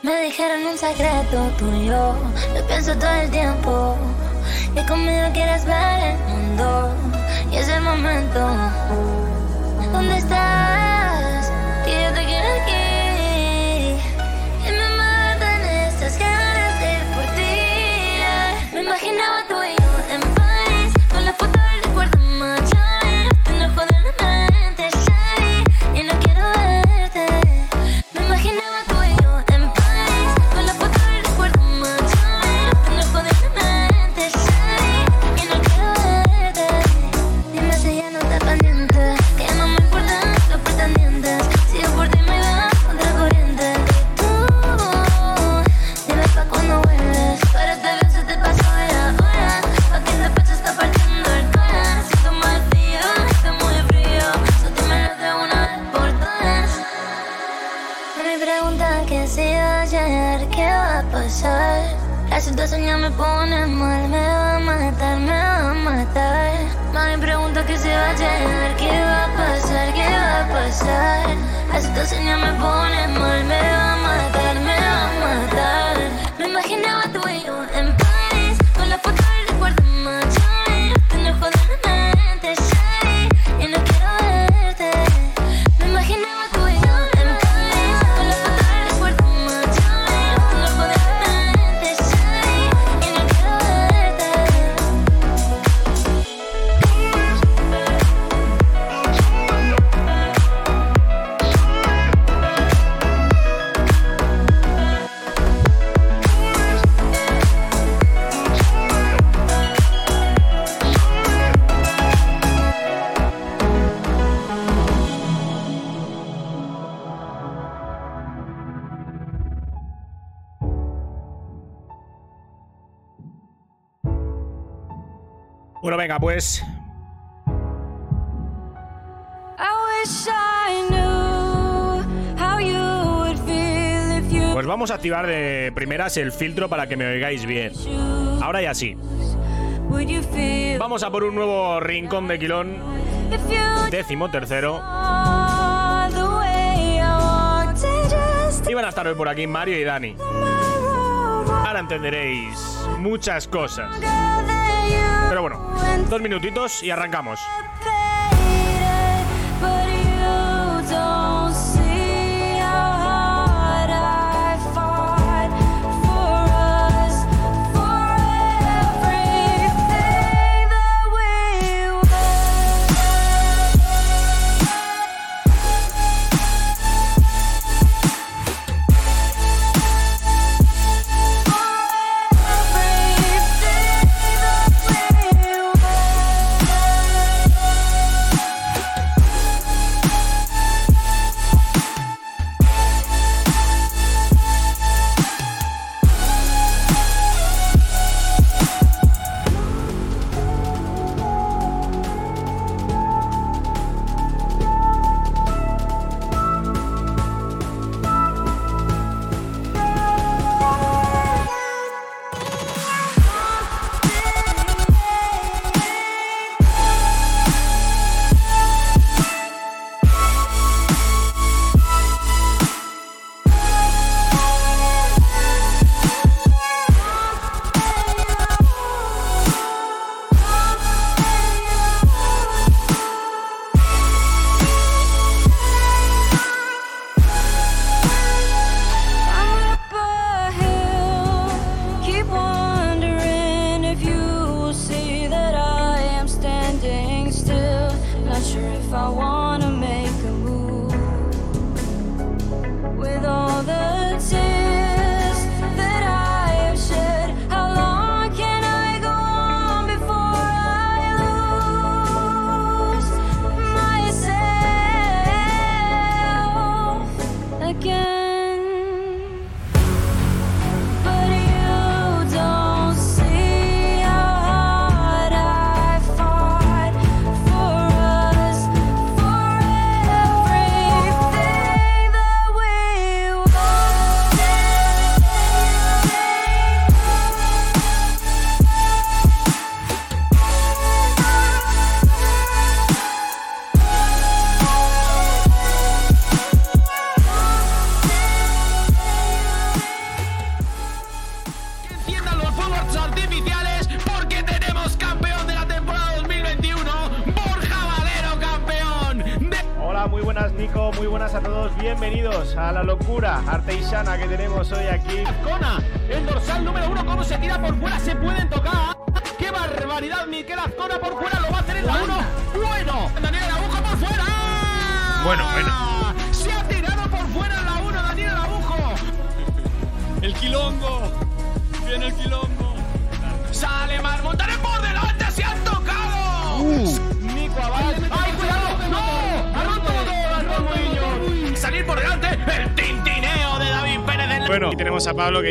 Me dijeron un secreto tuyo, lo pienso todo el tiempo. Que conmigo quieres ver el mundo y es el momento. ¿Dónde? and I'm reborn in Venga, pues. Pues vamos a activar de primeras el filtro para que me oigáis bien. Ahora ya sí. Vamos a por un nuevo rincón de Quilón. Décimo tercero. Y van a estar hoy por aquí Mario y Dani. Ahora entenderéis muchas cosas. Pero bueno, dos minutitos y arrancamos.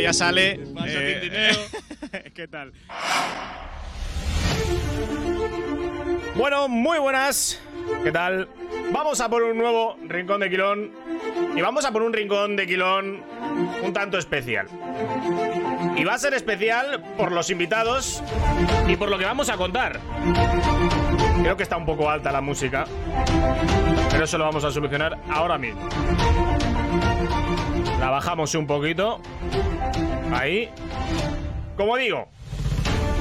Ya sale. Eh? ¿Qué tal? Bueno, muy buenas. ¿Qué tal? Vamos a por un nuevo rincón de Quilón. Y vamos a por un rincón de Quilón un tanto especial. Y va a ser especial por los invitados y por lo que vamos a contar. Creo que está un poco alta la música. Pero eso lo vamos a solucionar ahora mismo. La bajamos un poquito. Ahí. Como digo,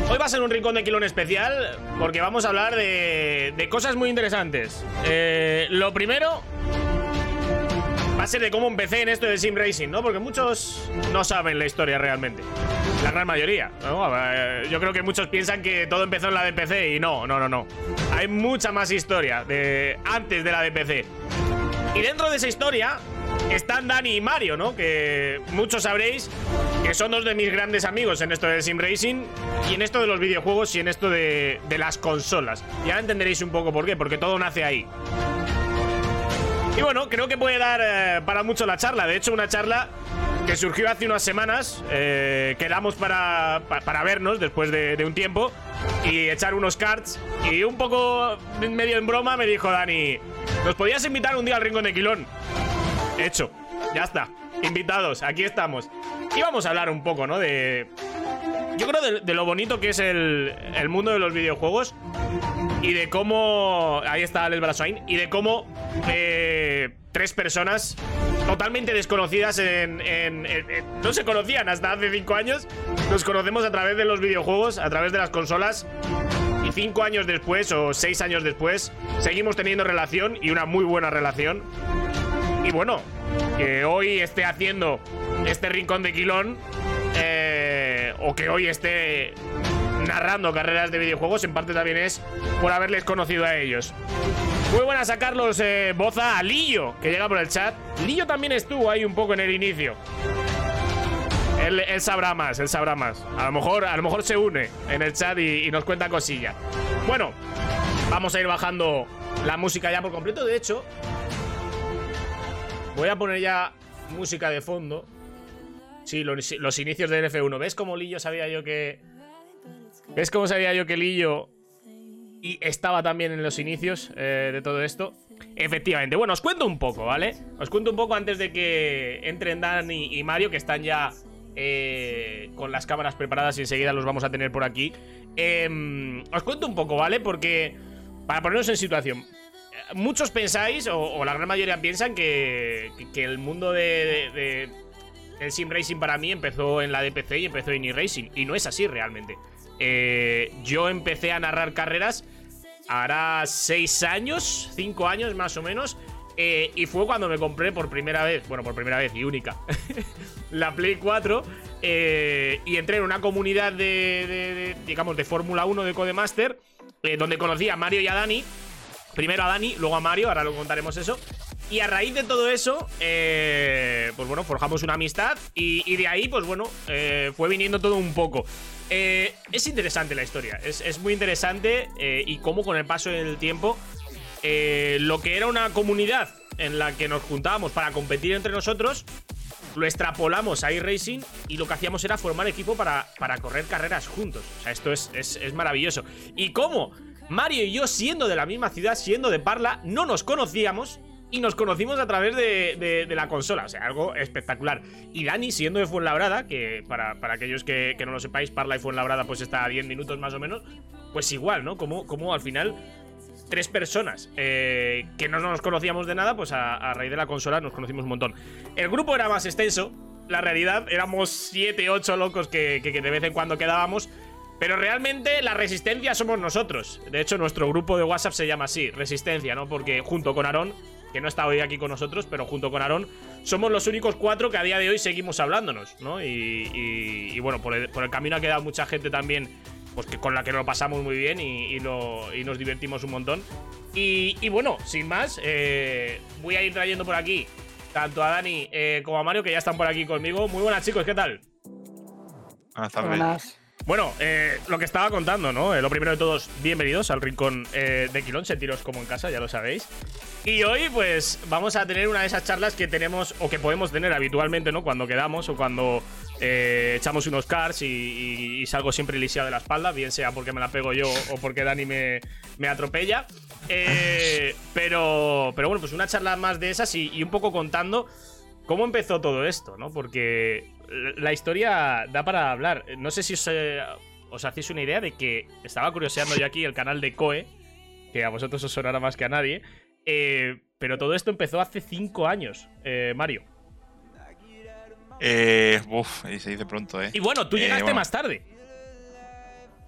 Hoy va a ser un rincón de Quilón especial porque vamos a hablar de, de cosas muy interesantes. Eh, lo primero va a ser de cómo empecé en esto de Sim Racing, ¿no? Porque muchos no saben la historia realmente. La gran mayoría, ¿no? Yo creo que muchos piensan que todo empezó en la DPC y no, no, no, no. Hay mucha más historia de antes de la DPC. Y dentro de esa historia están Dani y Mario, ¿no? Que muchos sabréis que son dos de mis grandes amigos en esto de Sim Racing y en esto de los videojuegos y en esto de, de las consolas. Y ahora entenderéis un poco por qué, porque todo nace ahí. Y bueno, creo que puede dar eh, para mucho la charla. De hecho, una charla que surgió hace unas semanas. Eh, quedamos para, pa- para vernos después de, de un tiempo y echar unos cards. Y un poco medio en broma me dijo Dani: ¿Nos podías invitar un día al Rincón de Quilón? Hecho, ya está. Invitados, aquí estamos. Y vamos a hablar un poco, ¿no? De. Yo creo de, lo bonito que es el, mundo de los videojuegos y de cómo. Ahí está Alex Braswain. Y de cómo eh, tres personas totalmente desconocidas en- No se conocían hasta hace cinco años. Nos conocemos a través de los videojuegos, a través de las consolas. Y cinco años después, o seis años después, seguimos teniendo relación y una muy buena relación. Y bueno, que hoy esté haciendo este rincón de Quilón, eh, o que hoy esté narrando carreras de videojuegos, en parte también es por haberles conocido a ellos. Muy buenas a Carlos eh, Boza, a Lillo, que llega por el chat. Lillo también estuvo ahí un poco en el inicio. Él, sabrá más, él sabrá más. A lo mejor, a lo mejor se une en el chat y, y nos cuenta cosillas. Bueno, vamos a ir bajando la música ya por completo. De hecho, voy a poner ya música de fondo. Sí, los, los inicios del F1. ¿Ves cómo Lillo sabía yo que. ¿Ves cómo sabía yo que Lillo y estaba también en los inicios eh, de todo esto? Efectivamente. Bueno, os cuento un poco, ¿vale? Os cuento un poco antes de que entren Dan y, Mario, que están ya eh, con las cámaras preparadas y enseguida los vamos a tener por aquí. Em, os cuento un poco, ¿vale? Porque, para ponernos en situación, muchos pensáis, o, la gran mayoría piensan, que, que- el mundo de, de- sim racing para mí empezó en la DPC y empezó en e-racing. Y no es así realmente. Eh, yo empecé a narrar carreras hará 6 años, 5 años más o menos. eh, y fue cuando me compré por primera vez, bueno, por primera vez y única, la Play 4. eh, y entré en una comunidad de, de- digamos, de Fórmula 1 de Codemaster, donde conocí a Mario y a Dani. Primero a Dani, luego a Mario, ahora lo contaremos eso. Y a raíz de todo eso, eh, pues bueno, forjamos una amistad y, de ahí, pues bueno, eh, fue viniendo todo un poco. Eh, es interesante la historia, es, muy interesante y cómo con el paso del tiempo, lo que era una comunidad en la que nos juntábamos para competir entre nosotros, lo extrapolamos a iRacing y lo que hacíamos era formar equipo para, para correr carreras juntos. O sea, esto es, es- es maravilloso. ¿Y cómo? Mario y yo, siendo de la misma ciudad, siendo de Parla, no nos conocíamos y nos conocimos a través de, la consola. O sea, algo espectacular. Y Dani, siendo de Fuenlabrada, que para, aquellos que, no lo sepáis, Parla y Fuenlabrada pues está a 10 minutos más o menos, pues igual, ¿no? Como, como al final tres personas eh, que no nos conocíamos de nada, pues a, a raíz de la consola nos conocimos un montón. El grupo era más extenso, la realidad, éramos 7, 8 locos que, que- que de vez en cuando quedábamos. Pero realmente la resistencia somos nosotros. De hecho, nuestro grupo de WhatsApp se llama así, Resistencia, ¿no? Porque junto con Aarón, que no está hoy aquí con nosotros, pero junto con Aarón, somos los únicos cuatro que a día de hoy seguimos hablándonos, ¿no? Y, y- y bueno, por el, por el camino ha quedado mucha gente también, pues que con la que nos lo pasamos muy bien y, y lo- y nos divertimos un montón. Y, y bueno, sin más, eh, voy a ir trayendo por aquí tanto a Dani eh, como a Mario, que ya están por aquí conmigo. Muy buenas, chicos, ¿qué tal? Buenas tardes. Buenas. Bueno, eh, lo que estaba contando, ¿no? Eh, lo primero de todos, bienvenidos al rincón eh, de Quilón, sentiros como en casa, ya lo sabéis. Y hoy, pues, vamos a tener una de esas charlas que tenemos o que podemos tener habitualmente, ¿no? Cuando quedamos o cuando echamos unos cars y, y- y salgo siempre lisiado de la espalda, bien sea porque me la pego yo o porque Dani me, me atropella. Eh, pero, pero bueno, pues una charla más de esas y, y un poco contando cómo empezó todo esto, ¿no? Porque la historia da para hablar. No sé si os, eh, os hacéis una idea de que estaba curioseando yo aquí el canal de Coe, que a vosotros os sonará más que a nadie. eh, pero todo esto empezó hace cinco años, eh, Mario. Eh, uf, y se dice pronto, ¿eh? Y bueno, tú Eh, llegaste bueno. más tarde.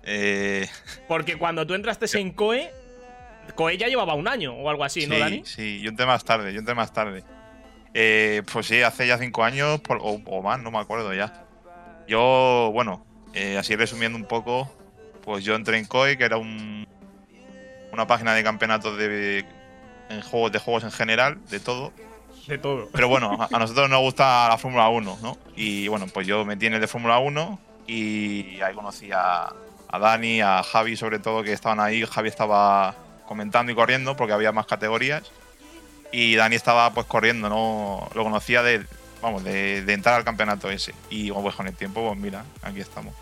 Eh, Porque cuando tú entraste en Coe, Coe ya llevaba un año o algo así, ¿no, sí, Dani? Sí, yo entré más tarde, yo entré más tarde. Eh, pues sí, hace ya cinco años por- o, o más, no me acuerdo ya. Yo, bueno, eh, así resumiendo un poco, pues yo entré en COE, que era un, una página de campeonatos de, en juegos, de juegos en general, de todo. De todo. Pero bueno, a, a nosotros nos gusta la Fórmula 1, ¿no? Y bueno, pues yo me tiene de Fórmula 1 y ahí conocí a, a Dani, a Javi sobre todo, que estaban ahí. Javi estaba comentando y corriendo porque había más categorías. Y Dani estaba pues corriendo, ¿no? Lo conocía de, vamos, de, entrar al campeonato ese. Y pues con el tiempo, pues mira, aquí estamos.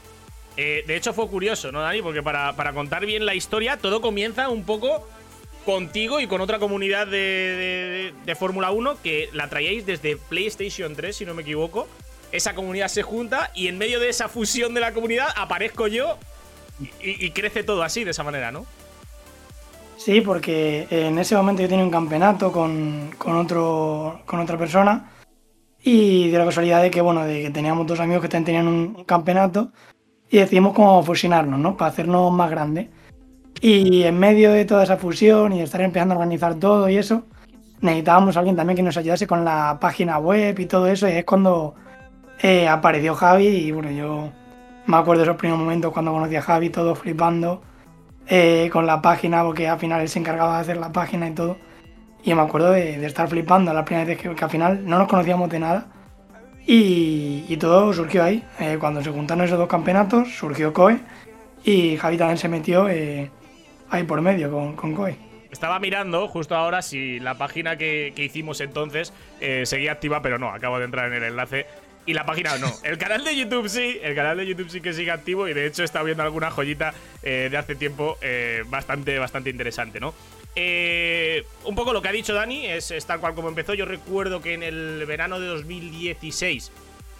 Eh, de hecho, fue curioso, ¿no, Dani? Porque para, contar bien la historia, todo comienza un poco contigo y con otra comunidad de, Fórmula 1 que la traíais desde PlayStation 3, si no me equivoco. Esa comunidad se junta y en medio de esa fusión de la comunidad aparezco yo y crece todo así, de esa manera, ¿no? Sí, porque en ese momento yo tenía un campeonato con, con otro, con otra persona y de la casualidad de que, bueno, de que teníamos dos amigos que también tenían un, un campeonato y decidimos como fusionarnos, ¿no? Para hacernos más grandes. Y en medio de toda esa fusión y de estar empezando a organizar todo y eso, necesitábamos a alguien también que nos ayudase con la página web y todo eso y es cuando eh, apareció Javi y bueno, yo me acuerdo de esos primeros momentos cuando conocí a Javi, todo flipando eh, con la página, porque al final él se encargaba de hacer la página y todo. Y me acuerdo de, de estar flipando la primera vez que, que al final no nos conocíamos de nada. Y, y todo surgió ahí. Eh, cuando se juntaron esos dos campeonatos, surgió COE. Y Javi también se metió eh, ahí por medio con, con COE. Estaba mirando justo ahora si la página que, que hicimos entonces eh, seguía activa, pero no, acabo de entrar en el enlace. Y la página no. El canal de YouTube sí, el canal de YouTube sí que sigue activo y de hecho he estado viendo alguna joyita eh, de hace tiempo eh, bastante, bastante interesante, ¿no? Eh, un poco lo que ha dicho Dani es, es tal cual como empezó. Yo recuerdo que en el verano de 2016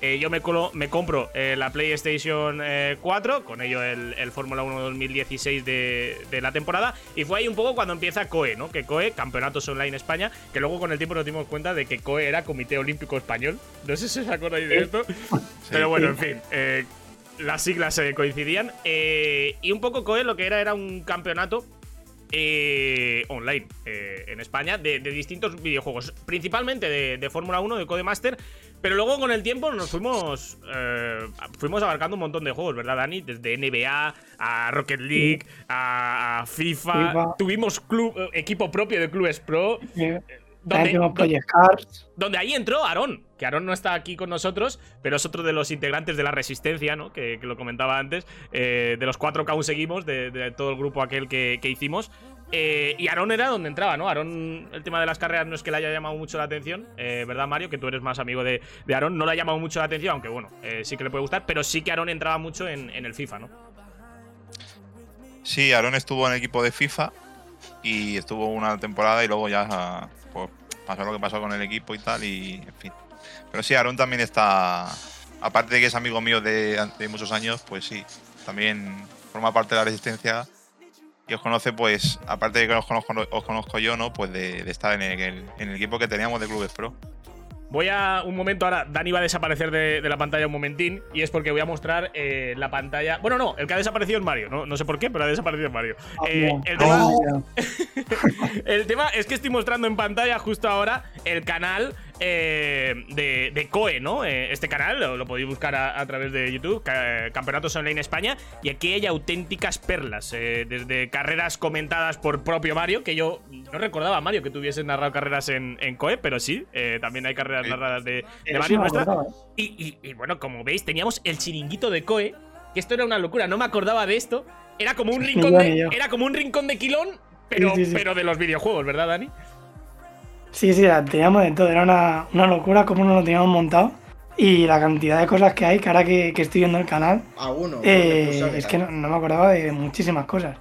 eh, yo me, colo- me compro eh, la PlayStation eh, 4, con ello el, el Fórmula 1 2016 de, de la temporada, y fue ahí un poco cuando empieza COE, ¿no? Que COE, Campeonatos Online España, que luego con el tiempo nos dimos cuenta de que COE era Comité Olímpico Español. No sé si os acordáis de esto, pero bueno, en fin. eh, las siglas eh, coincidían. eh, y un poco COE lo que era era un campeonato eh, online eh, en España de, de distintos videojuegos, principalmente de, de Fórmula 1, de Codemaster, pero luego con el tiempo nos fuimos eh, fuimos abarcando un montón de juegos, ¿verdad, Dani? Desde NBA a Rocket League, a, a FIFA. FIFA. tuvimos club, eh, equipo propio de Clubes Pro. Donde, ahí entró Aarón, que Aarón no está aquí con nosotros, pero es otro de los integrantes de la Resistencia, ¿no? Que, que lo comentaba antes, eh, de los cuatro que aún seguimos, de, de todo el grupo aquel que, que hicimos. Eh, y Aarón era donde entraba, ¿no? Aarón, el tema de las carreras no es que le haya llamado mucho la atención, eh, ¿verdad, Mario? Que tú eres más amigo de, de Aarón, no le ha llamado mucho la atención, aunque bueno, eh, sí que le puede gustar, pero sí que Aarón entraba mucho en, en el FIFA, ¿no? Sí, Aaron estuvo en el equipo de FIFA y estuvo una temporada y luego ya pues, pasó lo que pasó con el equipo y tal y en fin. Pero sí, Aaron también está, aparte de que es amigo mío de, de muchos años, pues sí, también forma parte de la resistencia y os conoce pues, aparte de que os conozco, os conozco yo, ¿no? Pues de, de estar en el, en el equipo que teníamos de Clubes Pro. Voy a un momento ahora. Dani va a desaparecer de, de la pantalla un momentín. Y es porque voy a mostrar eh, la pantalla. Bueno, no, el que ha desaparecido es Mario. No, no sé por qué, pero ha desaparecido Mario. Eh, el, tema, Ah, el tema es que estoy mostrando en pantalla justo ahora el canal eh, de, de COE, ¿no? Eh, este canal lo, lo podéis buscar a, a través de YouTube, ca- Campeonatos Online España, y aquí hay auténticas perlas, eh, desde carreras comentadas por propio Mario, que yo no recordaba, Mario, que tuviese narrado carreras en, en COE, pero sí, eh, también hay carreras narradas de, Mario nuestra. Y, y- y bueno, como veis, teníamos el chiringuito de Coe, que esto era una locura, no me acordaba de esto. Era como un rincón de, era como un rincón de Quilón, pero, Sí, sí, sí. pero de los videojuegos, ¿verdad, Dani? Sí, sí, la teníamos de todo. Era una, una locura cómo nos lo teníamos montado. Y la cantidad de cosas que hay, que ahora que, que estoy viendo el canal, A uno. eh, es que no, no me acordaba de muchísimas cosas.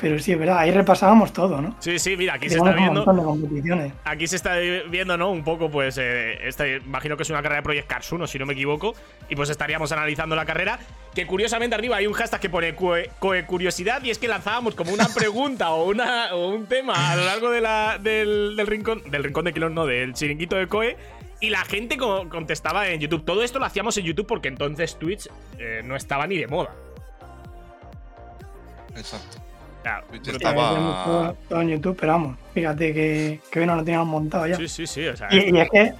Pero sí, es verdad, ahí repasábamos todo, ¿no? Sí, sí, mira, aquí se está viendo. montón de competiciones. Aquí se está viendo, ¿no? Un poco, pues, eh, esta- imagino que es una carrera de Project Cars 1, si no me equivoco. Y pues estaríamos analizando la carrera. Que curiosamente arriba hay un hashtag que pone coe curiosidad y es que lanzábamos como una pregunta o, una, o un tema a lo largo de la, del, del rincón, del rincón de Quilón, no, del chiringuito de Coe. Y la gente co- contestaba en YouTube. Todo esto lo hacíamos en YouTube porque entonces Twitch eh, no estaba ni de moda. Exacto. O sea, Twitter brutal. Ya tenemos estaba. todo, en YouTube, pero vamos, fíjate que, que nos lo teníamos montado ya. Sí, sí, sí. O sea, Y, y es que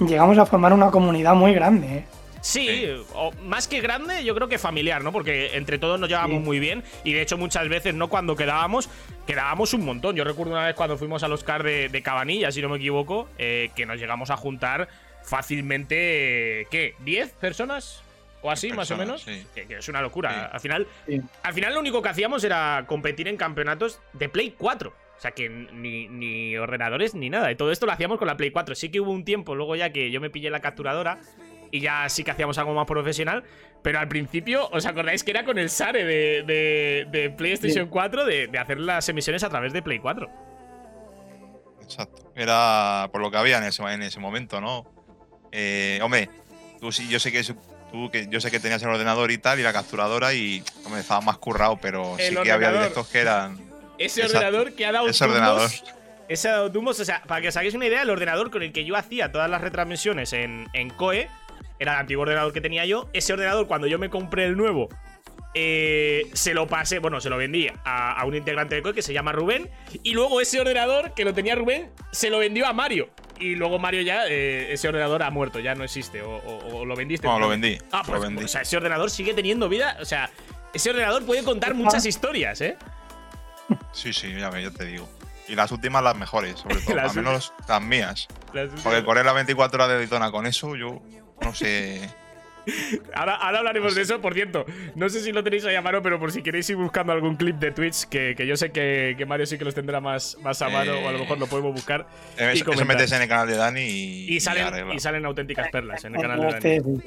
llegamos a formar una comunidad muy grande, ¿eh? Sí, o más que grande, yo creo que familiar, ¿no? Porque entre todos nos llevamos Sí. muy bien y de hecho muchas veces, ¿no? Cuando quedábamos, quedábamos un montón. Yo recuerdo una vez cuando fuimos al Oscar de, de Cabanilla, si no me equivoco, eh, que nos llegamos a juntar fácilmente, ¿qué? ¿10 personas? O así, más o menos. sí. Que, que es una locura. Sí. Al final, Sí. al final lo único que hacíamos era competir en campeonatos de Play 4. O sea que ni, ni ordenadores ni nada. Y todo esto lo hacíamos con la Play 4. Sí que hubo un tiempo luego ya que yo me pillé la capturadora y ya sí que hacíamos algo más profesional. Pero al principio, ¿os acordáis que era con el SARE de, de- de PlayStation Sí. 4 de, de hacer las emisiones a través de Play 4? Exacto. Era por lo que había en ese, en ese momento, ¿no? Eh, hombre, tú sí, yo sé que es- tú que yo sé que tenías el ordenador y tal, y la capturadora, y hombre, estaba más currado, pero El sí que había directos que eran. Ese Exacto. ordenador que ha dado Ese tumbos- ordenador. Ese ha dado tumbos, o sea, para que os hagáis una idea, el ordenador con el que yo hacía todas las retransmisiones en, en COE era el antiguo ordenador que tenía yo. Ese ordenador, cuando yo me compré el nuevo, eh, se lo pasé, bueno, se lo vendí a, a un integrante de COE que se llama Rubén. Y luego ese ordenador que lo tenía Rubén, se lo vendió a Mario. Y luego Mario ya, eh, ese ordenador ha muerto, ya no existe. O, o- o lo vendiste. No, lo vendí, Ah, lo pues, vendí. o sea, ese ordenador sigue teniendo vida. O sea, ese ordenador puede contar muchas historias, ¿eh? Sí, sí, ya, te digo. Y las últimas, las mejores, sobre todo. Las al menos las mías. Las- Porque correr las 24 horas de Daytona con eso, yo no sé. Ahora, ahora hablaremos de eso, por cierto. No sé si lo tenéis ahí a mano, pero por si queréis ir buscando algún clip de Twitch, que, que yo sé que, que Mario sí que los tendrá más, más a mano, o a lo mejor lo podemos buscar. Eh, y Eso, metes en el canal de Dani y. Y salen, arregla. y salen auténticas perlas en el canal de Dani.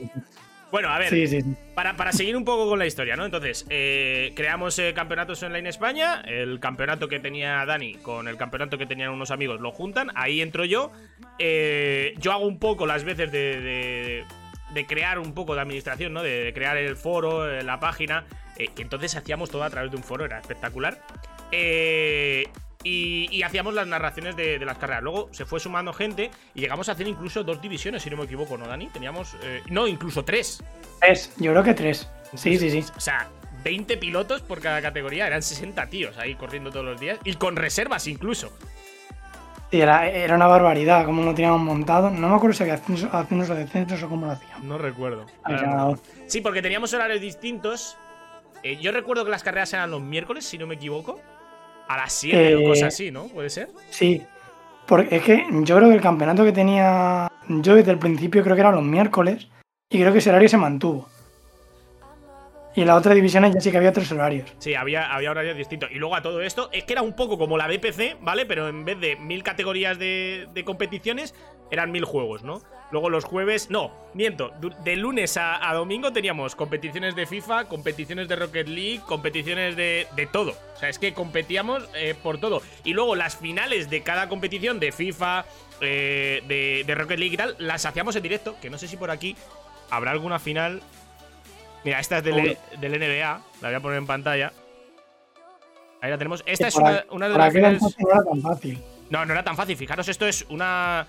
Bueno, a ver, Sí, sí, sí. Para, para seguir un poco con la historia, ¿no? Entonces, eh, creamos eh, campeonatos online España. El campeonato que tenía Dani con el campeonato que tenían unos amigos lo juntan. Ahí entro yo. Eh, yo hago un poco las veces de, de- de crear un poco de administración, ¿no? De, de crear el foro, eh, la página. eh, que entonces hacíamos todo a través de un foro, era espectacular. Eh, y, y hacíamos las narraciones de, de las carreras. Luego se fue sumando gente y llegamos a hacer incluso dos divisiones, si no me equivoco, ¿no, Dani? Teníamos. eh, no, incluso tres. Tres, yo creo que tres. Sí, sí, sí. O sea, 20 pilotos por cada categoría, eran 60 tíos ahí corriendo todos los días y con reservas incluso. Sí, era, era una barbaridad cómo lo teníamos montado. No me acuerdo si había ascensos, ascensos o descensos o cómo lo hacíamos. No recuerdo. Sí, porque teníamos horarios distintos. Eh, yo recuerdo que las carreras eran los miércoles, si no me equivoco. A las 7 o Eh, cosas así, ¿no? ¿Puede ser? Sí, porque es que yo creo que el campeonato que tenía yo desde el principio creo que eran los miércoles y creo que ese horario se mantuvo. Y en las otras divisiones ya sí que había tres horarios. Sí, había, había horarios distintos. Y luego a todo esto, es que era un poco como la BPC, ¿vale? Pero en vez de mil categorías de, competiciones, eran mil juegos, ¿no? Luego los jueves, no, miento, de lunes a, a domingo teníamos competiciones de FIFA, competiciones de Rocket League, competiciones de, de todo. O sea, es que competíamos eh, por todo. Y luego las finales de cada competición de FIFA, eh, de, de Rocket League y tal, las hacíamos en directo, que no sé si por aquí habrá alguna final. Mira, esta es del, del NBA, la voy a poner en pantalla. Ahí la tenemos. Esta es una, de las finales. no era tan fácil. No, no era tan fácil. Fijaros, esto es una.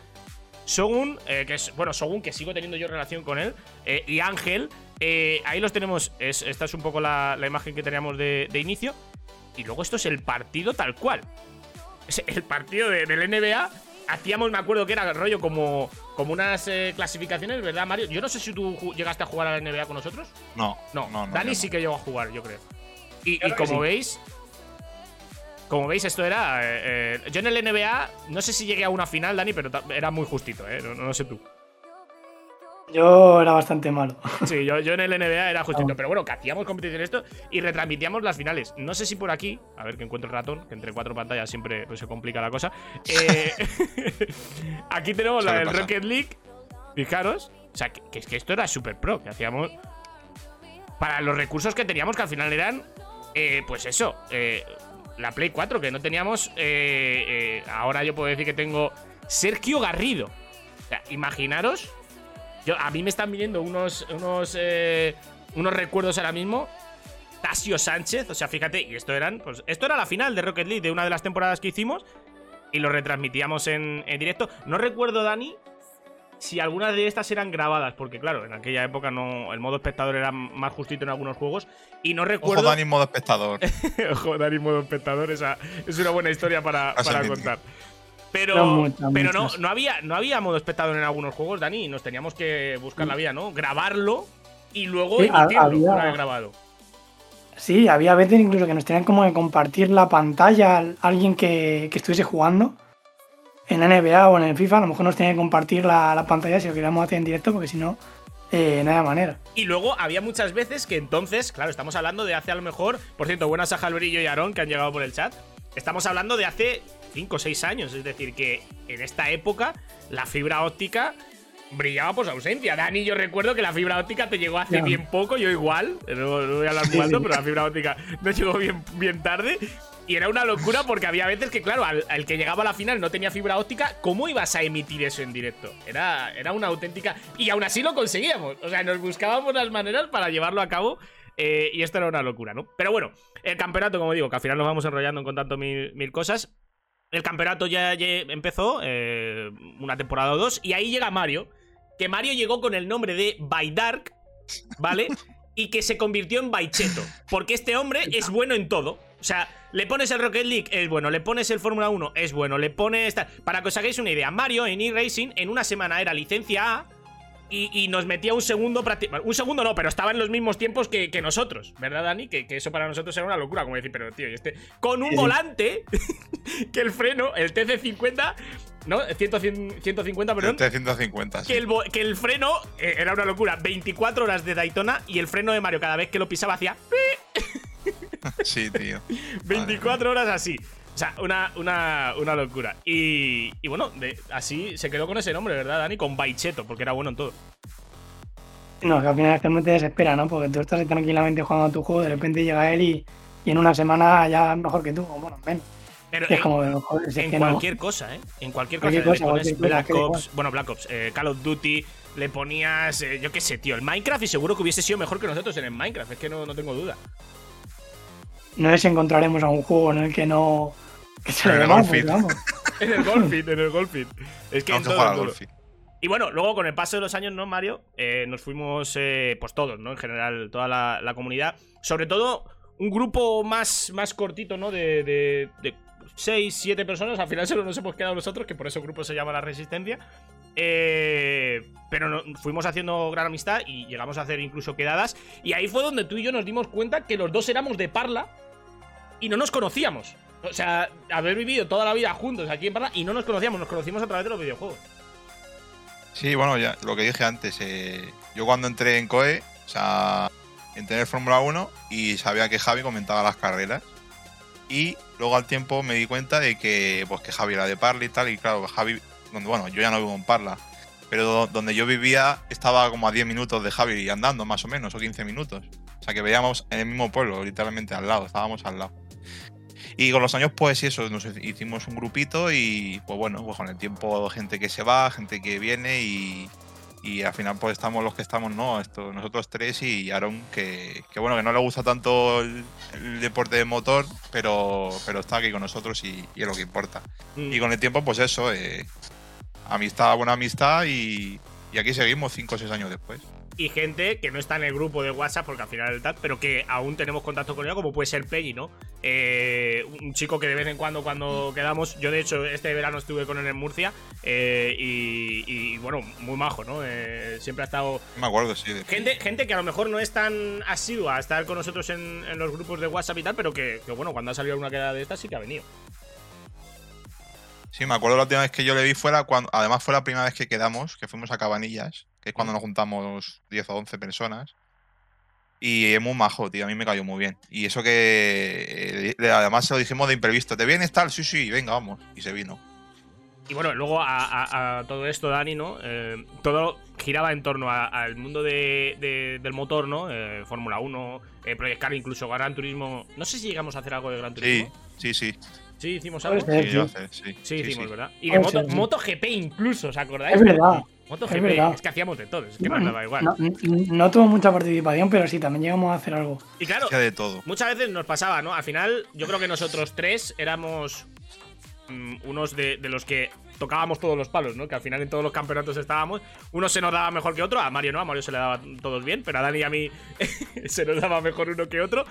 Sogun, eh, que es, bueno, Sogun, que sigo teniendo yo relación con él, eh, y Ángel, eh, ahí los tenemos, es- esta es un poco la, la imagen que teníamos de, de inicio, y luego esto es el partido tal cual. Es el partido de- del NBA, hacíamos, me acuerdo que era rollo como, como unas eh, clasificaciones, ¿verdad, Mario? Yo no sé si tú llegaste a jugar a la NBA con nosotros. No, No, no, no. Dani sí que llegó a jugar, yo creo. Y, Claro como sí. veis, como veis, esto era. eh, eh, yo en el NBA, no sé si llegué a una final, Dani, pero era muy justito, ¿eh? No, no sé tú. Yo era bastante malo. Sí, yo, yo en el NBA era justito. Pero bueno, que hacíamos competición en esto y retransmitíamos las finales. No sé si por aquí, a ver que encuentro el ratón, que entre cuatro pantallas siempre pues, se complica la cosa. Eh, aquí tenemos la del. Rocket League. Fijaros. O sea, que, que es que esto era super pro, que hacíamos. Para los recursos que teníamos, que al final eran. eh, pues eso. eh, la Play 4, que no teníamos. eh, eh, ahora yo puedo decir que tengo. Sergio Garrido. O sea, imaginaros. Yo, a mí me están viniendo unos, unos, eh, unos recuerdos ahora mismo. Tasio Sánchez, o sea, fíjate, y esto eran, pues, esto era la final de Rocket League de una de las temporadas que hicimos y lo retransmitíamos en, en directo. No recuerdo, Dani, si algunas de estas eran grabadas, porque claro, en aquella época no, el modo espectador era más justito en algunos juegos y no Ojo, recuerdo. Dani, modo espectador. Ojo, Dani, modo espectador, esa es una buena historia para, para contar. Pero, muchas, pero no, muchas. no, había, no había modo espectador en algunos juegos, Dani, y nos teníamos que buscar la vía, ¿no? Grabarlo y luego Sí, emitirlo había- grabado. Sí, había veces incluso que nos tenían como que compartir la pantalla a alguien que, que estuviese jugando en la NBA o en el FIFA. A lo mejor nos tenían que compartir la, la pantalla si lo queríamos hacer en directo, porque si no, eh, no había manera. Y luego había muchas veces que entonces, claro, estamos hablando de hace a lo mejor, por cierto, buenas a Jalverillo y Aarón que han llegado por el chat. Estamos hablando de hace 5 o 6 años, es decir, que en esta época la fibra óptica brillaba por su ausencia. Dani, yo recuerdo que la fibra óptica te llegó hace bien poco, yo igual, no, no voy a hablar sí. pero la fibra óptica me llegó bien, bien tarde. Y era una locura porque había veces que, claro, al, al que llegaba a la final no tenía fibra óptica, ¿cómo ibas a emitir eso en directo? Era, era una auténtica. Y aún así lo conseguíamos. O sea, nos buscábamos las maneras para llevarlo a cabo. eh, y esto era una locura, ¿no? Pero bueno, el campeonato, como digo, que al final nos vamos enrollando en contando mil, mil cosas. El campeonato ya, ya empezó, eh, una temporada o dos, y ahí llega Mario. Que Mario llegó con el nombre de Baidark, ¿vale? y que se convirtió en Baicheto. Porque este hombre es bueno en todo. O sea, le pones el Rocket League, es bueno. Le pones el Fórmula 1, es bueno. Le pones. Para que os hagáis una idea, Mario en eRacing en una semana era licencia A. Y, y nos metía un segundo prácticamente. Un segundo no, pero estaba en los mismos tiempos que, que nosotros, ¿verdad, Dani? Que, que eso para nosotros era una locura, como decir, pero tío, y este. Con un Sí, volante que el freno, el TC50, ¿no? 100, 150, perdón. De 150, sí. Que el, que el freno eh, era una locura. 24 horas de Daytona y el freno de Mario cada vez que lo pisaba hacía Sí, tío. 24 horas así. O sea, una, una, una locura. Y, y bueno, de- así se quedó con ese nombre, ¿verdad, Dani? Con Baicheto, porque era bueno en todo. No, que al final es que no te desespera, ¿no? Porque tú estás ahí tranquilamente jugando a tu juego, de repente llega él y, y en una semana ya es mejor que tú, o bueno, menos. Pero es en, como, joder, si es en que no. cualquier cosa, ¿eh? En cualquier cosa. Cualquier le cosa, pones cualquier cosa, Black que Ops, bueno, Black Ops, eh, Call of Duty, le ponías, eh, yo qué sé, tío, el Minecraft y seguro que hubiese sido mejor que nosotros en el Minecraft, es que no, no tengo duda. No si encontraremos a un juego en el que no. Que se En el Golfit. En el Golfit, en el Golfit. Es que en todo, jugar en al. Y bueno, luego con el paso de los años, ¿no, Mario? Eh, nos fuimos, eh, pues todos, ¿no? En general, toda la, la comunidad. Sobre todo, un grupo más, más cortito, ¿no? De, de, de 6, 7 personas. Al final solo nos hemos quedado nosotros, que por eso el grupo se llama La Resistencia. Eh, pero no- fuimos haciendo gran amistad y llegamos a hacer incluso quedadas. Y ahí fue donde tú y yo nos dimos cuenta que los dos éramos de Parla y no nos conocíamos. O sea, haber vivido toda la vida juntos aquí en Parla y no nos conocíamos, nos conocimos a través de los videojuegos. Sí, bueno, ya lo que dije antes, eh, yo cuando entré en COE, o sea, entré en Fórmula 1 y sabía que Javi comentaba las carreras. Y luego al tiempo me di cuenta de que, pues, que Javi era de Parla y tal, y claro, Javi, bueno, yo ya no vivo en Parla, pero do- donde yo vivía estaba como a 10 minutos de Javi andando, más o menos, o 15 minutos. O sea, que veíamos en el mismo pueblo, literalmente al lado, estábamos al lado. Y con los años, pues sí, eso, nos hicimos un grupito y pues bueno, pues con el tiempo gente que se va, gente que viene y, y al final pues estamos los que estamos, ¿no? Esto, nosotros tres y Aaron, que, que bueno, que no le gusta tanto el, el deporte de motor, pero, pero está aquí con nosotros y, y es lo que importa. Mm. Y con el tiempo, pues eso, eh, amistad, buena amistad y, y aquí seguimos cinco o seis años después. Y gente que no está en el grupo de WhatsApp, porque al final el tal, pero que aún tenemos contacto con ella, como puede ser Peggy, ¿no? Eh, un chico que de vez en cuando, cuando quedamos, yo de hecho este verano estuve con él en Murcia, eh, y, y, bueno, muy majo, ¿no? Eh, siempre ha estado. Me acuerdo, sí. de- Gente, gente que a lo mejor no es tan asidua a estar con nosotros en, en los grupos de WhatsApp y tal, pero que, que, bueno, cuando ha salido alguna quedada de estas sí que ha venido. Sí, me acuerdo la última vez que yo le vi fuera cuando. Además, fue la primera vez que quedamos, que fuimos a Cabanillas, que es cuando nos juntamos 10 o 11 personas. Y es muy majo, tío. A mí me cayó muy bien. Y eso que. eh, además se lo dijimos de imprevisto. ¿Te vienes tal? Sí, sí, venga, vamos. Y se vino. Y bueno, luego a, a- a todo esto, Dani, ¿no? Eh, todo giraba en torno al mundo de- de- del motor, ¿no? Eh, Fórmula 1, eh, Project Car, incluso Gran Turismo. No sé si llegamos a hacer algo de Gran Sí, Turismo. sí, sí. Sí, hicimos Puede algo. Sí, sí. sí, Sí, sí, hicimos, sí. ¿verdad? Y de moto, sí. MotoGP incluso, ¿os acordáis? Es verdad. MotoGP, es es que hacíamos de todo, es que nos daba igual. No, tuvo mucha participación, pero sí, también llegamos a hacer algo. Y claro, Hacía de todo. muchas veces nos pasaba, ¿no? Al final, yo creo que nosotros tres éramos mm, unos de, de los que tocábamos todos los palos, ¿no? Que al final en todos los campeonatos estábamos. Uno se nos daba mejor que otro, a Mario no, a Mario se le daba todos bien, pero a Dani y a mí se nos daba mejor uno que otro.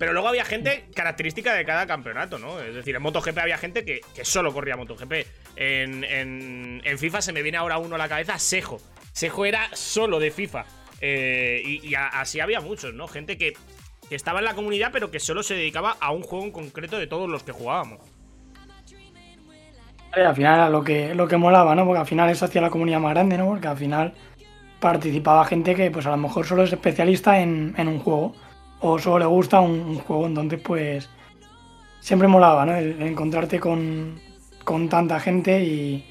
Pero luego había gente característica de cada campeonato, ¿no? Es decir, en MotoGP había gente que, solo corría MotoGP. En, en, FIFA se me viene ahora uno a la cabeza, Sejo. Sejo era solo de FIFA. Eh, y así había muchos, ¿no? Gente que, estaba en la comunidad, pero que solo se dedicaba a un juego en concreto de todos los que jugábamos. Y al final era lo que, lo que molaba, ¿no? Porque al final eso hacía la comunidad más grande, ¿no? Porque al final participaba gente que pues a lo mejor solo es especialista en un juego o solo le gusta un, un juego, entonces pues siempre molaba, ¿no? El, el encontrarte con, con tanta gente y,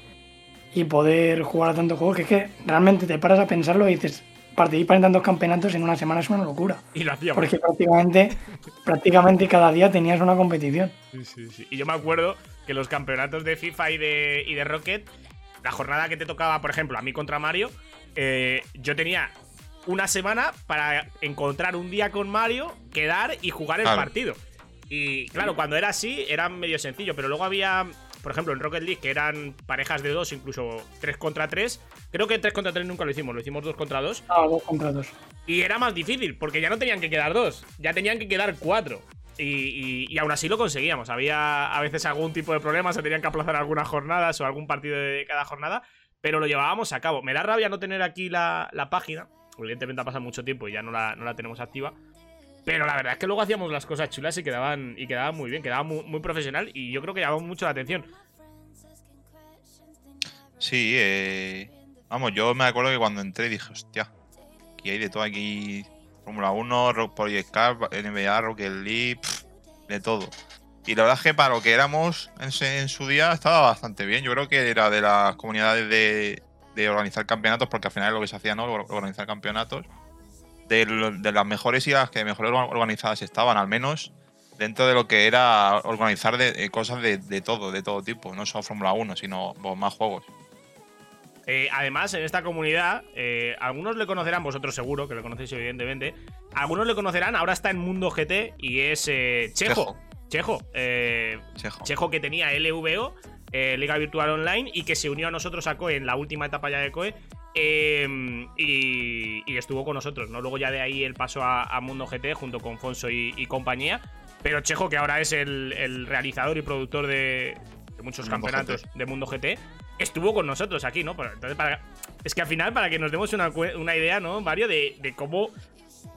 y poder jugar a tantos juegos, que es que realmente te paras a pensarlo y dices, participar en tantos campeonatos en una semana es una locura. Y lo hacíamos. Porque prácticamente, prácticamente cada día tenías una competición. Sí, sí, sí. Y yo me acuerdo que los campeonatos de FIFA y de, y de Rocket, la jornada que te tocaba, por ejemplo, a mí contra Mario, eh, yo tenía una semana para encontrar un día con Mario, quedar y jugar el Claro. partido. Y claro, cuando era así, era medio sencillo, pero luego había, por ejemplo, en Rocket League, que eran parejas de dos, incluso tres contra tres. Creo que tres contra tres nunca lo hicimos, lo hicimos dos contra dos. Ah, dos contra dos. Y era más difícil, porque ya no tenían que quedar dos, ya tenían que quedar cuatro. Y, y- y aún así lo conseguíamos. Había a veces algún tipo de problema, se tenían que aplazar algunas jornadas o algún partido de cada jornada, pero lo llevábamos a cabo. Me da rabia no tener aquí la, la página, evidentemente ha pasado mucho tiempo y ya no la, no la tenemos activa. Pero la verdad es que luego hacíamos las cosas chulas y quedaban, y quedaban muy bien, quedaba muy, profesional y yo creo que llamaba mucho la atención. Sí, eh, vamos, yo me acuerdo que cuando entré dije, hostia, aquí hay de todo, aquí Fórmula 1, Rock Project Car, NBA, Rocket League, de todo. Y la verdad es que para lo que éramos en su día estaba bastante bien. Yo creo que era de las comunidades de, de organizar campeonatos, porque al final es lo que se hacía, ¿no? Or- Organizar campeonatos. De, de las mejores y las que mejor orga- organizadas estaban, al menos dentro de lo que era organizar de, de cosas de, de todo, de todo tipo. No solo Fórmula 1, sino pues, más juegos. Eh, además, en esta comunidad, eh, algunos le conocerán, vosotros seguro, que lo conocéis evidentemente. Algunos le conocerán, ahora está en Mundo GT y es eh, Chejo. Chejo. eh, Chejo. Chejo que tenía LVO, eh, Liga Virtual Online, y que se unió a nosotros a COE en la última etapa ya de COE. eh, y, y estuvo con nosotros, ¿no? Luego ya de ahí él pasó a, a Mundo GT junto con Fonso y, y compañía. Pero Chejo, que ahora es el, el realizador y productor de, de muchos Mundo campeonatos de Mundo GT, estuvo con nosotros aquí, ¿no? Entonces, para, es que al final, para que nos demos una, una idea, ¿no, Mario? De, de cómo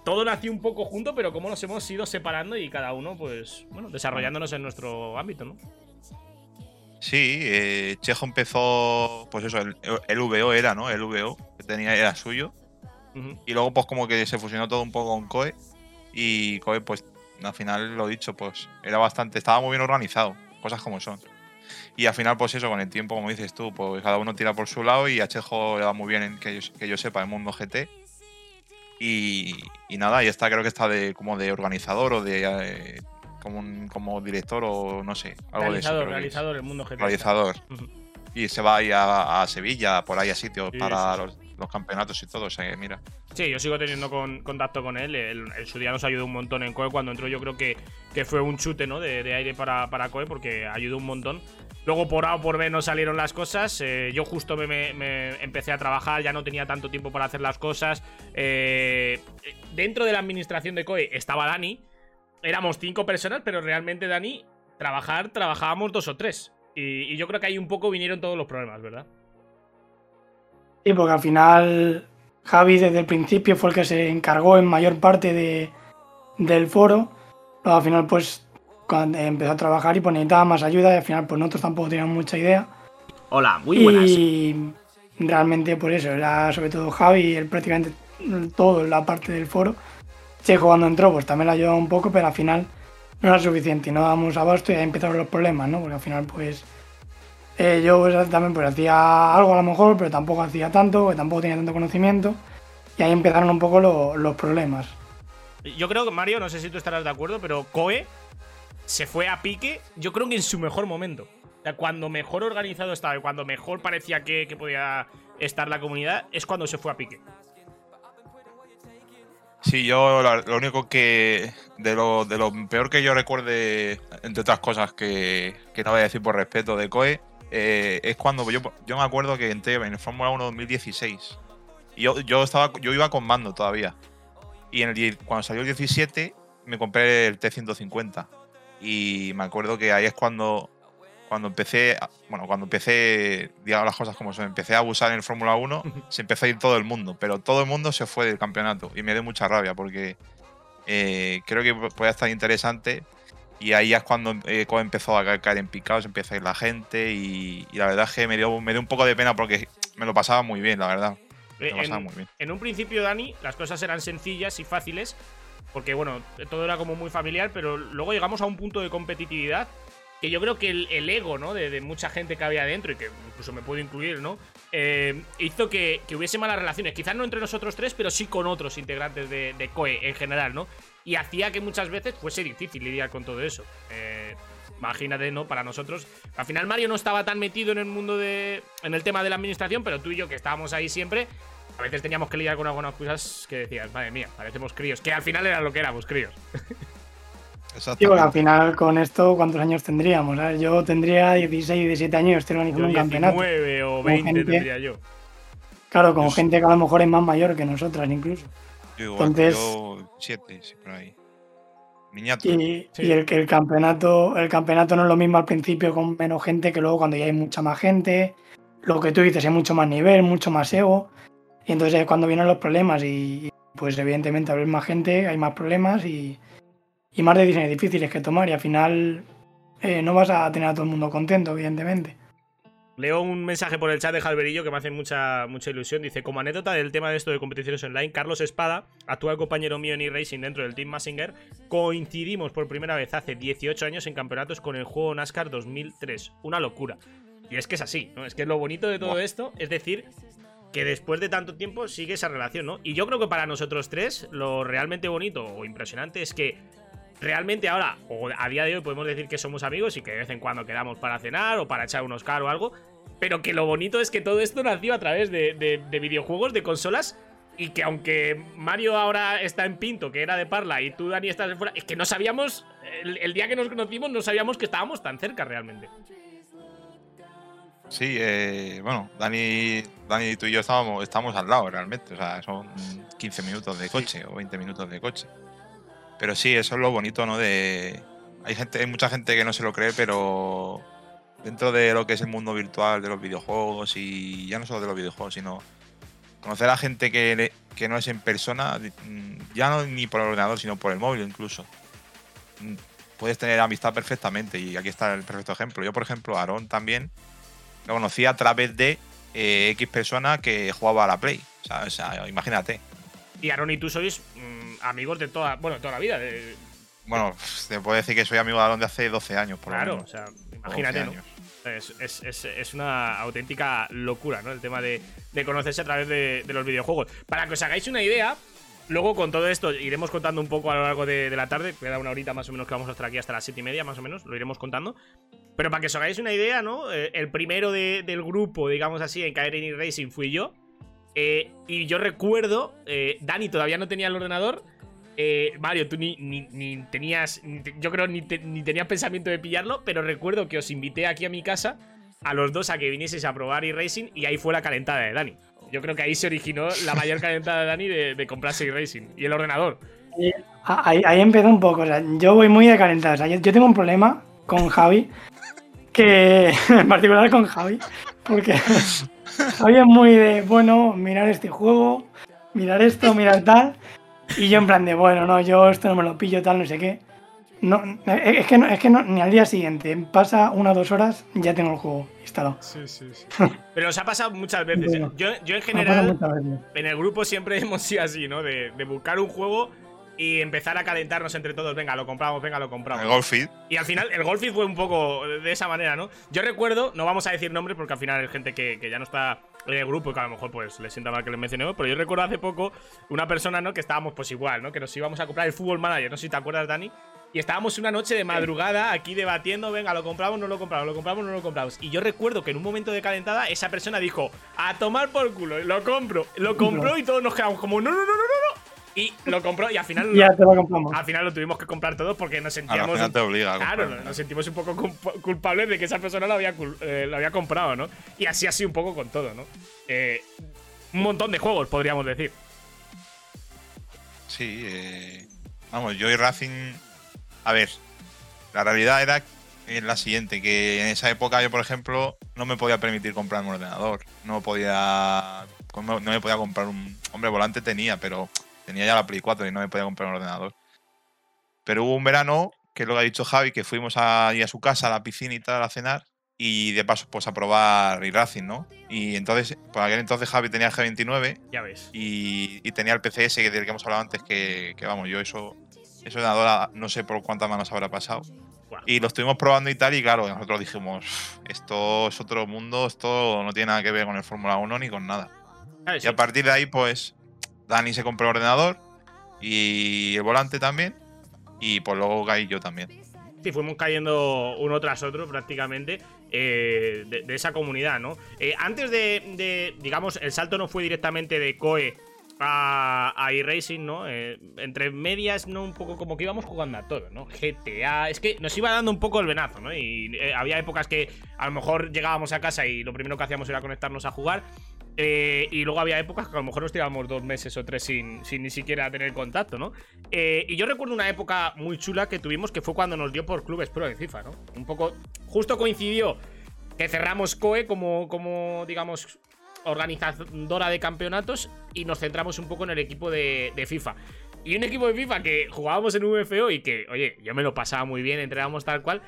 todo nació un poco junto, pero cómo nos hemos ido separando y cada uno, pues, bueno, desarrollándonos en nuestro ámbito, ¿no? Sí, eh, Chejo empezó, pues eso, el, el VO era, ¿no? El VO que tenía era suyo. Y luego, pues como que se fusionó todo un poco con Koe. Y Koe, pues al final, lo dicho, pues era bastante, estaba muy bien organizado, cosas como son. Y al final, pues eso, con el tiempo, como dices tú, pues cada uno tira por su lado y a Chejo le va muy bien, en que, yo, que yo sepa, el mundo GT. Y, y nada, y está, creo que está de como de organizador o de eh, como, un- como director o no sé, algo de eso. realizador, realizador el mundo GT. Realizador. Y se va ahí a, a Sevilla, por ahí a sitios Sí, para sí, sí. Los, los campeonatos y todo. O sea, que mira. Sí, yo sigo teniendo con- contacto con él. En su día nos ayudó un montón en COE. Cuando entró, yo creo que, que fue un chute ¿no? de, de aire para, para COE porque ayudó un montón. Luego por A o por B no salieron las cosas. eh, yo justo me, me- me empecé a trabajar, ya no tenía tanto tiempo para hacer las cosas. eh, dentro de la administración de COE estaba Dani. Éramos cinco personas, pero realmente Dani, trabajar, trabajábamos dos o tres. Y, y yo creo que ahí un poco vinieron todos los problemas, ¿verdad? Sí, porque al final Javi desde el principio fue el que se encargó en mayor parte de, del foro. Luego al final pues cuando empezó a trabajar y pues necesitaba más ayuda y al final pues nosotros tampoco teníamos mucha idea. Hola, muy buenas. Y realmente por eso, era sobre todo Javi, él prácticamente todo en la parte del foro. Checo cuando entró pues también la ayudaba un poco, pero al final no era suficiente, no dábamos abasto y ahí empezaron los problemas, ¿no? Porque al final pues eh, yo pues, también pues hacía algo a lo mejor, pero tampoco hacía tanto, que tampoco tenía tanto conocimiento. Y ahí empezaron un poco lo- los problemas. Yo creo que Mario, no sé si tú estarás de acuerdo, pero Koe se fue a pique, yo creo que en su mejor momento. O sea, cuando mejor organizado estaba y cuando mejor parecía que, que podía estar la comunidad, es cuando se fue a pique. Sí, yo lo único que. De lo, de lo peor que yo recuerde, entre otras cosas que, que no voy a decir por respeto de COE, eh, es cuando yo, yo me acuerdo que entré en el Fórmula 1 2016. Y yo, yo, estaba, yo iba con mando todavía. Y en el, cuando salió el 17, me compré el T150. Y me acuerdo que ahí es cuando, cuando empecé, bueno, cuando empecé, digamos las cosas como son, empecé a abusar en el Fórmula 1, se empezó a ir todo el mundo, pero todo el mundo se fue del campeonato y me dio mucha rabia porque eh, creo que puede estar interesante y ahí es cuando eh, Koe empezó a ca- caer en picados, empieza a ir la gente y, y la verdad es que me dio, me dio un poco de pena porque me lo pasaba muy bien, la verdad. Me pasaba En, muy bien. en un principio, Dani, las cosas eran sencillas y fáciles, porque bueno, todo era como muy familiar, pero luego llegamos a un punto de competitividad que yo creo que el, el ego, ¿no? De, de mucha gente que había dentro y que incluso me puedo incluir, ¿no? Eh, hizo que, que hubiese malas relaciones. Quizás no entre nosotros tres, pero sí con otros integrantes de, de COE en general, ¿no? Y hacía que muchas veces fuese difícil lidiar con todo eso. Eh, imagínate, ¿no? Para nosotros. Al final Mario no estaba tan metido en el mundo de. en el tema de la administración, pero tú y yo que estábamos ahí siempre. A veces teníamos que lidiar con algunas cosas que decías, madre mía, parecemos críos. Que al final era lo que éramos, críos. Sí, porque al final con esto, ¿cuántos años tendríamos? Ver, yo tendría 16, 17 años, estoy organizando Yo un campeonato. 19 o Con 20 gente- tendría yo. Claro, con gente que a lo mejor es más mayor que nosotras incluso. Yo igual, Entonces- yo siete, sí, por ahí. Niñato. Y, y el que el campeonato, el campeonato no es lo mismo al principio con menos gente que luego cuando ya hay mucha más gente. Lo que tú dices, hay mucho más nivel, mucho más ego. Y entonces es cuando vienen los problemas y, y, pues evidentemente al haber más gente hay más problemas y, y más decisiones difíciles que tomar y al final eh, no vas a tener a todo el mundo contento, evidentemente. Leo un mensaje por el chat de Jalverillo que me hace mucha, mucha ilusión. Dice, como anécdota del tema de esto de competiciones online, Carlos Espada, actual compañero mío en e-racing dentro del Team Massinger, coincidimos por primera vez hace 18 años en campeonatos con el juego NASCAR 2003. Una locura. Y es que es así, ¿no? Es que lo bonito de todo esto es decir que después de tanto tiempo sigue esa relación, ¿no? Y yo creo que para nosotros tres, lo realmente bonito o impresionante es que realmente ahora, o a día de hoy, podemos decir que somos amigos y que de vez en cuando quedamos para cenar o para echar unos car o algo. Pero que lo bonito es que todo esto nació a través de, de- de videojuegos, de consolas. Y que aunque Mario ahora está en Pinto, que era de Parla, y tú, Dani, estás de fuera, es que no sabíamos, el, el día que nos conocimos, no sabíamos que estábamos tan cerca realmente. Sí, eh, bueno, Dani, Dani tú y yo estábamos, estábamos al lado realmente. O sea, son 15 minutos de coche o 20 minutos de coche. Pero sí, eso es lo bonito, ¿no? De. Hay gente, hay mucha gente que no se lo cree, pero dentro de lo que es el mundo virtual, de los videojuegos, y ya no solo de los videojuegos, sino conocer a gente que, que no es en persona, mm, ya no ni por el ordenador, sino por el móvil incluso. Mm, Puedes tener amistad perfectamente, y aquí está el perfecto ejemplo. Yo, por ejemplo, Aarón también lo conocí a través de eh, X persona que jugaba a la Play. O sea, o sea, imagínate. Y Aaron y tú sois mm, amigos de toda, bueno, toda la vida. de- Bueno, te puedo decir que soy amigo de Aarón de hace 12 años, por lo claro, menos. o sea, imagínate, 12 ¿no? Es, es- es- es una auténtica locura, ¿no? El tema de, de conocerse a través de, de los videojuegos. Para que os hagáis una idea, luego con todo esto iremos contando un poco a lo largo de, de la tarde. Queda una horita más o menos que vamos a estar aquí hasta las siete y media, más o menos, lo iremos contando. Pero para que os hagáis una idea, ¿no? Eh, el primero de- del grupo, digamos así, en caer en e-racing fui yo. Eh, y yo recuerdo, eh, Dani todavía no tenía el ordenador. Eh, Mario, tú ni, ni- tenías. yo creo ni, ni tenías pensamiento de pillarlo, pero recuerdo que os invité aquí a mi casa a los dos a que vinieseis a probar e-racing y ahí fue la calentada de Dani. Yo creo que ahí se originó la mayor calentada de Dani de, de comprarse e-racing y el ordenador. Ah, Ahí, ahí empezó un poco. Yo voy muy de calentar. O sea, yo, yo tengo un problema con Javi. Que. En particular con Javi. Porque Javi es muy de, bueno, mirar este juego, mirar esto, mirar tal. Y yo en plan de, bueno, no, yo esto no me lo pillo, tal, no sé qué. No, es que, no, es que no, ni al día siguiente. Pasa una o dos horas, ya tengo el juego instalado. Sí, sí, sí. Pero os ha pasado muchas veces. ¿eh? Bueno, Yo, yo en general, en el grupo siempre hemos sido así, ¿no? De, de buscar un juego y empezar a calentarnos entre todos. Venga, lo compramos, venga, lo compramos. El Golfit. Y al final, el Golfit fue un poco de esa manera, ¿no? Yo recuerdo, no vamos a decir nombres porque al final hay gente que, que ya no está en el grupo y que a lo mejor pues le sienta mal que les mencionemos, pero yo recuerdo hace poco una persona, ¿no? Que estábamos pues igual, ¿no? Que nos íbamos a comprar el Fútbol Manager, no sé si te acuerdas, Dani. Y estábamos una noche de madrugada aquí debatiendo, venga, lo compramos, no lo compramos, lo compramos, no lo compramos. Y yo recuerdo que en un momento de calentada esa persona dijo, a tomar por culo, lo compro. Lo compró y todos nos quedamos como, no, no, no, no, no. Y lo compró y al final... Ya te lo compramos. Al final lo tuvimos que comprar todos porque nos Al sentíamos. final te obliga a Claro, nos sentimos un poco culpa- culpables de que esa persona lo había, eh, lo había comprado, ¿no? Y así así un poco con todo, ¿no? Eh, un montón de juegos, podríamos decir. Sí, eh, vamos, yo y Racing. A ver, la realidad era eh, la siguiente: que en esa época yo, por ejemplo, no me podía permitir comprar un ordenador. No podía. No me podía comprar un. Hombre, volante tenía, pero tenía ya la Play 4 y no me podía comprar un ordenador. Pero hubo un verano, que es lo que ha dicho Javi, que fuimos ahí a su casa, a la piscina y tal, a cenar. Y de paso, pues a probar Racing, ¿no? Y entonces, por aquel entonces Javi tenía el G29 Ya ves. y, y tenía el PCS que- del que hemos hablado antes, que, que, vamos, yo eso, eso de Adora no sé por cuántas manos habrá pasado. Y lo estuvimos probando y tal, y claro, nosotros dijimos, esto es otro mundo, esto no tiene nada que ver con el Fórmula 1 ni con nada. Y a partir de ahí, pues, Dani se compró el ordenador y el volante también, y pues luego caí yo también. Sí, fuimos cayendo uno tras otro prácticamente eh, de, esa comunidad, ¿no? Eh, antes de, digamos, el salto no fue directamente de Koe a, a iRacing, ¿no? Eh, entre medias, ¿no? Un poco como que íbamos jugando a todo, ¿no? GTA, es que nos iba dando un poco el venazo, ¿no? Y había épocas que a lo mejor llegábamos a casa y lo primero que hacíamos era conectarnos a jugar. Eh, y luego había épocas que a lo mejor nos tirábamos dos meses o tres sin, sin ni siquiera tener contacto, ¿no? Eh, y yo recuerdo una época muy chula que tuvimos que fue cuando nos dio por clubes pro en FIFA, ¿no? Un poco. Justo coincidió que cerramos COE como, como digamos, organizadora de campeonatos y nos centramos un poco en el equipo de, de FIFA. Y un equipo de FIFA que jugábamos en UFO y que, oye, yo me lo pasaba muy bien, entrenábamos tal cual.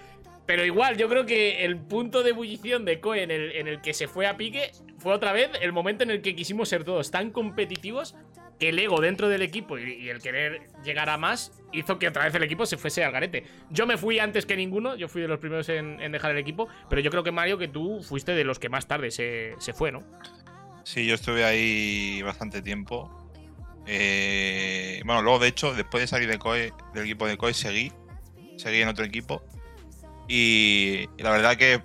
Pero igual, yo creo que el punto de ebullición de Koe en el, en el que se fue a pique fue otra vez el momento en el que quisimos ser todos tan competitivos que el ego dentro del equipo y, el querer llegar a más hizo que otra vez el equipo se fuese al garete. Yo me fui antes que ninguno, yo fui de los primeros en, en dejar el equipo, pero yo creo que Mario, que tú fuiste de los que más tarde se, se fue, ¿no? Sí, yo estuve ahí bastante tiempo. Eh, bueno, luego de hecho, después de salir de COE, del equipo de COE, seguí. Seguí en otro equipo. Y la verdad que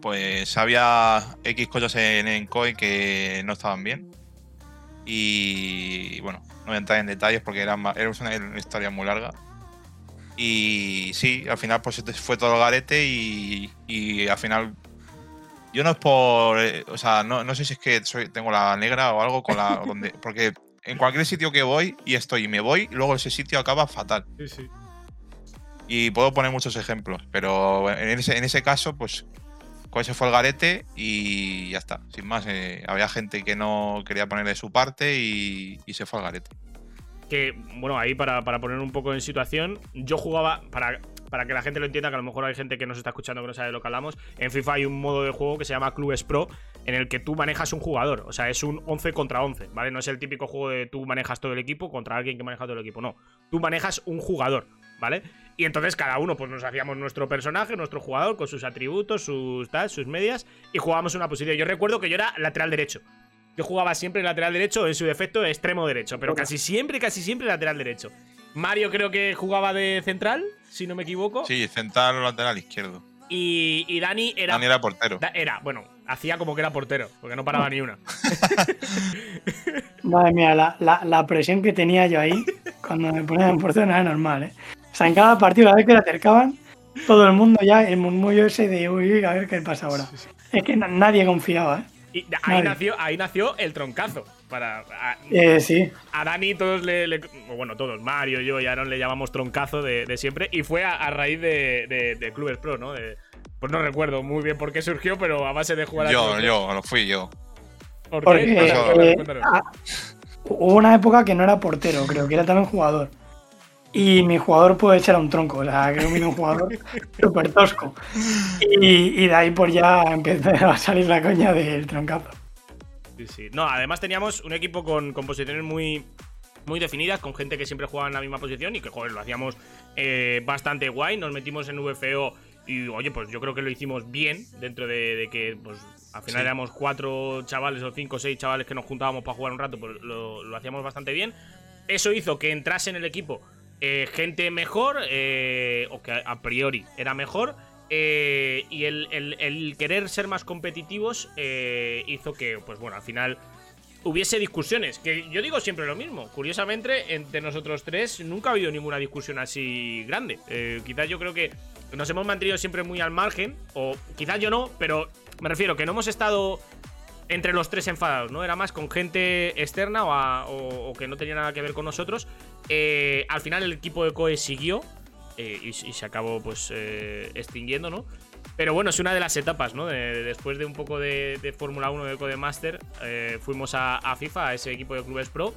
pues había X cosas en, en que no estaban bien. Y bueno, no voy a entrar en detalles porque era, era una, historia muy larga. Y sí, al final pues fue todo el garete y, y al final yo no es por. eh, O sea, no, no sé si es que soy, tengo la negra o algo con la. donde, porque en cualquier sitio que voy y estoy y me voy, luego ese sitio acaba fatal. Sí, sí. Y puedo poner muchos ejemplos, pero en ese, en ese caso, pues. Se fue el garete y ya está. Sin más, eh, había gente que no quería poner de su parte y, y se fue al garete. que, bueno, ahí para, para poner un poco en situación, yo jugaba, para, para que la gente lo entienda, que a lo mejor hay gente que nos está escuchando que no sabe de lo que hablamos, en FIFA hay un modo de juego que se llama Clubes Pro, en el que tú manejas un jugador, o sea, es un 11 contra 11, ¿vale? No es el típico juego de tú manejas todo el equipo contra alguien que maneja todo el equipo, no. Tú manejas un jugador, ¿vale? Y entonces cada uno pues nos hacíamos nuestro personaje, nuestro jugador, con sus atributos, sus tal, sus medias, y jugábamos una posición. Yo recuerdo que yo era lateral derecho. Yo jugaba siempre lateral derecho, en su defecto extremo derecho, pero casi siempre, casi siempre lateral derecho. Mario creo que jugaba de central, si no me equivoco. Sí, central o lateral izquierdo. Y, y Dani era. Dani era portero. Da- Era, bueno, hacía como que era portero, porque no paraba ni una. Madre mía, la, la- la presión que tenía yo ahí. Cuando me ponían en portero no era normal, ¿eh? O sea, en cada partido, a ver que le acercaban, todo el mundo ya, el murmullo ese de uy, uy, a ver qué pasa ahora. Es que na- nadie confiaba, ¿eh? Y ahí Nadie. nació, ahí nació el troncazo. Para, a, Eh, sí. a Dani todos le, le- Bueno, todos, Mario, yo y Aaron le llamamos troncazo de, de siempre. Y fue a, a raíz de, de, de Clubes Pro, ¿no? De- pues no recuerdo muy bien por qué surgió, pero a base de jugar a Yo, Clubes Pro. yo, lo fui yo. ¿Por qué? Porque eh, hubo una época que no era portero, creo que era también jugador. Y mi jugador puede ser un tronco, o sea, creo que un jugador súper tosco. Y, y de ahí pues ya empezó a salir la coña del troncazo. Sí, sí. No, además teníamos un equipo con, con posiciones muy, muy definidas, con gente que siempre jugaba en la misma posición y que, joder, lo hacíamos eh, bastante guay. Nos metimos en VFO y, oye, pues yo creo que lo hicimos bien, dentro de, de que, pues, al final Sí. éramos cuatro chavales o cinco o seis chavales que nos juntábamos para jugar un rato, pues lo, lo hacíamos bastante bien. Eso hizo que entrase en el equipo eh, gente mejor, eh, o que a, priori era mejor. eh, y el, el- querer ser más competitivos eh, hizo que, pues bueno, al final hubiese discusiones. Que yo digo siempre lo mismo. Curiosamente, entre nosotros tres nunca ha habido ninguna discusión así grande. Quizás yo creo que nos hemos mantenido siempre muy al margen. O quizás yo no, pero me refiero que no hemos estado entre los tres enfadados, ¿no? Era más con gente externa o, que no tenía nada que ver con nosotros. Eh, al final el equipo de Coe siguió eh, y, se acabó pues eh, extinguiendo, ¿no? Pero bueno, es una de las etapas, ¿no? De- de- después de un poco de, Fórmula 1 de Codemaster, fuimos a, FIFA, a ese equipo de clubes pro.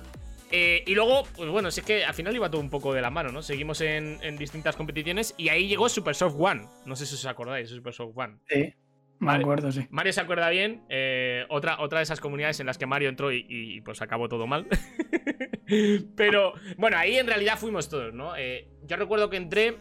Y luego, pues bueno, es que al final iba todo un poco de la mano, ¿no? Seguimos en, en distintas competiciones y ahí llegó Supersoft One. No sé si os acordáis, Supersoft One. Sí, me Vale. acuerdo, sí. Mario se acuerda bien. eh, otra, otra de esas comunidades en las que Mario entró y, y, pues acabó todo mal. Pero bueno, ahí en realidad fuimos todos, ¿no? Eh, yo recuerdo que entré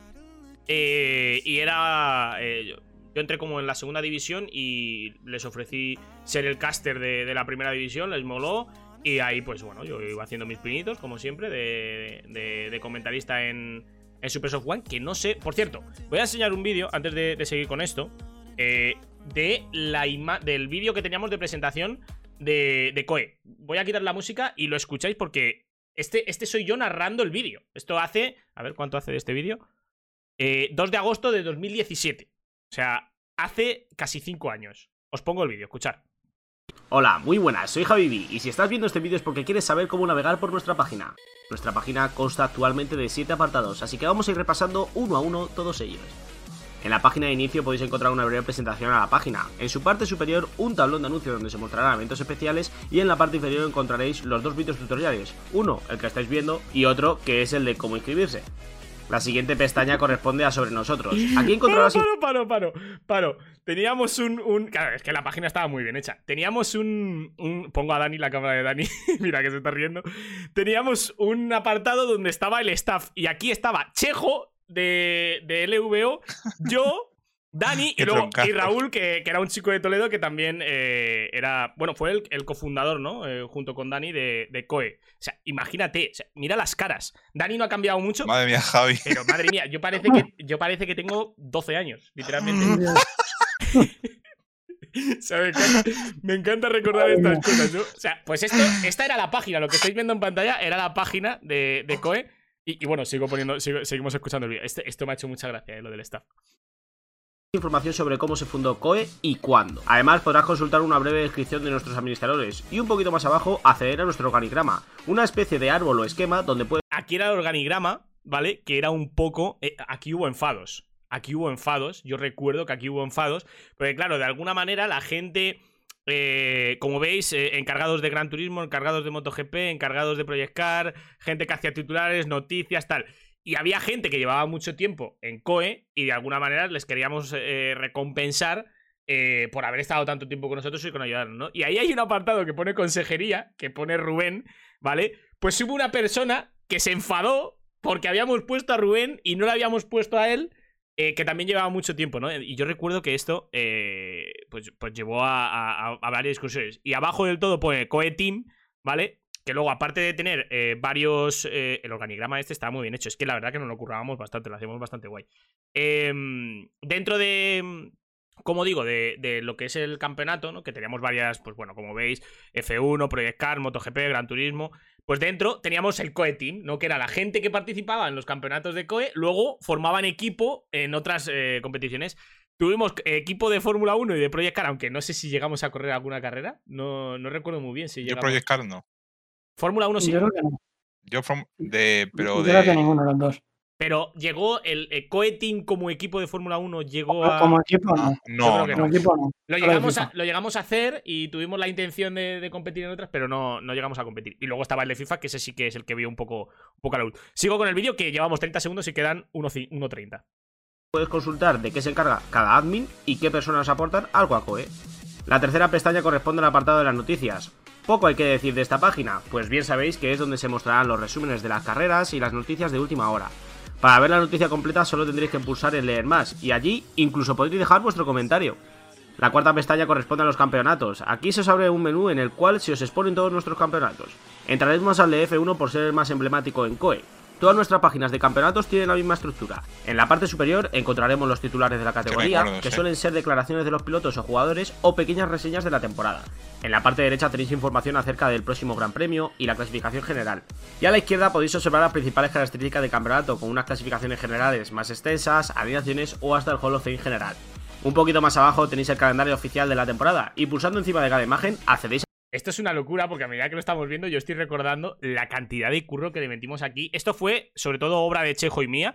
eh, y era. eh, yo, yo entré como en la segunda división y les ofrecí ser el caster de, de la primera división, les moló. Y ahí, pues bueno, yo iba haciendo mis pinitos, como siempre, de, de- de comentarista en, en Supersoft One. Que no sé. Por cierto, voy a enseñar un vídeo antes de, de seguir con esto. eh, de la del vídeo que teníamos de presentación de, de Koe. Voy a quitar la música y lo escucháis porque este, este soy yo narrando el vídeo. Esto hace. A ver cuánto hace de este vídeo. Eh, 2 de agosto de 2017. O sea, hace casi 5 años. Os pongo el vídeo, escuchar. Hola, muy buenas, soy Javibi y si estás viendo este vídeo es porque quieres saber cómo navegar por nuestra página. Nuestra página consta actualmente de 7 apartados, así que vamos a ir repasando uno a uno todos ellos. En la página de inicio podéis encontrar una breve presentación a la página. En su parte superior un tablón de anuncios donde se mostrarán eventos especiales y en la parte inferior encontraréis los dos vídeos tutoriales. Uno, el que estáis viendo, y otro que es el de cómo inscribirse. La siguiente pestaña corresponde a sobre nosotros. Aquí encontrarás Paro, paro, paro, paro. Teníamos un, un- Claro, es que la página estaba muy bien hecha. Teníamos un. un- Pongo a Dani la cámara de Dani. Mira que se está riendo. Teníamos un apartado donde estaba el staff. Y aquí estaba Chejo de, de LVO, yo. Dani y, luego, y Raúl, que, que era un chico de Toledo que también eh, era. Bueno, fue el, el cofundador, ¿no? Eh, junto con Dani de, de COE. O sea, imagínate, o sea, mira las caras. Dani no ha cambiado mucho. Madre mía, Javi. Pero madre mía, yo parece que, yo parece que tengo 12 años, literalmente. O sea, me, encanta, me encanta recordar estas cosas, ¿no? O sea, pues esto, esta era la página, lo que estáis viendo en pantalla era la página de, de Coe. Y, y bueno, sigo poniendo, sigo- seguimos escuchando el vídeo. Este- esto me ha hecho mucha gracia, eh, lo del staff. información sobre cómo se fundó COE y cuándo. Además podrás consultar una breve descripción de nuestros administradores y un poquito más abajo acceder a nuestro organigrama, una especie de árbol o esquema donde puedes Aquí era el organigrama, ¿vale? Que era un poco. eh, aquí hubo enfados. Aquí hubo enfados. Yo recuerdo que aquí hubo enfados. Porque, claro, de alguna manera la gente. Eh, como veis, eh, encargados de Gran Turismo, encargados de MotoGP, encargados de Project Car, gente que hacía titulares, noticias, tal. Y había gente que llevaba mucho tiempo en COE y de alguna manera les queríamos eh, recompensar por haber estado tanto tiempo con nosotros y con ayudarnos, ¿no? Y ahí hay un apartado que pone consejería, que pone Rubén, ¿vale? Pues hubo una persona que se enfadó porque habíamos puesto a Rubén y no le habíamos puesto a él, eh, que también llevaba mucho tiempo, ¿no? Y yo recuerdo que esto, eh, pues, pues llevó a, varias discusiones. Y abajo del todo pone Coe Team, ¿vale? Que luego, aparte de tener eh, varios. el organigrama este estaba muy bien hecho. Es que la verdad que nos lo currábamos bastante, lo hacíamos bastante guay. Em, dentro de. Como digo, de, de lo que es el campeonato, ¿no? Que teníamos varias, pues bueno, como veis, F1, Project Car, MotoGP, Gran Turismo. Pues dentro teníamos el COE Team, ¿no? Que era la gente que participaba en los campeonatos de COE, luego formaban equipo en otras eh, competiciones. Tuvimos equipo de Fórmula 1 y de Project Car, aunque no sé si llegamos a correr alguna carrera. No, no recuerdo muy bien si Yo llegamos. Project Car no. Fórmula 1 sí. Yo creo que no. Yo from- de, pero Yo creo que de, ninguno de los dos. Pero llegó el, el COE Team como equipo de Fórmula 1, llegó a. Como equipo no. No, que Como no. equipo no. Lo llegamos, a, lo llegamos a hacer y tuvimos la intención de, de competir en otras, pero no, no llegamos a competir. Y luego estaba el de FIFA, que ese sí que es el que vio un poco, un poco a la luz. Sigo con el vídeo que llevamos 30 segundos y quedan 1.ci- 1.30. Puedes consultar de qué se encarga cada admin y qué personas aportan algo a COE. La tercera pestaña corresponde al apartado de las noticias. Poco hay que decir de esta página, pues bien sabéis que es donde se mostrarán los resúmenes de las carreras y las noticias de última hora. Para ver la noticia completa solo tendréis que pulsar en leer más, y allí incluso podréis dejar vuestro comentario. La cuarta pestaña corresponde a los campeonatos. Aquí se os abre un menú en el cual se os exponen todos nuestros campeonatos. Entraremos al de F1 por ser el más emblemático en COE. Todas nuestras páginas de campeonatos tienen la misma estructura. En la parte superior encontraremos los titulares de la categoría, recuerdo, que sí. suelen ser declaraciones de los pilotos o jugadores o pequeñas reseñas de la temporada. En la parte derecha tenéis información acerca del próximo Gran Premio y la clasificación general. Y a la izquierda podéis observar las principales características del campeonato, con unas clasificaciones generales más extensas, alineaciones o hasta el Hall of Fame general. Un poquito más abajo tenéis el calendario oficial de la temporada y pulsando encima de cada imagen accedéis Esto es una locura porque a medida que lo estamos viendo yo estoy recordando la cantidad de curro que le metimos aquí. Esto fue sobre todo obra de Chejo y mía,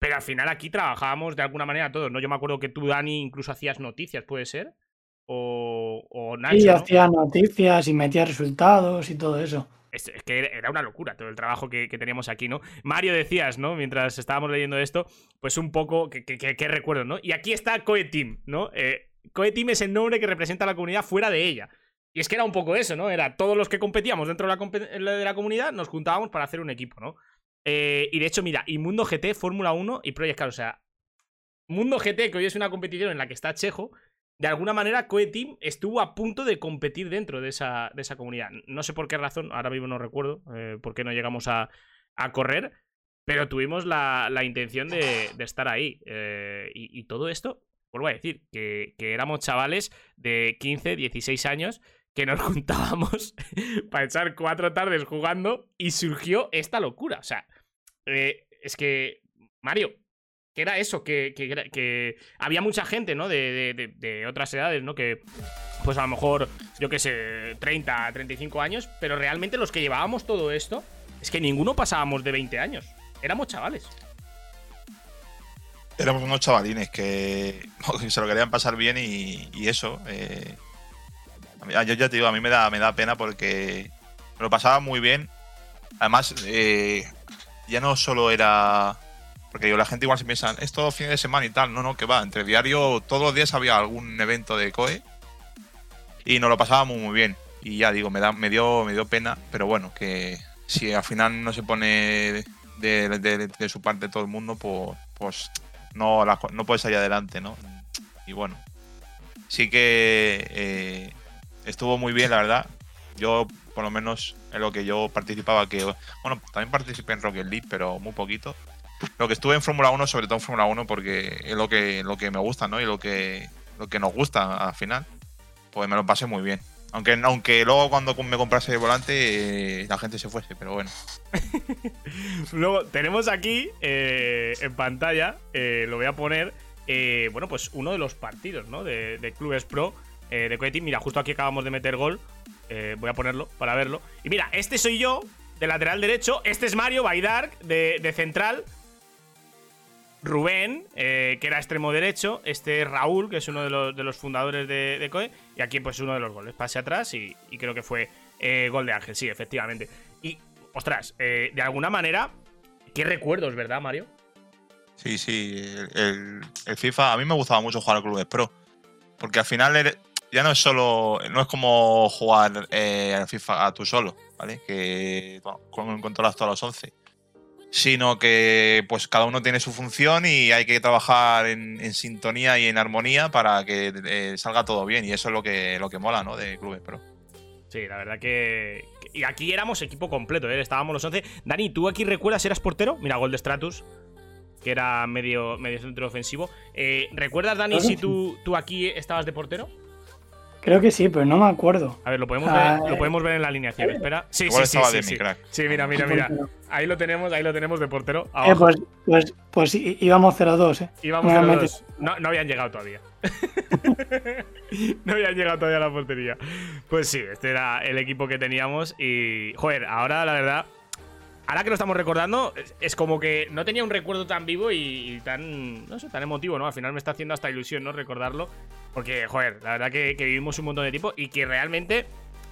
pero al final aquí trabajábamos de alguna manera todos, ¿no? Yo me acuerdo que tú, Dani, incluso hacías noticias, ¿puede ser? O, o Nacho, Y ¿no? hacía noticias y metía resultados y todo eso. Es, es que era una locura todo el trabajo que, que teníamos aquí, ¿no? Mario decías, ¿no? Mientras estábamos leyendo esto, pues un poco, que, que, que- que recuerdo, ¿no? Y aquí está Coe Team, ¿no? Eh, Coe Team es el nombre que representa a la comunidad fuera de ella. Y es que era un poco eso, ¿no? Era todos los que competíamos dentro de la, de la comunidad, nos juntábamos para hacer un equipo, ¿no? Eh, y de hecho, mira, y Mundo GT, Fórmula 1 y Project Car, o sea, Mundo GT, que hoy es una competición en la que está Chejo, de alguna manera Coe Team estuvo a punto de competir dentro de esa, de esa comunidad. No sé por qué razón, ahora mismo no recuerdo eh, por qué no llegamos a, a correr, pero tuvimos la, la intención de, estar ahí. eh, y, y todo esto, vuelvo a decir, que, que éramos chavales de 15, 16 años que nos juntábamos para echar cuatro tardes jugando y surgió esta locura. O sea, eh, es que, Mario, que era eso, que, que, que había mucha gente, ¿no? De, de- de- otras edades, ¿no? Que, pues a lo mejor, yo qué sé, 30, 35 años, pero realmente los que llevábamos todo esto, es que ninguno pasábamos de 20 años. Éramos chavales. Éramos unos chavalines que, se lo querían pasar bien y, eso. eh, yo ya te digo, a mí me da, me da pena porque me lo pasaba muy bien. Además, eh, ya no solo era. Porque digo, la gente igual se piensa, es todo fin de semana y tal. No, no, que va. Entre diario, todos los días había algún evento de COE y nos lo pasábamos muy bien. Y ya digo, me, da, me, dio, me dio pena, pero bueno, que si al final no se pone de, de- su parte todo el mundo, pues, pues no, no puede salir adelante, ¿no? Y bueno, sí que eh, estuvo muy bien, la verdad. Yo, por lo menos, en lo que yo participaba, que bueno, también participé en Rocket League, pero muy poquito. Lo que estuve en Fórmula 1, sobre todo en Fórmula 1, porque es lo que, lo que me gusta, ¿no? Y lo que, lo que nos gusta al final, pues me lo pasé muy bien. Aunque, aunque luego cuando me comprase el volante, eh, la gente se fuese, pero bueno. Luego tenemos aquí eh, en pantalla, eh, lo voy a poner, bueno, pues uno de los partidos, ¿no? De Clubes Pro eh, de Coe Team. Mira, justo aquí acabamos de meter gol. Eh, voy a ponerlo para verlo. Y mira, este soy yo, de lateral derecho. Este es Mario Baidark, de, de central. Rubén, eh, que era extremo derecho. Este es Raúl, que es uno de los, de los fundadores de, de COE. Y aquí, pues, uno de los goles. Pase atrás y, creo que fue gol de Ángel, sí, efectivamente. Y, ostras, de alguna manera, qué recuerdos, ¿verdad, Mario? Sí, sí, el, el- FIFA, a mí me gustaba mucho jugar a clubes pro, porque al final eres- ya no es solo, no es como jugar eh, FIFA a tú solo, ¿vale? Que bueno, con- controlas todos los 11, sino que pues cada uno tiene su función y hay que trabajar en, sintonía y en armonía para que eh, salga todo bien y eso es lo que, lo que mola, ¿no? De clubes pro. Sí, la verdad que. Y aquí éramos equipo completo, ¿eh? Estábamos los 11. Dani, ¿tú aquí recuerdas? ¿Eras portero? Mira, gol de Stratus, que era medio, medio centro ofensivo. Eh, ¿Recuerdas, Dani, si tú, tú aquí estabas de portero? Creo que sí, pero no me acuerdo. A ver, lo podemos, Ah, ver, lo eh. podemos ver en la alineación. Espera. Sí, Igual sí, sí, estaba sí, de sí. mi crack. Sí, mira, mira, mira. Ahí lo tenemos, ahí lo tenemos de portero. Eh, pues, pues, pues sí, íbamos 0-2, ¿eh? Íbamos Nuevamente. 0-2. No, no habían llegado todavía. no habían llegado todavía a la portería. Pues sí, este era el equipo que teníamos. Y, joder, ahora la verdad, ahora que lo estamos recordando, es, como que no tenía un recuerdo tan vivo y, y tan, no sé, tan emotivo, ¿no? Al final me está haciendo hasta ilusión, ¿no? Recordarlo. Porque, joder, la verdad que, que vivimos un montón de tiempo y que realmente,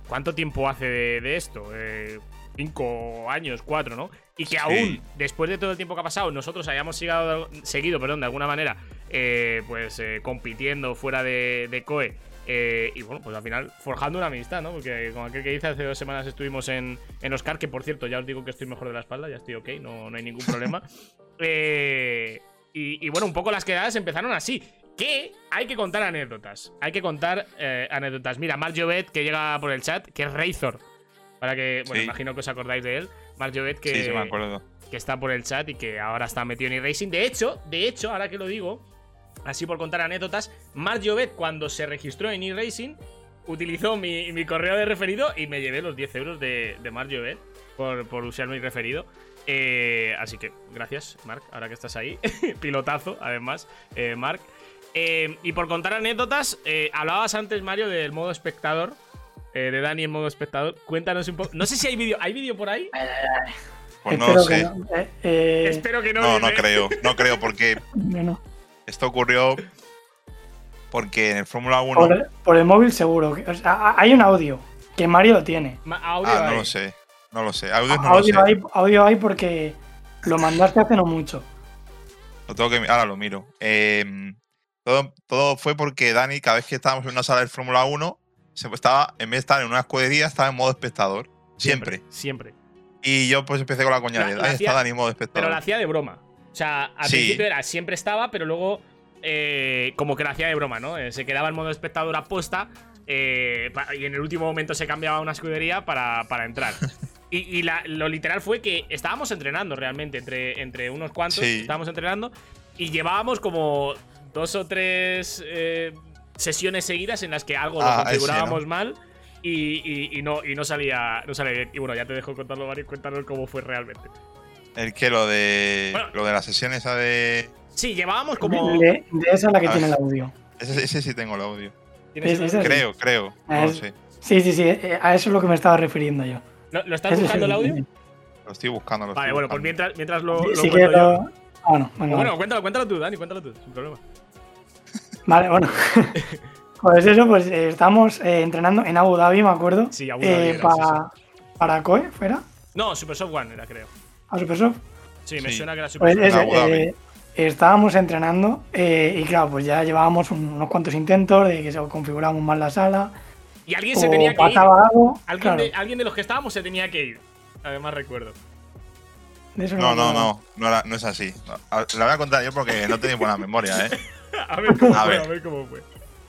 ¿cuánto tiempo hace de, de esto? Eh, cinco años, cuatro, ¿no? Y que aún, después de todo el tiempo que ha pasado, nosotros hayamos seguido, seguido perdón, de alguna manera, eh, pues eh, compitiendo fuera de, de COE. Eh, y bueno, pues al final forjando una amistad, ¿no? Porque como aquel que dice, hace dos semanas estuvimos en, en Oscar, que por cierto, ya os digo que estoy mejor de la espalda, ya estoy ok, no, no hay ningún problema. Eh, y, y bueno, un poco las quedadas empezaron así. Que hay que contar anécdotas. Hay que contar eh, anécdotas. Mira, Mark Jovet, que llega por el chat, que es Razor. Para que, bueno, Sí. imagino que os acordáis de él. Mark Jovet, que, Sí, sí, me acuerdo. que está por el chat y que ahora está metido en e-racing. De hecho, de hecho, ahora que lo digo, así por contar anécdotas, Mark Jovet, cuando se registró en e-racing, utilizó mi, mi correo de referido y me llevé los 10 euros de, de Mark Jovet por, por usar mi referido. Eh, así que gracias, Mark, ahora que estás ahí. Pilotazo, además, eh, Mark. Eh, y por contar anécdotas, eh, hablabas antes, Mario, del modo espectador. eh, de Dani en modo espectador. Cuéntanos un poco. No sé si hay vídeo. ¿Hay vídeo por ahí? Pues no Espero que sé. no. Eh, eh, Espero que no. No, no creo. No creo porque no, no. Esto ocurrió porque en el Fórmula 1. Por, el- por el móvil seguro. o sea, hay un audio que Mario lo tiene. Audio Ah, no hay. lo sé. No lo sé. Audios no lo audio, sé. hay, audio hay porque lo mandaste hace no mucho. Lo tengo que Ahora lo miro. Eh, todo, todo fue porque Dani, cada vez que estábamos en una sala de Fórmula 1, se estaba, en vez de estar en una escudería, estaba en modo espectador. Siempre. Siempre. Y yo pues empecé con la coña La- de la ahí hacía- está Dani en modo espectador. Pero la hacía de broma. O sea, al Sí. principio era siempre estaba, pero luego eh, como que la hacía de broma, ¿no? Eh, se quedaba en modo espectador apuesta eh, y en el último momento se cambiaba a una escudería para, para entrar. Y, y la- lo literal fue que estábamos entrenando realmente entre, entre unos cuantos. Sí. Estábamos entrenando y llevábamos como dos o tres sesiones seguidas en las que algo Ah, lo ese, configurábamos ¿no? mal. Y, y- y no, y no salía no salía bien. Y bueno, ya te dejo contarlo, Mario, cuéntanos cómo fue realmente. El que lo de. Bueno. Lo de la sesión esa de. Sí, llevábamos como. De, de esa es la que A tiene el audio. Ese, ese sí tengo el audio. ¿Tienes Es- el- esa- Sí. Creo, creo. No Ah, lo es- sé. Sí, sí, sí. eh, A eso es lo que me estaba refiriendo yo. ¿Lo, lo estás Ese buscando el audio? Lo estoy buscando. Lo Vale, estoy bueno, pues mientras, mientras lo, lo Sí que cuento yo. lo- Ah, bueno, venga, Bueno, cuéntalo, cuéntalo tú, Dani, cuéntalo tú, sin problema. Vale, bueno. pues eso, pues eh, estamos eh, entrenando en Abu Dhabi, me acuerdo. Sí, Abu Dhabi eh, era, para, para COE, ¿fuera? No, Super Soft One era, creo. A Supersoft. Sí, me Sí. suena que era Super Pues Soft eso, Abu Dhabi. eh, estábamos entrenando eh, y claro, pues ya llevábamos un- unos cuantos intentos de que se configuramos mal la sala. Y alguien se tenía que ir. algo. Alguien, claro, de, alguien de los que estábamos se tenía que ir. Además, recuerdo. de eso No, no, no. No, era- no es así. La voy a contar yo porque no tengo buena memoria, ¿eh? A ver cómo A fue, ver. a ver cómo fue.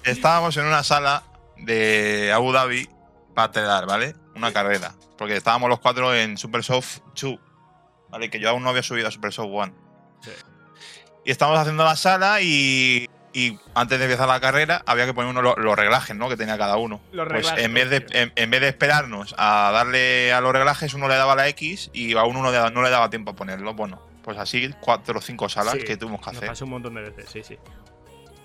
Estábamos en una sala de Abu Dhabi para telar, ¿vale? Una carrera. Porque estábamos los cuatro en Supersoft 2, ¿vale? Que yo aún no había subido a Supersoft 1. Sí. Y estábamos haciendo la sala y, y antes de empezar la carrera había que poner uno lo- los, reglajes, ¿no? Que tenía cada uno. Los Pues reglajes, en vez, de, en, en vez de esperarnos a darle a los reglajes, uno le daba la X y a uno no le daba, no le daba tiempo a ponerlo. Bueno, pues así cuatro o cinco salas Sí, que tuvimos que hacer. pasó un montón de veces, sí, sí.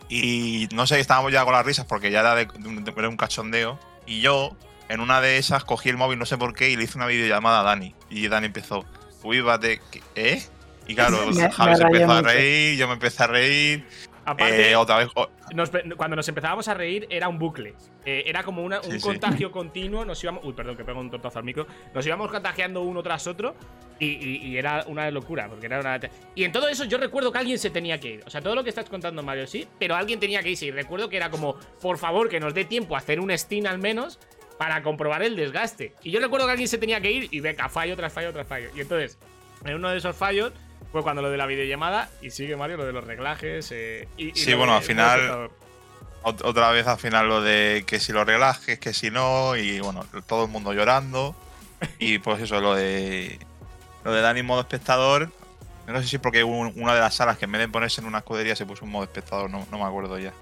Y no sé, estábamos ya con las risas porque ya era, de, de- era un cachondeo. Y yo, en una de esas, cogí el móvil, no sé por qué, y le hice una videollamada a Dani. Y Dani empezó, uy, bate, ¿qué- ¿eh? Y claro, Me- Javi se empezó a reír, yo me empecé a reír. Aparte, eh, otra vez, oh, nos cuando nos empezábamos a reír era un bucle. Eh, era como una- un Sí, sí. contagio continuo. Nos íbamos. Uy, perdón, que pego un tortazo al micro. Nos íbamos contagiando uno tras otro. Y, y- y era una locura. Porque era una. Y en todo eso yo recuerdo que alguien se tenía que ir. O sea, todo lo que estás contando, Mario, sí. Pero alguien tenía que irse. Y recuerdo que era como, por favor, que nos dé tiempo a hacer un Steam al menos. Para comprobar el desgaste. Y yo recuerdo que alguien se tenía que ir. Y venga, fallo tras fallo tras fallo. Y entonces, en uno de esos fallos. Fue cuando lo de la videollamada y sigue Mario lo de los reglajes. eh, y, y Sí, bueno, de- al final- otra vez al final lo de que si los reglajes, que si no, y bueno, todo el mundo llorando. Y pues eso, lo de. Lo de Dani en modo espectador. No sé si porque hubo una de las salas que en vez de ponerse en una escudería se puso en modo espectador, no, no me acuerdo ya.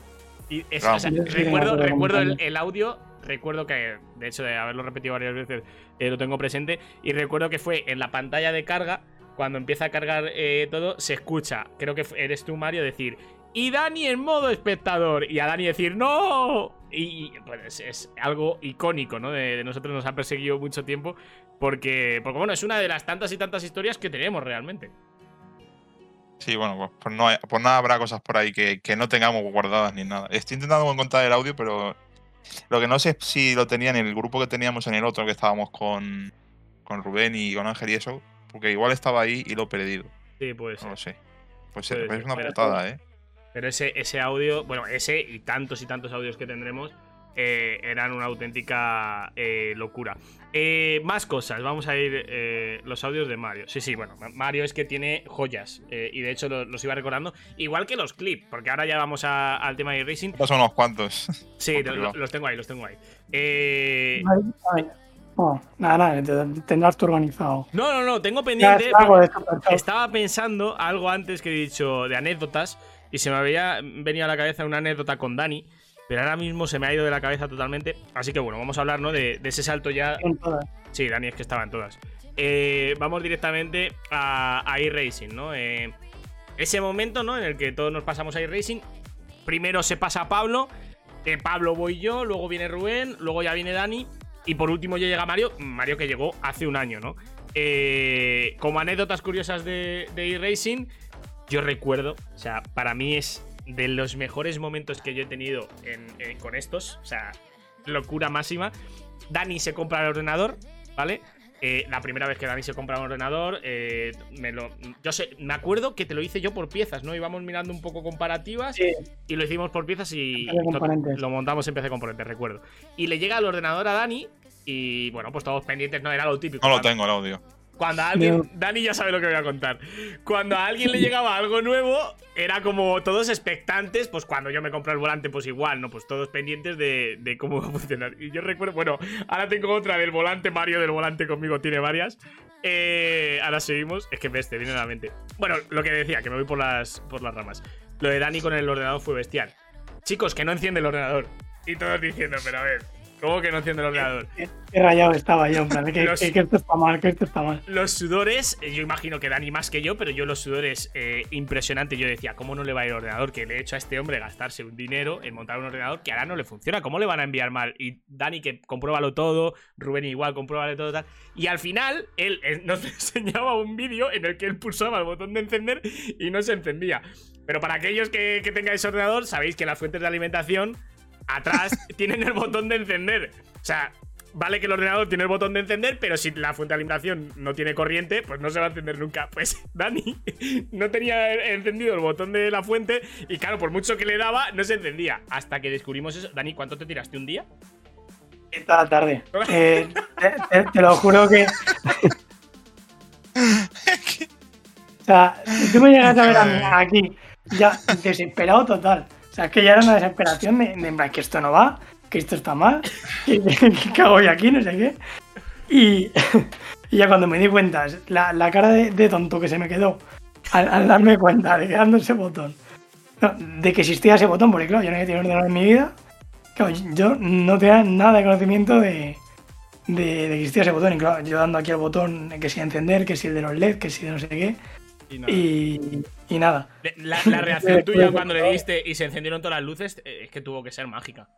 Y es- Claro. o sea, Yo sí que me recuerdo recuerdo el audio, recuerdo que, de hecho, de haberlo repetido varias veces, eh, lo tengo presente. Y recuerdo que fue en la pantalla de carga, cuando empieza a cargar eh, todo, se escucha, creo que eres tú, Mario, decir. Y Dani en modo espectador. Y a Dani decir, ¡No! Y, pues es algo icónico, ¿no? De, nosotros nos ha perseguido mucho tiempo. Porque, porque, bueno, es una de las tantas y tantas historias que tenemos realmente. Sí, bueno, pues, pues no, hay- pues nada, habrá cosas por ahí que no tengamos guardadas ni nada. Estoy intentando encontrar el audio, pero lo que no sé es si lo tenía en el grupo que teníamos en el otro, que estábamos con, con Rubén y con Ángel y eso, porque igual estaba ahí y lo he perdido. Sí, pues. No lo sé. Pues es una putada, ¿eh? Pero ese, ese audio, bueno, ese y tantos y tantos audios que tendremos eh, eran una auténtica eh, locura. Eh, más cosas, vamos a ir eh, los audios de Mario. Sí, sí, bueno, Ma- Mario es que tiene joyas eh, y de hecho lo- los iba recordando, igual que los clips, porque ahora ya vamos a- al tema de racing. Estos son unos cuantos. Sí, los tengo ahí, los tengo ahí. Eh, no, nada, nada, te- tendrás tú organizado. no, no, no, tengo pendiente. es algo de Superchat. Estaba pensando algo antes que he dicho de anécdotas y se me había venido a la cabeza una anécdota con Dani, pero ahora mismo se me ha ido de la cabeza totalmente. Así que bueno, vamos a hablar ¿no? de, de ese salto ya. En todas. Sí, Dani es que estaba en todas. Eh, vamos directamente a, a iRacing, ¿no? Eh, ese momento, ¿no? En el que todos nos pasamos a iRacing. Primero se pasa Pablo, de Pablo voy yo, luego viene Rubén, luego ya viene Dani. Y por último ya llega Mario, Mario que llegó hace un año, ¿no? Eh, como anécdotas curiosas de, de iRacing, yo recuerdo, o sea, para mí es de los mejores momentos que yo he tenido en- en- con estos, o sea, locura máxima. Dani se compra el ordenador, ¿vale? Eh, la primera vez que Dani se compra un ordenador, eh, me lo, yo sé, me acuerdo que te lo hice yo por piezas, ¿no? Íbamos mirando un poco comparativas Sí, y lo hicimos por piezas y lo montamos en PC Componentes, recuerdo. Y le llega el ordenador a Dani y bueno, pues todos pendientes, no era lo típico. No lo tengo el audio. Cuando a alguien. No. Dani ya sabe lo que voy a contar. Cuando a alguien le llegaba algo nuevo, era como todos expectantes. Pues cuando yo me compré el volante, pues igual, ¿no? Pues todos pendientes de, de cómo va a funcionar. Y yo recuerdo, bueno, ahora tengo otra del volante. Mario del volante conmigo tiene varias. Eh, ahora seguimos. Es que ves, te viene a la mente. Bueno, lo que decía, que me voy por las, por las ramas. Lo de Dani con el ordenador fue bestial. Chicos, que no enciende el ordenador. Y todos diciendo, pero a ver, ¿cómo que no enciende el ordenador? qué rayado estaba yo, en plan, que, Los- que- que esto está mal, que esto está mal. Los sudores, eh, yo imagino que Dani más que yo, pero yo los sudores eh, impresionante. Yo decía, ¿cómo no le va a ir el ordenador? Que le he hecho a este hombre gastarse un dinero en montar un ordenador que ahora no le funciona. ¿Cómo le van a enviar mal? Y Dani, que compruébalo todo, Rubén igual, compruébalo todo tal. Y al final, él eh, nos enseñaba un vídeo en el que él pulsaba el botón de encender y no se encendía. Pero para aquellos que, que tengáis ordenador, sabéis que las fuentes de alimentación atrás tienen el botón de encender. O sea, vale que el ordenador tiene el botón de encender, pero si la fuente de alimentación no tiene corriente, pues no se va a encender nunca. Pues Dani no tenía encendido el botón de la fuente y claro, por mucho que le daba, no se encendía. Hasta que descubrimos eso. Dani, ¿cuánto te tiraste un día? La tarde. Eh, te, te- te lo juro que. o sea, si tú me llegas a ver a mí aquí, ya desesperado total. O sea, es que ya era una desesperación de, de en plan, que esto no va, que esto está mal, que, que, hago yo aquí, no sé qué. Y, y ya cuando me di cuenta, la, la cara de, de tonto que se me quedó al, al darme cuenta de que dando ese botón, no, de que existía ese botón, porque claro, yo no había tenido ordenador en mi vida. Claro, yo no tenía nada de conocimiento de, de, de que existía ese botón. Y claro, yo dando aquí el botón, que si encender, que si el de los LED, que si de no sé qué. Y, y nada. La, la reacción tuya cuando le diste y se encendieron todas las luces eh, es que tuvo que ser mágica.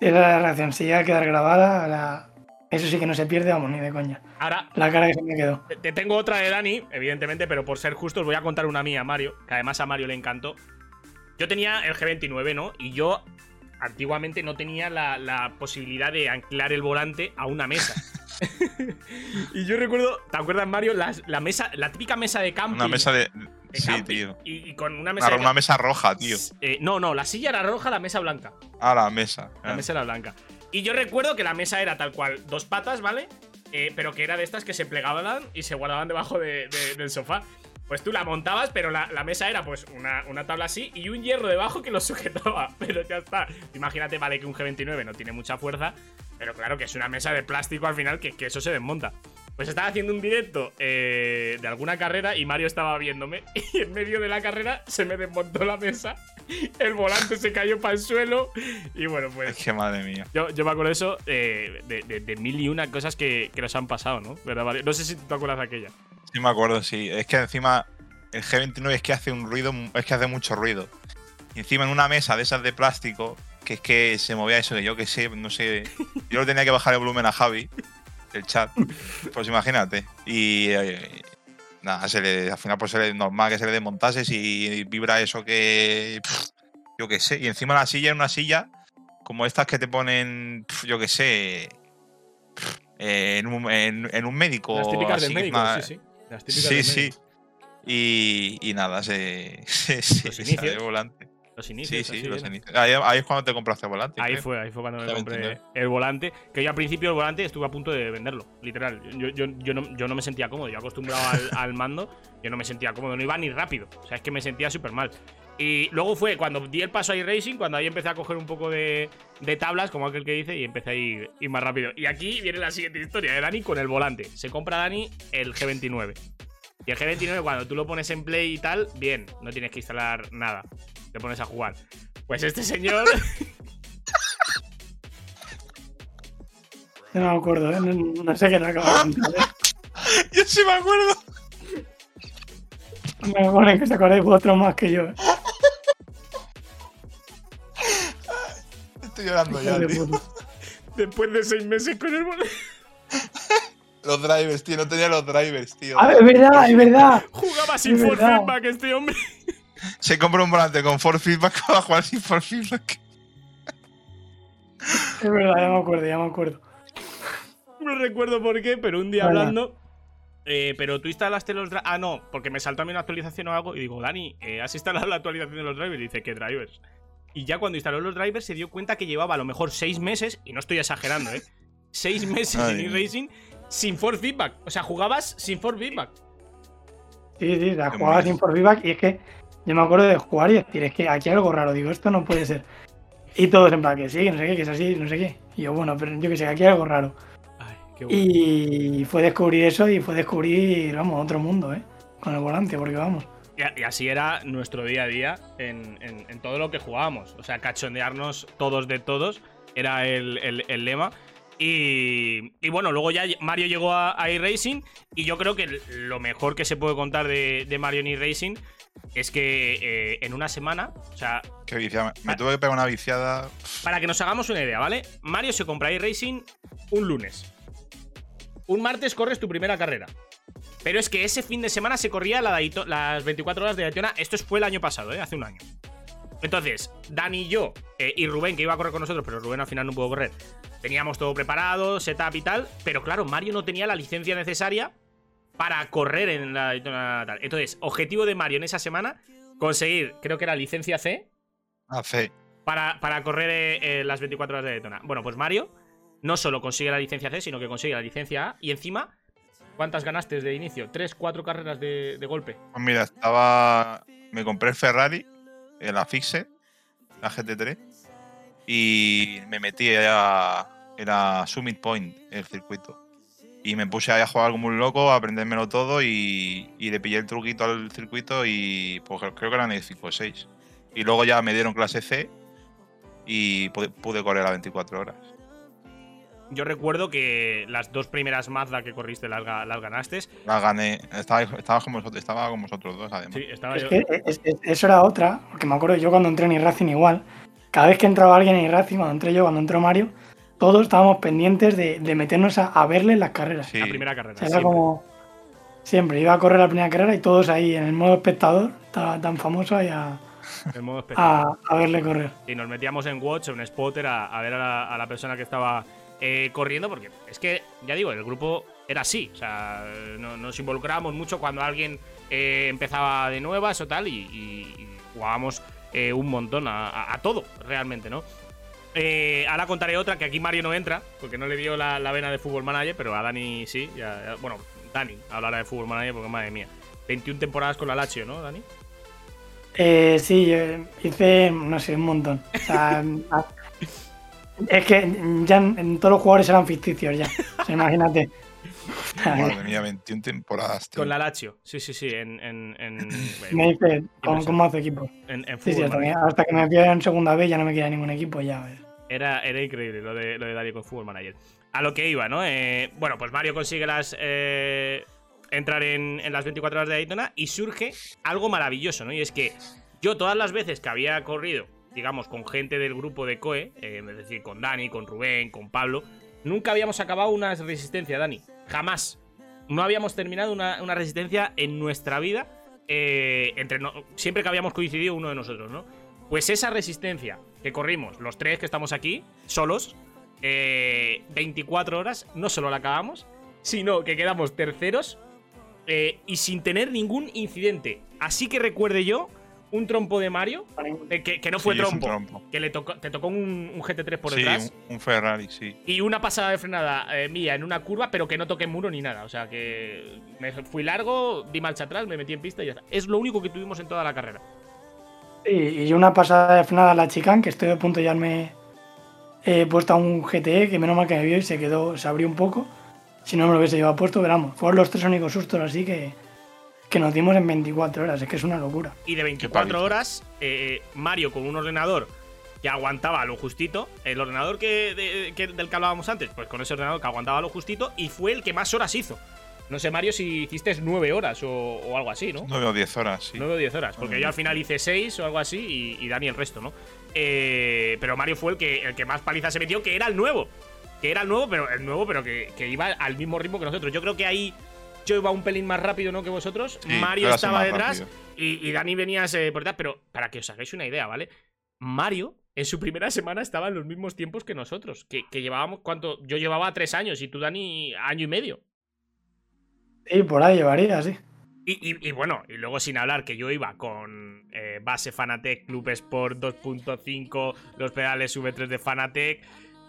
Era la reacción. Si llega a quedar grabada, la- eso sí que no se pierde, vamos, ni de coña. Ahora, La cara que se me quedó. Te- Te tengo otra de Dani, evidentemente, pero por ser justos voy a contar una mía, Mario, que además a Mario le encantó. Yo tenía el G29, ¿no? Y yo antiguamente no tenía la, la posibilidad de anclar el volante a una mesa. y yo recuerdo, ¿te acuerdas, Mario? La, la mesa, la típica mesa de camping. Una mesa de. De Sí, tío. Y, y con una mesa Una, de una mesa roja, tío. Eh, no, no, la silla era roja, la mesa blanca. Ah, la mesa. La mesa era blanca. Y yo recuerdo que la mesa era tal cual, dos patas, ¿vale? Eh, pero que era de estas que se plegaban y se guardaban debajo de- de- del sofá. Pues tú la montabas, pero la, la mesa era pues una, una tabla así y un hierro debajo que lo sujetaba. Pero ya está. Imagínate, vale que un G29 no tiene mucha fuerza, pero claro que es una mesa de plástico al final que, que eso se desmonta. Pues estaba haciendo un directo eh, de alguna carrera y Mario estaba viéndome. Y en medio de la carrera se me desmontó la mesa. El volante se cayó para el suelo. Y bueno, pues. Es que madre mía. Yo, yo me acuerdo de eso eh, de, de- de mil y una cosas que, que nos han pasado, ¿no? ¿Verdad, Mario? No sé si te acuerdas de aquella. Sí, me acuerdo, sí. Es que encima el G29 es que hace un ruido, es que hace mucho ruido. Y encima en una mesa de esas de plástico, que es que se movía eso, que yo que sé, no sé. Yo le tenía que bajar el volumen a Javi, el chat. Pues imagínate. Y eh, nada, se le, al final pues es normal que se le desmontase si vibra eso que. pff, yo que sé. Y encima la silla era una silla como estas que te ponen, pff, yo que sé. pff, en, un, en- en un médico. Las típicas del médico, más- sí, sí. Las típicas Sí, del sí. Y, y nada, se, se, se, volante. Los Sí, inicios. sí, así los inicios. Ahí, ahí es cuando te compraste el volante. Ahí creo. fue, ahí fue cuando me compré 29. el volante. Que yo al principio el volante estuve a punto de venderlo, literal. Yo, yo, yo, no, yo no me sentía cómodo. Yo acostumbrado al, al mando, yo no me sentía cómodo. No iba ni rápido. O sea, es que me sentía súper mal. Y luego fue cuando di el paso a iRacing, cuando ahí empecé a coger un poco de, de tablas, como aquel que dice, y empecé a ir, ir más rápido. Y aquí viene la siguiente historia de Dani con el volante. Se compra Dani el G29. Y el G29, cuando tú lo pones en play y tal, bien, no tienes que instalar nada. Te pones a jugar. Pues este señor. Yo no me acuerdo, ¿eh? No, no sé qué acabo de contar. ¿eh? Yo sí me acuerdo. Me pone que se acordáis vosotros más que yo. ¿eh? Estoy llorando ya, tío. Después de seis meses con el volante. Los drivers, tío. No tenía los drivers, tío. Ah, es verdad, es verdad. Jugaba sin Es for verdad. feedback este hombre. Se compra un volante con for feedback para jugar sin for feedback. Es verdad, ya me acuerdo, ya me acuerdo. No recuerdo por qué, pero un día hablando. eh, pero tú instalaste los drivers. Ah, no, porque me saltó a mí una actualización o algo. Y digo, Dani, eh, ¿has instalado la actualización de los drivers? Y dice, ¿qué drivers? Y ya cuando instaló los drivers se dio cuenta que llevaba a lo mejor seis meses, y no estoy exagerando, ¿eh? Seis meses Ay. en e-racing sin for feedback. O sea, jugabas sin for feedback. Sí, sí, la Qué jugaba bonito. sin for feedback y es que yo me acuerdo de jugar y decir, es que aquí hay algo raro, digo, esto no puede ser. Y todos en plan, que sí, que no sé qué, que es así, no sé qué. Y yo, bueno, pero yo que sé, aquí hay algo raro. Ay, qué bueno. Y fue descubrir eso y fue descubrir, vamos, otro mundo, ¿eh? Con el volante, porque vamos. Y, así era nuestro día a día en, en- en todo lo que jugábamos. O sea, cachondearnos todos de todos era el, el- el lema. Y, y bueno, luego ya Mario llegó a, a iRacing y yo creo que lo mejor que se puede contar de, de Mario en iRacing es que eh, en una semana, o sea, Qué viciada. Me tuve que pegar una viciada. para que nos hagamos una idea, ¿vale? Mario se compra iRacing un lunes. Un martes corres tu primera carrera. Pero es que ese fin de semana se corría la las 24 horas de Daytona. Esto fue el año pasado, ¿eh? Hace un año. Entonces, Dani y yo, eh, y Rubén, que iba a correr con nosotros, pero Rubén al final no pudo correr, teníamos todo preparado, setup y tal. Pero claro, Mario no tenía la licencia necesaria para correr en la Daytona tal. Entonces, objetivo de Mario en esa semana, conseguir, creo que era licencia C, Hace. para, para correr eh, eh, las 24 horas de Daytona. Bueno, pues Mario no solo consigue la licencia C, sino que consigue la licencia A. Y encima, ¿cuántas ganaste de inicio? ¿Tres, cuatro carreras de, de golpe? Pues mira, estaba. Me compré el Ferrari, el Afixe, la GT3. Y me metí allá. Era Summit Point, el circuito. Y me puse ahí a jugar como un loco, a aprendérmelo todo y, y le pillé el truquito al circuito y pues creo que eran el 5 o 6. Y luego ya me dieron clase C y pude, pude correr a 24 horas. Yo recuerdo que las dos primeras Mazda que corriste las, ga- las ganaste. La gané, estaba, estaba, con vosotros, estaba con vosotros dos además. Sí, estaba Es yo. que es- es- eso era otra, porque me acuerdo yo cuando entré en iRacing igual. Cada vez que entraba alguien en iRacing, cuando entré yo, cuando entró Mario, todos estábamos pendientes de, de meternos a, a verle las carreras. Sí. La primera O carrera. sea, era siempre. como. Siempre, iba a correr la primera carrera y todos ahí en el modo espectador, estaba tan famoso ahí a, El modo especial. a, a verle correr. Y nos metíamos en Watch, en Spotter, a, a ver a la, a la persona que estaba eh, corriendo, porque es que, ya digo, el grupo era así. O sea, no- nos involucrábamos mucho cuando alguien eh, empezaba de nuevas o tal, y, y- y jugábamos eh, un montón a, a- a todo, realmente, ¿no? Eh, ahora contaré otra que aquí Mario no entra, porque no le dio la, la vena de fútbol manager, pero a Dani sí. ya- ya- bueno, Dani hablará de fútbol manager porque madre mía. 21 temporadas con la Lazio, ¿no, Dani? Eh, sí, yo hice, no sé, un montón. O sea, es que ya en, en todos los jugadores eran ficticios ya. O sea, imagínate. Madre mía, 21 temporadas, tío. Con la Lazio. Sí, sí, sí. En, en, en, Me dice, ¿cómo, Impresionante. cómo hace equipo? en- en Sí, sí, fútbol, hasta que, hasta que me pillé en segunda vez ya no me queda ningún equipo, ya ves. Era, era increíble lo de, lo de Dani con Fútbol Manager. A lo que iba, ¿no? Eh, bueno, pues Mario consigue las. eh, entrar en, en las 24 horas de Daytona y surge algo maravilloso, ¿no? Y es que yo todas las veces que había corrido, digamos, con gente del grupo de COE, eh, es decir, con Dani, con Rubén, con Pablo, nunca habíamos acabado una resistencia, Dani. Jamás. No habíamos terminado una, resistencia en nuestra vida. eh, entre no- siempre que habíamos coincidido uno de nosotros, ¿no? Pues esa resistencia que corrimos, los tres que estamos aquí, solos, eh, 24 horas, no solo la acabamos, sino que quedamos terceros eh, y sin tener ningún incidente. Así que recuerde yo un trompo de Mario, eh, que, que no fue Sí, trompo, trompo. que le tocó, te tocó un, un GT3 por sí, detrás. un, un Ferrari, sí. Y una pasada de frenada eh, mía en una curva, pero que no toqué muro ni nada. O sea que me fui largo, di marcha atrás, me metí en pista y ya está. Es lo único que tuvimos en toda la carrera. Sí, y una pasada de frenada a la chicane, que estoy a punto de llevarme he puesto a un GTE, que menos mal que me vio y se quedó, se abrió un poco. Si no me lo hubiese llevado puesto, pero vamos, fueron los tres únicos sustos así que, que nos dimos en 24 horas, es que es una locura. Y de paliza. 24 horas, eh, Mario con un ordenador que aguantaba lo justito. El ordenador que, de- que- del que hablábamos antes, pues con ese ordenador que aguantaba lo justito y fue el que más horas hizo. No sé, Mario, si hiciste 9 horas o, o algo así, ¿no? 9 o 10 horas, sí. 9 o 10 horas, porque yo al 10. final hice 6 o algo así y, y Dani el resto, ¿no? Eh, pero Mario fue el que, el que más paliza se metió, que era el nuevo. Que era el nuevo, pero el nuevo, pero que, que iba al mismo ritmo que nosotros. Yo creo que ahí yo iba un pelín más rápido, ¿no? Que vosotros. Sí, Mario estaba detrás y, y Dani venías eh, por detrás. Pero para que os hagáis una idea, ¿vale? Mario en su primera semana estaba en los mismos tiempos que nosotros. Que, que llevábamos, ¿cuánto? Yo llevaba tres años y tú, Dani, año y medio. Sí, por ahí llevaría, sí. Y, y- y bueno, y luego sin hablar que yo iba con eh, base Fanatec, Club Sport 2.5, los pedales V3 de Fanatec.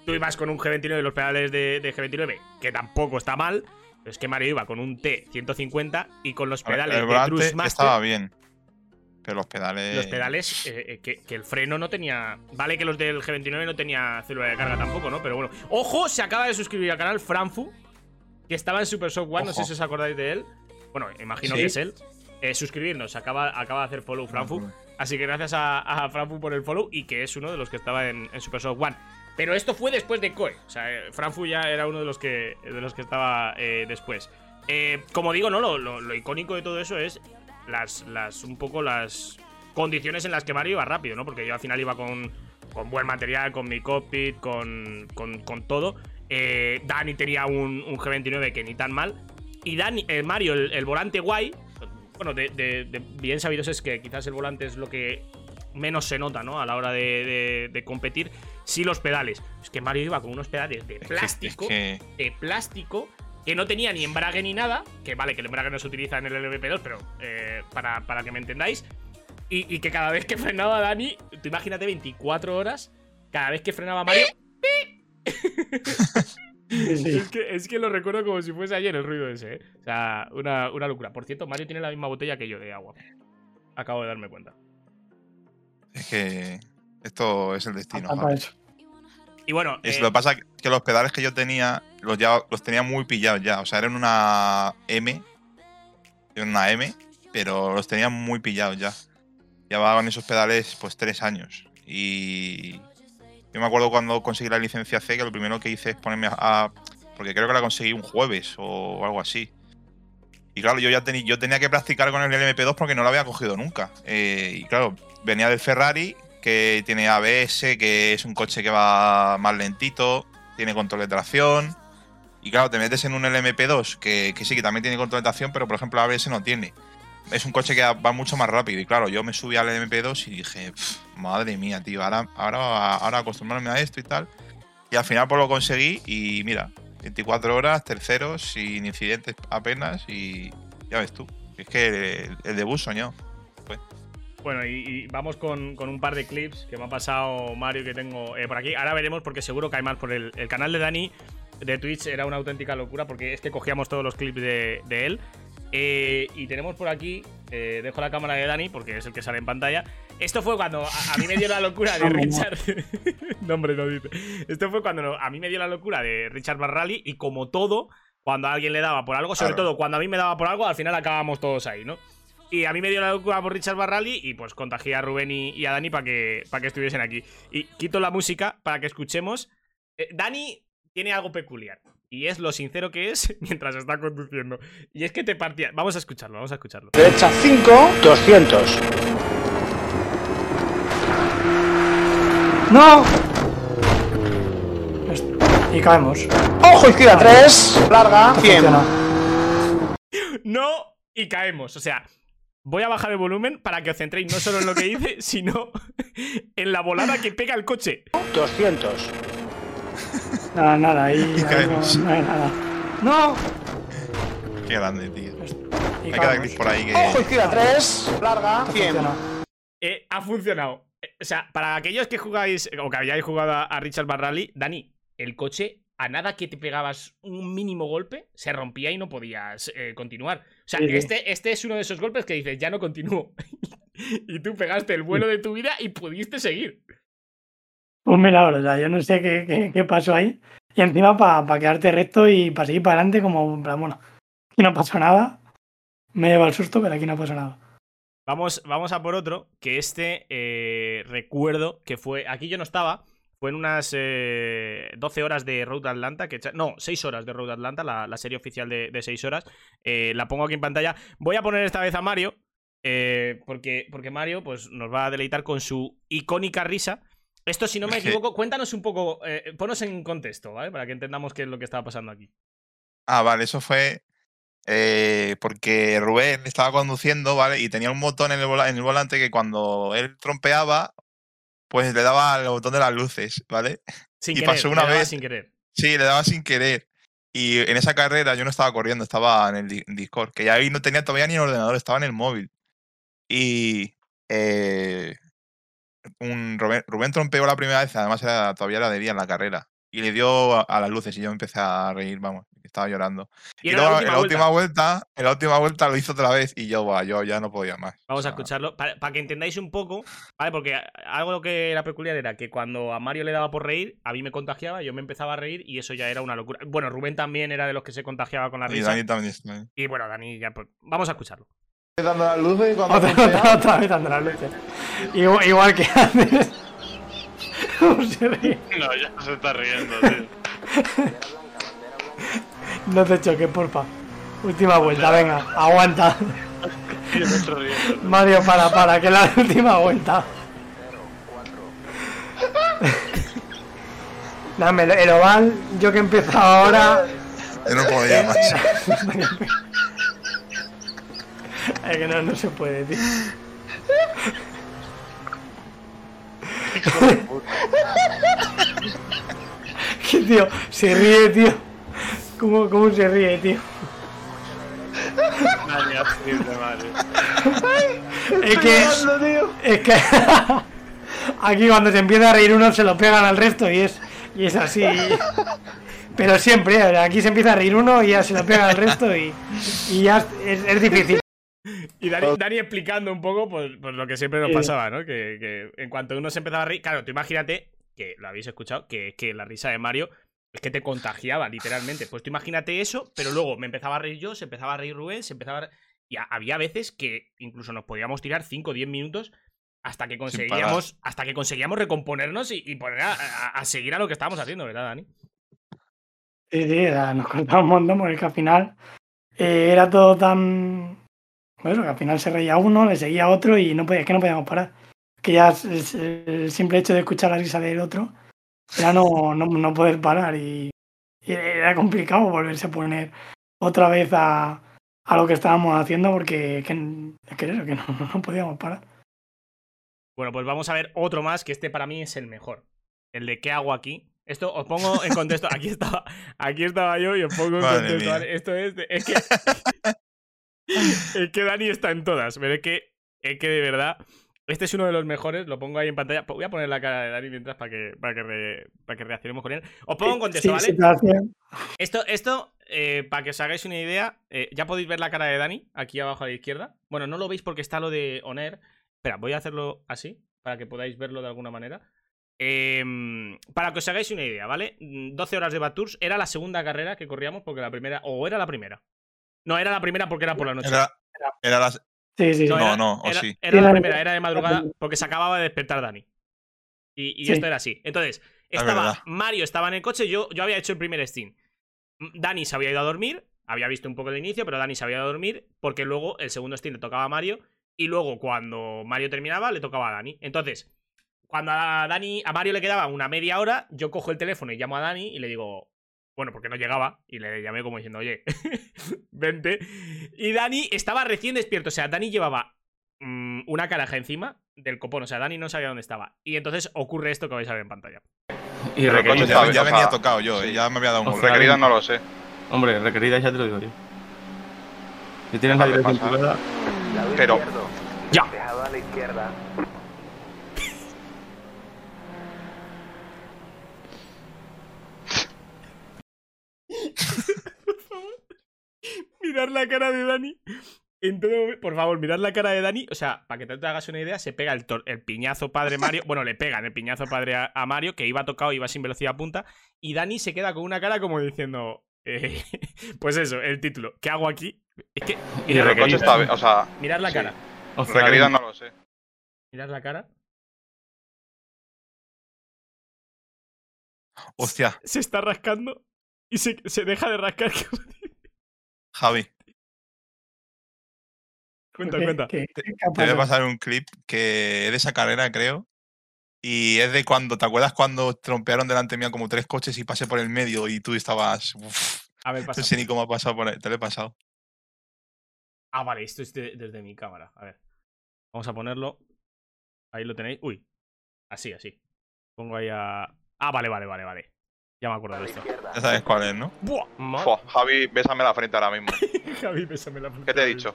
Tú ibas con un G29 y los pedales de, de G29, que tampoco está mal. Pero es que Mario iba con un T150 y con los pedales el de Cruise Master. estaba bien. Pero los pedales. Los pedales, eh, eh, que, que el freno no tenía. Vale que los del G29 no tenía célula de carga tampoco, ¿no? Pero bueno. ¡Ojo! Se acaba de suscribir al canal Franfu, que estaba en Super Shock One, no sé si os acordáis de él. Bueno, imagino Sí. que es él. Eh, suscribirnos, acaba, acaba de hacer follow Franfu. Así que gracias a, a Franfu por el follow y que es uno de los que estaba en, en Super Shock One. Pero esto fue después de Koe. O sea, eh, Franfu ya era uno de los que, de los que estaba eh, después. Eh, como digo, no, lo, lo- lo icónico de todo eso es las, las un poco las condiciones en las que Mario iba rápido, ¿no? Porque yo al final iba con, con buen material, con mi cockpit, con, con, todo. Eh, Dani tenía un, un G29 que ni tan mal. Y Dani, Mario, el, volante guay. Bueno, bien sabidos es que quizás el volante es lo que menos se nota, ¿no? A la hora de competir. Sí, los pedales. Es que Mario iba con unos pedales de Es que- plástico. es que De plástico. Que no tenía ni embrague ni nada. Que vale, que el embrague no se utiliza en el LVP2, pero eh, para, para que me entendáis. Y, y que cada vez que frenaba Dani, tú imagínate 24 horas. Cada vez que frenaba Mario. Sí, sí. Es que, es que lo recuerdo como si fuese ayer el ruido ese, ¿eh? O sea, una, una locura. Por cierto, Mario tiene la misma botella que yo de agua. Acabo de darme cuenta. Es que esto es el destino. Eso. Y bueno, Es, eh, lo que pasa es que los pedales que yo tenía los, ya, los tenía muy pillados ya. O sea, eran una M. Eran una M, pero los tenía muy pillados ya. Llevaba con esos pedales pues tres años. Y yo me acuerdo cuando conseguí la licencia C que lo primero que hice es ponerme a... a- porque creo que la conseguí un jueves o algo así. Y claro, yo ya tenía, yo tenía que practicar con el LMP2 porque no lo había cogido nunca. Eh, y claro, venía del Ferrari, que tiene ABS, que es un coche que va más lentito, tiene control de tracción. Y claro, te metes en un LMP2, que, sí, que también tiene control de tracción, pero por ejemplo ABS no tiene. Es un coche que va mucho más rápido. Y claro, yo me subí al LMP2 y dije, "Pf, madre mía, tío, ahora, ahora, ahora acostumbrarme a esto y tal. Y al final pues lo conseguí y mira, 24 horas, terceros, sin incidentes apenas y ya ves tú. Es que el, el debut soñó. Bueno, y, y vamos con, con un par de clips que me ha pasado Mario que tengo eh, por aquí. Ahora veremos porque seguro que hay más por el, el canal de Dani de Twitch era una auténtica locura porque es que cogíamos todos los clips de, de él. Eh, y tenemos por aquí, eh, dejo la cámara de Dani porque es el que sale en pantalla. Esto fue cuando a, a mí me dio la locura de. Richard. no, hombre, no dice. Esto fue cuando a mí me dio la locura de Richard Barrali y como todo, cuando a alguien le daba por algo, sobre Claro. todo cuando a mí me daba por algo, al final acabábamos todos ahí, ¿no? Y a mí me dio la locura por Richard Barrali y pues contagié a Rubén y, y a Dani para que, para que estuviesen aquí. Y quito la música para que escuchemos. Eh, Dani tiene algo peculiar y es lo sincero que es mientras está conduciendo. Y es que te partía. Vamos a escucharlo, vamos a escucharlo. Derecha 5, 200. ¡No! Y caemos. Ojo izquierda 3, larga 100. Funciona. No y caemos. O sea, voy a bajar el volumen para que os centréis no solo en lo que dice, sino en la volada que pega el coche. 200. Nada, nada, ahí, ahí no, hay nada. ¡No! Qué grande, tío. Y Hay cada clip por ahí que. Ojo izquierda 3, larga 100. Funciona. Eh, ha funcionado. Eh, O sea, para aquellos que jugáis o que habíais jugado a- Richard Barrali, Dani, el coche, a nada que te pegabas un mínimo golpe, se rompía y no podías eh, continuar. O sea, Sí, sí. este, este es uno de esos golpes que dices, ya no continúo. y tú pegaste el vuelo de tu vida y pudiste seguir. Un milagro, o sea, yo no sé qué, qué- qué pasó ahí. Y encima para quedarte recto y para seguir para adelante, como, bueno, aquí no pasó nada. Me lleva el susto, pero aquí no pasó nada. Vamos, vamos a por otro, que este eh, recuerdo que fue. Aquí yo no estaba. Fue en unas eh, 12 horas de Road Atlanta. Que, no, 6 horas de Road Atlanta, la, la serie oficial de, de 6 horas. Eh, la pongo aquí en pantalla. Voy a poner esta vez a Mario. eh, porque, porque Mario pues, nos va a deleitar con su icónica risa. Esto, si no me equivoco, cuéntanos un poco. Eh, ponos en contexto, ¿vale? Para que entendamos qué es lo que estaba pasando aquí. Ah, vale, eso fue eh, porque Rubén estaba conduciendo, ¿vale? Y tenía un botón en el, vola- en el volante que cuando él trompeaba, pues le daba al botón de las luces, ¿vale? Sin Y querer. pasó le una daba vez- Sin querer. Sí, le daba sin querer. Y en esa carrera yo no estaba corriendo, estaba en el di- Discord, que ya ahí no tenía todavía ni el ordenador, estaba en el móvil. Y eh, un Rubén, Rubén trompeó la primera vez, además era, todavía era de día en la carrera. Y le dio a, a las luces y yo empecé a reír, vamos, estaba llorando. Y Y, luego la en última la vuelta. última vuelta, en la última vuelta lo hizo otra vez y yo, va, yo ya no podía más. Vamos O a escucharlo para, que entendáis un poco, ¿vale? Porque algo lo que era peculiar era que cuando a Mario le daba por reír, a mí me contagiaba, yo me empezaba a reír y eso ya era una locura. Bueno, Rubén también era de los que se contagiaba con la Y risa. Dani también. Y bueno, Dani, ya pues, vamos a escucharlo. Dando las luces y cuando Otra, otra, otra vez dando las luces. Igual, igual que antes. ¿Cómo se ríe? No, ya se está riendo, tío. No te choques, porfa. Última vuelta, venga, aguanta. Mario, para, para, que es la última vuelta. Dame el, oval, yo que he empezado ahora. Yo no podía más. Es que no, no se puede, tío. que tío, se ríe, tío. ¿Cómo, cómo se ríe, tío? De Mario. Es que. Es que. Aquí cuando se empieza a reír uno se lo pegan al resto y es. Y es así. Pero siempre, aquí se empieza a reír uno y ya se lo pega al resto y, y ya es, es difícil. Y Dani, Dani explicando un poco pues, pues lo que siempre nos pasaba, ¿no? Que, que en cuanto uno se empezaba a reír. Claro, tú imagínate, que lo habéis escuchado, que, que la risa de Mario es que te contagiaba, literalmente. Pues tú imagínate eso, pero luego me empezaba a reír yo, se empezaba a reír Rubén, se empezaba a re- Y ha- había veces que incluso nos podíamos tirar 5 o 10 minutos hasta que conseguíamos, hasta que conseguíamos recomponernos y, y poner a, a- a seguir a lo que estábamos haciendo, ¿verdad, Dani? Sí, sí, era- nos cortaba un montón porque es que al final eh, era todo tan. Bueno, que al final se reía uno, le seguía otro y no podía, es que no podíamos parar. Que ya es- el simple hecho de escuchar la risa del otro era no, no, no poder parar y, y era complicado volverse a poner otra vez a, a lo que estábamos haciendo porque que, es que eso, que no, no podíamos parar. Bueno, pues vamos a ver otro más, que este para mí es el mejor. El de ¿qué hago aquí? Esto os pongo en contexto. Aquí estaba, aquí estaba yo y os pongo en Madre contexto. Esto es, de- es que es que Dani está en todas, pero es que es que de verdad este es uno de los mejores. Lo pongo ahí en pantalla. Voy a poner la cara de Dani mientras para que para que, re- para que reaccionemos con él. Os pongo en contexto, Sí, ¿vale? situación. Esto, esto eh, para que os hagáis una idea, eh, ya podéis ver la cara de Dani aquí abajo a la izquierda. Bueno, no lo veis porque está lo de Oner. Espera, voy a hacerlo así para que podáis verlo de alguna manera. Em, para que os hagáis una idea, ¿vale? Mm, 12 horas de Batours era la segunda carrera que corríamos porque la primera. O era la primera. No, era la primera porque era por la noche. Era, era las. Sí, sí, sí. No, era- no, o era, sí. era la Era- primera, era de madrugada porque se acababa de despertar Dani. Y, y Sí. esto era así. Entonces, estaba verdad. Mario estaba en el coche, yo, yo había hecho el primer Steam. Dani se había ido a dormir, había visto un poco el inicio, pero Dani se había ido a dormir porque luego el segundo Steam le tocaba a Mario y luego cuando Mario terminaba le tocaba a Dani. Entonces, cuando a Dani a Mario le quedaba una media hora, yo cojo el teléfono y llamo a Dani y le digo, bueno, porque no llegaba y le llamé como diciendo, "Oye, vente." Y Dani estaba recién despierto, o sea, Dani llevaba mm, una caraja encima del copón, o sea, Dani no sabía dónde estaba. Y entonces ocurre esto que vais a ver en pantalla. Y Pero requerida. Ya, ya venía tocado yo, eh, sí. ya me había dado un O golpe. sea, Requerida no lo sé. Hombre, requerida ya te lo digo yo. Si tienes la dirección Pero ¡Ya! Dejado a la izquierda. Mirar la cara de Dani. En todo momento- por favor, mirad la cara de Dani. O sea, para que te hagas una idea, se pega el, tor- el piñazo padre Mario. Bueno, le pegan el piñazo padre a, a Mario, que iba tocado, iba sin velocidad punta. Y Dani se queda con una cara como diciendo. eh, pues eso, el título. ¿Qué hago aquí? Es que. Y Mirad, el coche está, requerida. o sea, mirad la sí. cara. o sea, requerida no lo sé. Mirad la cara. Hostia, Se está rascando. Y se, se deja de rascar. Javi, cuenta, ¿Qué- cuenta. qué- qué te voy a pasar un clip que es de esa carrera, creo. Y es de cuando, ¿te acuerdas cuando trompearon delante mía como tres coches y pasé por el medio y tú estabas. Uf, A ver, no pasa. sé ni cómo ha pasado por ahí. Te lo he pasado. Ah, vale, esto es de- desde mi cámara. A ver. Vamos a ponerlo. Ahí lo tenéis. Uy. Así, así. Pongo ahí a. Ah, vale, vale, vale, vale. Ya me acuerdo de esto. Ya sabes cuál es, ¿no? ¡Buah! Fua, Javi, bésame la frente ahora mismo. Javi, bésame la ¿Qué te he dicho?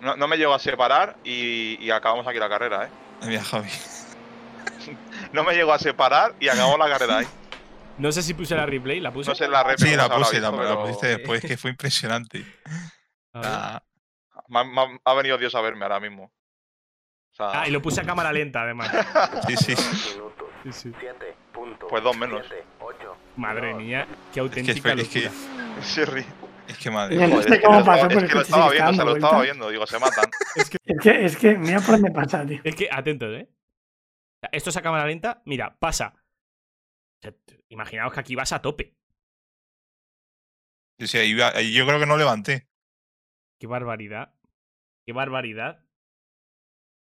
No, no me llego a separar y, y acabamos aquí la carrera, ¿eh? Mira, Javi. No me llego a separar y acabamos la carrera ahí. No sé si puse la replay, la puse. No sé la rep. Sí, la puse, la, pusiste después, que fue impresionante. Ah, me ha- me ha- ha venido Dios a verme ahora mismo. O sea, Ah, y lo puse a cámara lenta, además. sí, sí. Sí, sí. Pues dos menos. Madre mía, qué Es que, auténtica es que, es que madre. No sé es que cómo lo pasó, estaba- pero es que lo estaba viendo, se lo estaba viendo. Digo, se matan. Es que, es que, mira por dónde pasa, tío. Es que, atentos, ¿eh? Esto es a cámara lenta. Mira, pasa. O sea, imaginaos que aquí vas a tope. Sí, sí, ahí ahí yo creo que no levanté. Qué barbaridad. Qué barbaridad.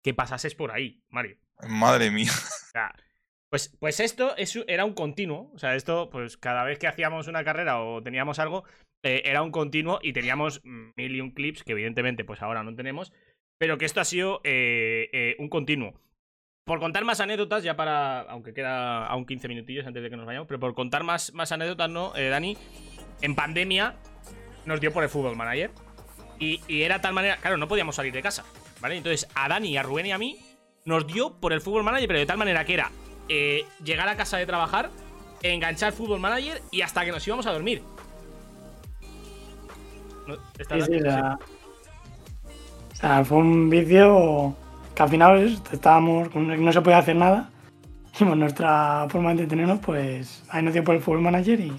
Que pasases por ahí, Mario. Madre mía. O sea, pues, pues esto era un continuo. O sea, esto, pues cada vez que hacíamos una carrera o teníamos algo, eh, era un continuo y teníamos mil y un clips que evidentemente pues ahora no tenemos. Pero que esto ha sido eh, eh, un continuo. Por contar más anécdotas, ya para. Aunque queda aún 15 minutillos antes de que nos vayamos, pero por contar más, más anécdotas, ¿no, Dani? En pandemia nos dio por el fútbol manager. Y, y era tal manera. Claro, no podíamos salir de casa. ¿Vale? Entonces, a Dani, a Rubén y a mí nos dio por el fútbol manager, pero de tal manera que era eh, llegar a casa de trabajar, enganchar fútbol manager y hasta que nos íbamos a dormir. ¿No? ¿Está Sí, sí, Dani? o sea, fue un vicio que al final es- estábamos, no se podía hacer nada. Y pues nuestra forma de entretenernos, pues ahí nos dio por el Fútbol Manager y,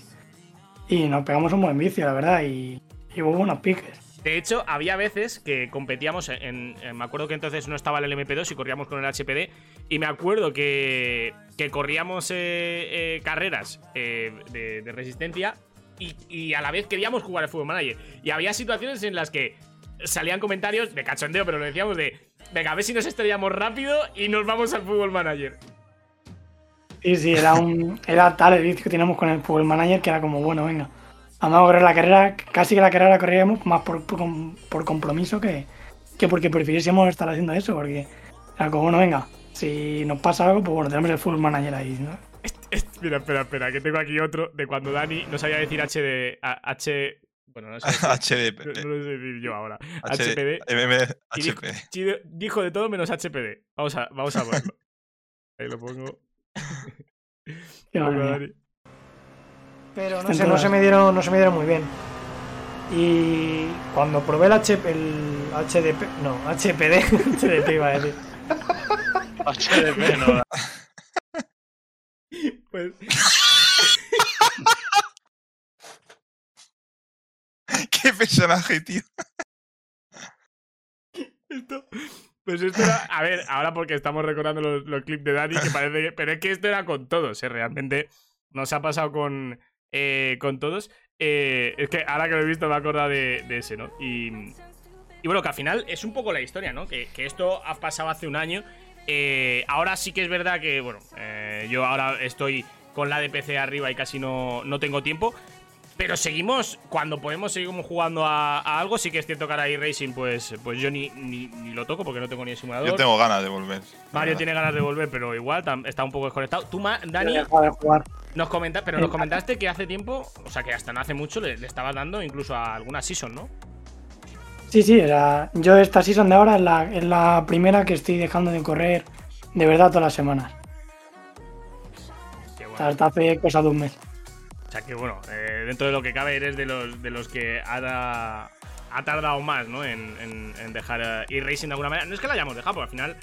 y nos pegamos un buen vicio, la verdad. Y, y hubo unos piques. De hecho, había veces que competíamos en, Me acuerdo que entonces no estaba el LMP2 y corríamos con el HPD. Y me acuerdo que, que corríamos eh, eh, carreras eh, de, resistencia y, y a la vez queríamos jugar al Fútbol Manager. Y había situaciones en las que salían comentarios de cachondeo, pero lo decíamos de. Venga, a ver si nos estrellamos rápido y nos vamos al Fútbol Manager. Sí, sí, era, un, era tal el vicio que teníamos con el Fútbol Manager que era como, bueno, venga, vamos a correr la carrera, casi que la carrera la corríamos más por, por, com- por compromiso que, que porque prefiriésemos estar haciendo eso, porque era como, bueno, venga, si nos pasa algo, pues bueno, tenemos el Fútbol Manager ahí, ¿no? Espera, espera, espera, que tengo aquí otro de cuando Dani no sabía decir H de. a- H. Bueno, no sé. HDP. no, no lo sé decir yo ahora. HD, HPD. MM, HP. dijo de todo menos HPD. Vamos a, vamos a verlo. Ahí lo pongo. Qué Pongo a barbaridad. Dani. Pero no sé, no se me dieron, no se me dieron muy bien. Y cuando probé el, HP, el HDP, no, HPD, HDP iba a decir. HDP, no. Pues, Qué personaje, tío. esto, pues esto era. A ver, ahora porque estamos recordando los, los clips de Dani, que parece que. Pero es que esto era con todos, ¿eh? Realmente nos ha pasado con, eh, con todos. Eh, es que ahora que lo he visto me acordado de, de ese, ¿no? Y, bueno, que al final es un poco la historia, ¿no? Que, esto ha pasado hace un año. Eh, ahora sí que es verdad que, bueno, eh, yo ahora estoy con la de PC arriba y casi no, no tengo tiempo. Pero seguimos, cuando podemos, seguimos jugando a, a algo. Sí que es cierto que ahora iRacing, pues, pues yo ni, ni, ni lo toco porque no tengo ni el simulador. Yo tengo ganas de volver. Mario tiene ganas de volver, pero igual está un poco desconectado. Tú, Dani, de jugar. nos comenta, pero nos comentaste que hace tiempo, o sea que hasta no hace mucho, le, le estabas dando incluso a alguna season, ¿no? Sí, sí, era, yo esta season de ahora es la, es la primera que estoy dejando de correr de verdad todas las semanas. Qué bueno. Hasta hace cosa de un mes. O sea que bueno, eh, dentro de lo que cabe eres de los, de los que ha, ha tardado más, ¿no? En, en- en dejar eh, e-racing de alguna manera. No es que lo hayamos dejado, porque al final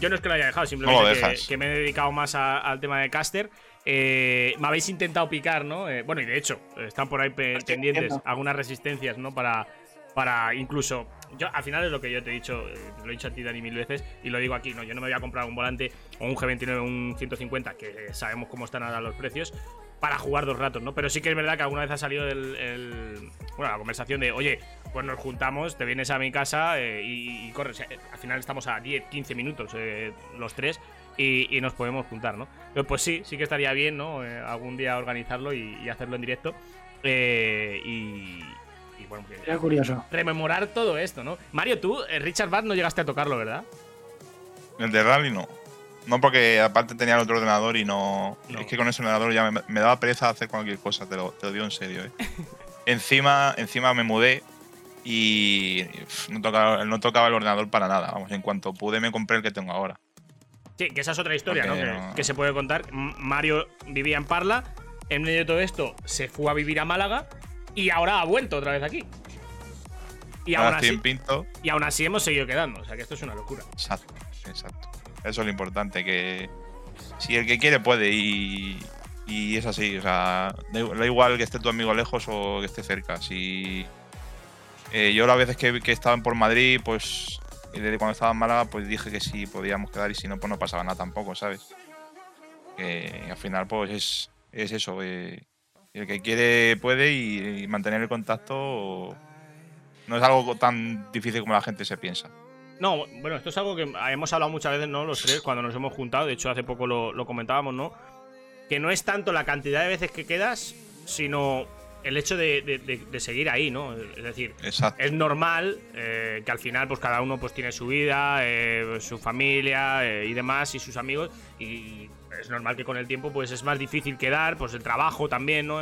yo no es que lo haya dejado, simplemente que, me he dedicado más a- al tema de caster. Eh, me habéis intentado picar, ¿no? Eh, bueno, y de hecho, están por ahí pe- pendientes algunas resistencias, ¿no? Para, para incluso. Yo, al final es lo que yo te he dicho, eh, lo he dicho a ti, Dani, mil veces, y lo digo aquí, ¿no? Yo no me voy a comprar un volante o un G29 o un 150, que sabemos cómo están ahora los precios, para jugar dos ratos, ¿no? Pero sí que es verdad que alguna vez ha salido el, el- bueno, la conversación de, oye, pues nos juntamos, te vienes a mi casa eh, y, y corres. Eh, Al final estamos a 10, 15 minutos eh, los tres y, y nos podemos juntar, ¿no? Pero pues sí, sí que estaría bien, ¿no? Eh, algún día organizarlo y, y hacerlo en directo. Eh, y, y bueno, que- Sería curioso. rememorar todo esto, ¿no? Mario, tú, eh, Richard Bad no llegaste a tocarlo, ¿verdad? El de Rally no. No, porque aparte tenía el otro ordenador y no. No. Es que con ese ordenador ya me, me daba pereza hacer cualquier cosa, te lo, te lo digo en serio, ¿eh? encima, encima me mudé y no tocaba, no tocaba el ordenador para nada. Vamos, en cuanto pude me compré el que tengo ahora. Sí, que esa es otra historia, ¿no? Que, se puede contar. Mario vivía en Parla, en medio de todo esto se fue a vivir a Málaga y ahora ha vuelto otra vez aquí. Y aún, ahora estoy así, Pinto. y aún así hemos seguido quedando, o sea que esto es una locura. Exacto, exacto. Eso es lo importante, que si el que quiere puede y, es así, o sea, da, igual que esté tu amigo lejos o que esté cerca. Si eh, yo las veces que, que estaban por Madrid, pues desde cuando estaba en Málaga, pues dije que sí podíamos quedar y si no, pues no pasaba nada tampoco, ¿sabes? Que al final, pues es, es eso, eh, el que quiere puede y mantener el contacto no es algo tan difícil como la gente se piensa. No, bueno, esto es algo que hemos hablado muchas veces, ¿no? Los tres, cuando nos hemos juntado. De hecho, hace poco lo, lo comentábamos, ¿no? Que no es tanto la cantidad de veces que quedas, sino el hecho de, de- de- de seguir ahí, ¿no? Es decir, Exacto. es normal eh, que al final, pues cada uno pues tiene su vida, eh, su familia eh, y demás, y sus amigos. Y es normal que con el tiempo, pues es más difícil quedar, pues el trabajo también, ¿no?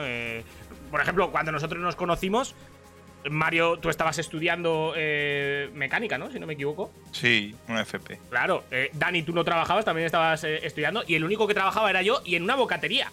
Por ejemplo, cuando nosotros nos conocimos. Mario, tú estabas estudiando eh, mecánica, ¿no? Si no me equivoco. Sí, una FP. Claro, eh, Dani, tú no trabajabas, también estabas eh, estudiando, y el único que trabajaba era yo y en una bocatería.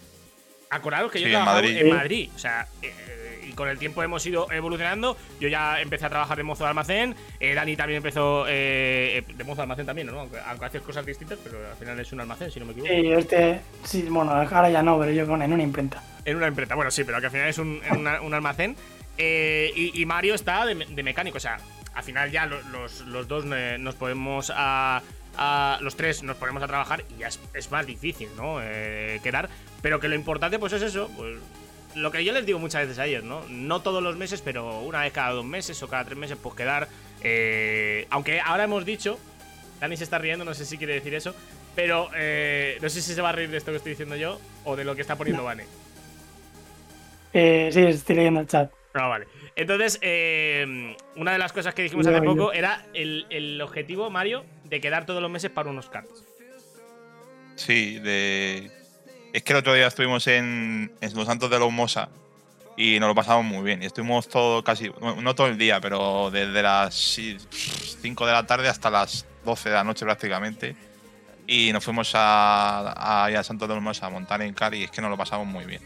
Acordaros que yo Sí, en trabajaba Madrid. en Madrid. O sea, eh, y con el tiempo hemos ido evolucionando. Yo ya empecé a trabajar de mozo de almacén. eh, Dani también empezó eh, de mozo de almacén también, ¿no? Aunque, aunque haces cosas distintas, pero al final es un almacén, si no me equivoco. Sí, este, sí, bueno, ahora ya no, pero yo con en una imprenta. En una imprenta, bueno, sí, pero que al final es un, en una- un almacén. Eh, y, y Mario está de, me- de mecánico, o sea, al final ya lo- los, los dos eh, nos podemos a, a- Los tres nos ponemos a trabajar y ya es, es más difícil, ¿no? Eh, quedar. Pero que lo importante, pues es eso, pues. Lo que yo les digo muchas veces a ellos, ¿no? No todos los meses, pero una vez cada dos meses o cada tres meses, pues quedar. eh, aunque ahora hemos dicho. Dani se está riendo, no sé si quiere decir eso. Pero eh, no sé si se va a reír de esto que estoy diciendo yo o de lo que está poniendo Vane. Eh, sí, estoy leyendo el chat. No, vale. Entonces, eh, una de las cosas que dijimos hace poco era el, el objetivo, Mario, de quedar todos los meses para unos cards. Sí, de. Es que el otro día estuvimos en, en Los Santos de la Humosa y nos lo pasamos muy bien. Y estuvimos todo casi, bueno, no todo el día, pero desde las 5 de la tarde hasta las 12 de la noche prácticamente. Y nos fuimos a, a, a Santos de la Humosa a montar en car y es que nos lo pasamos muy bien.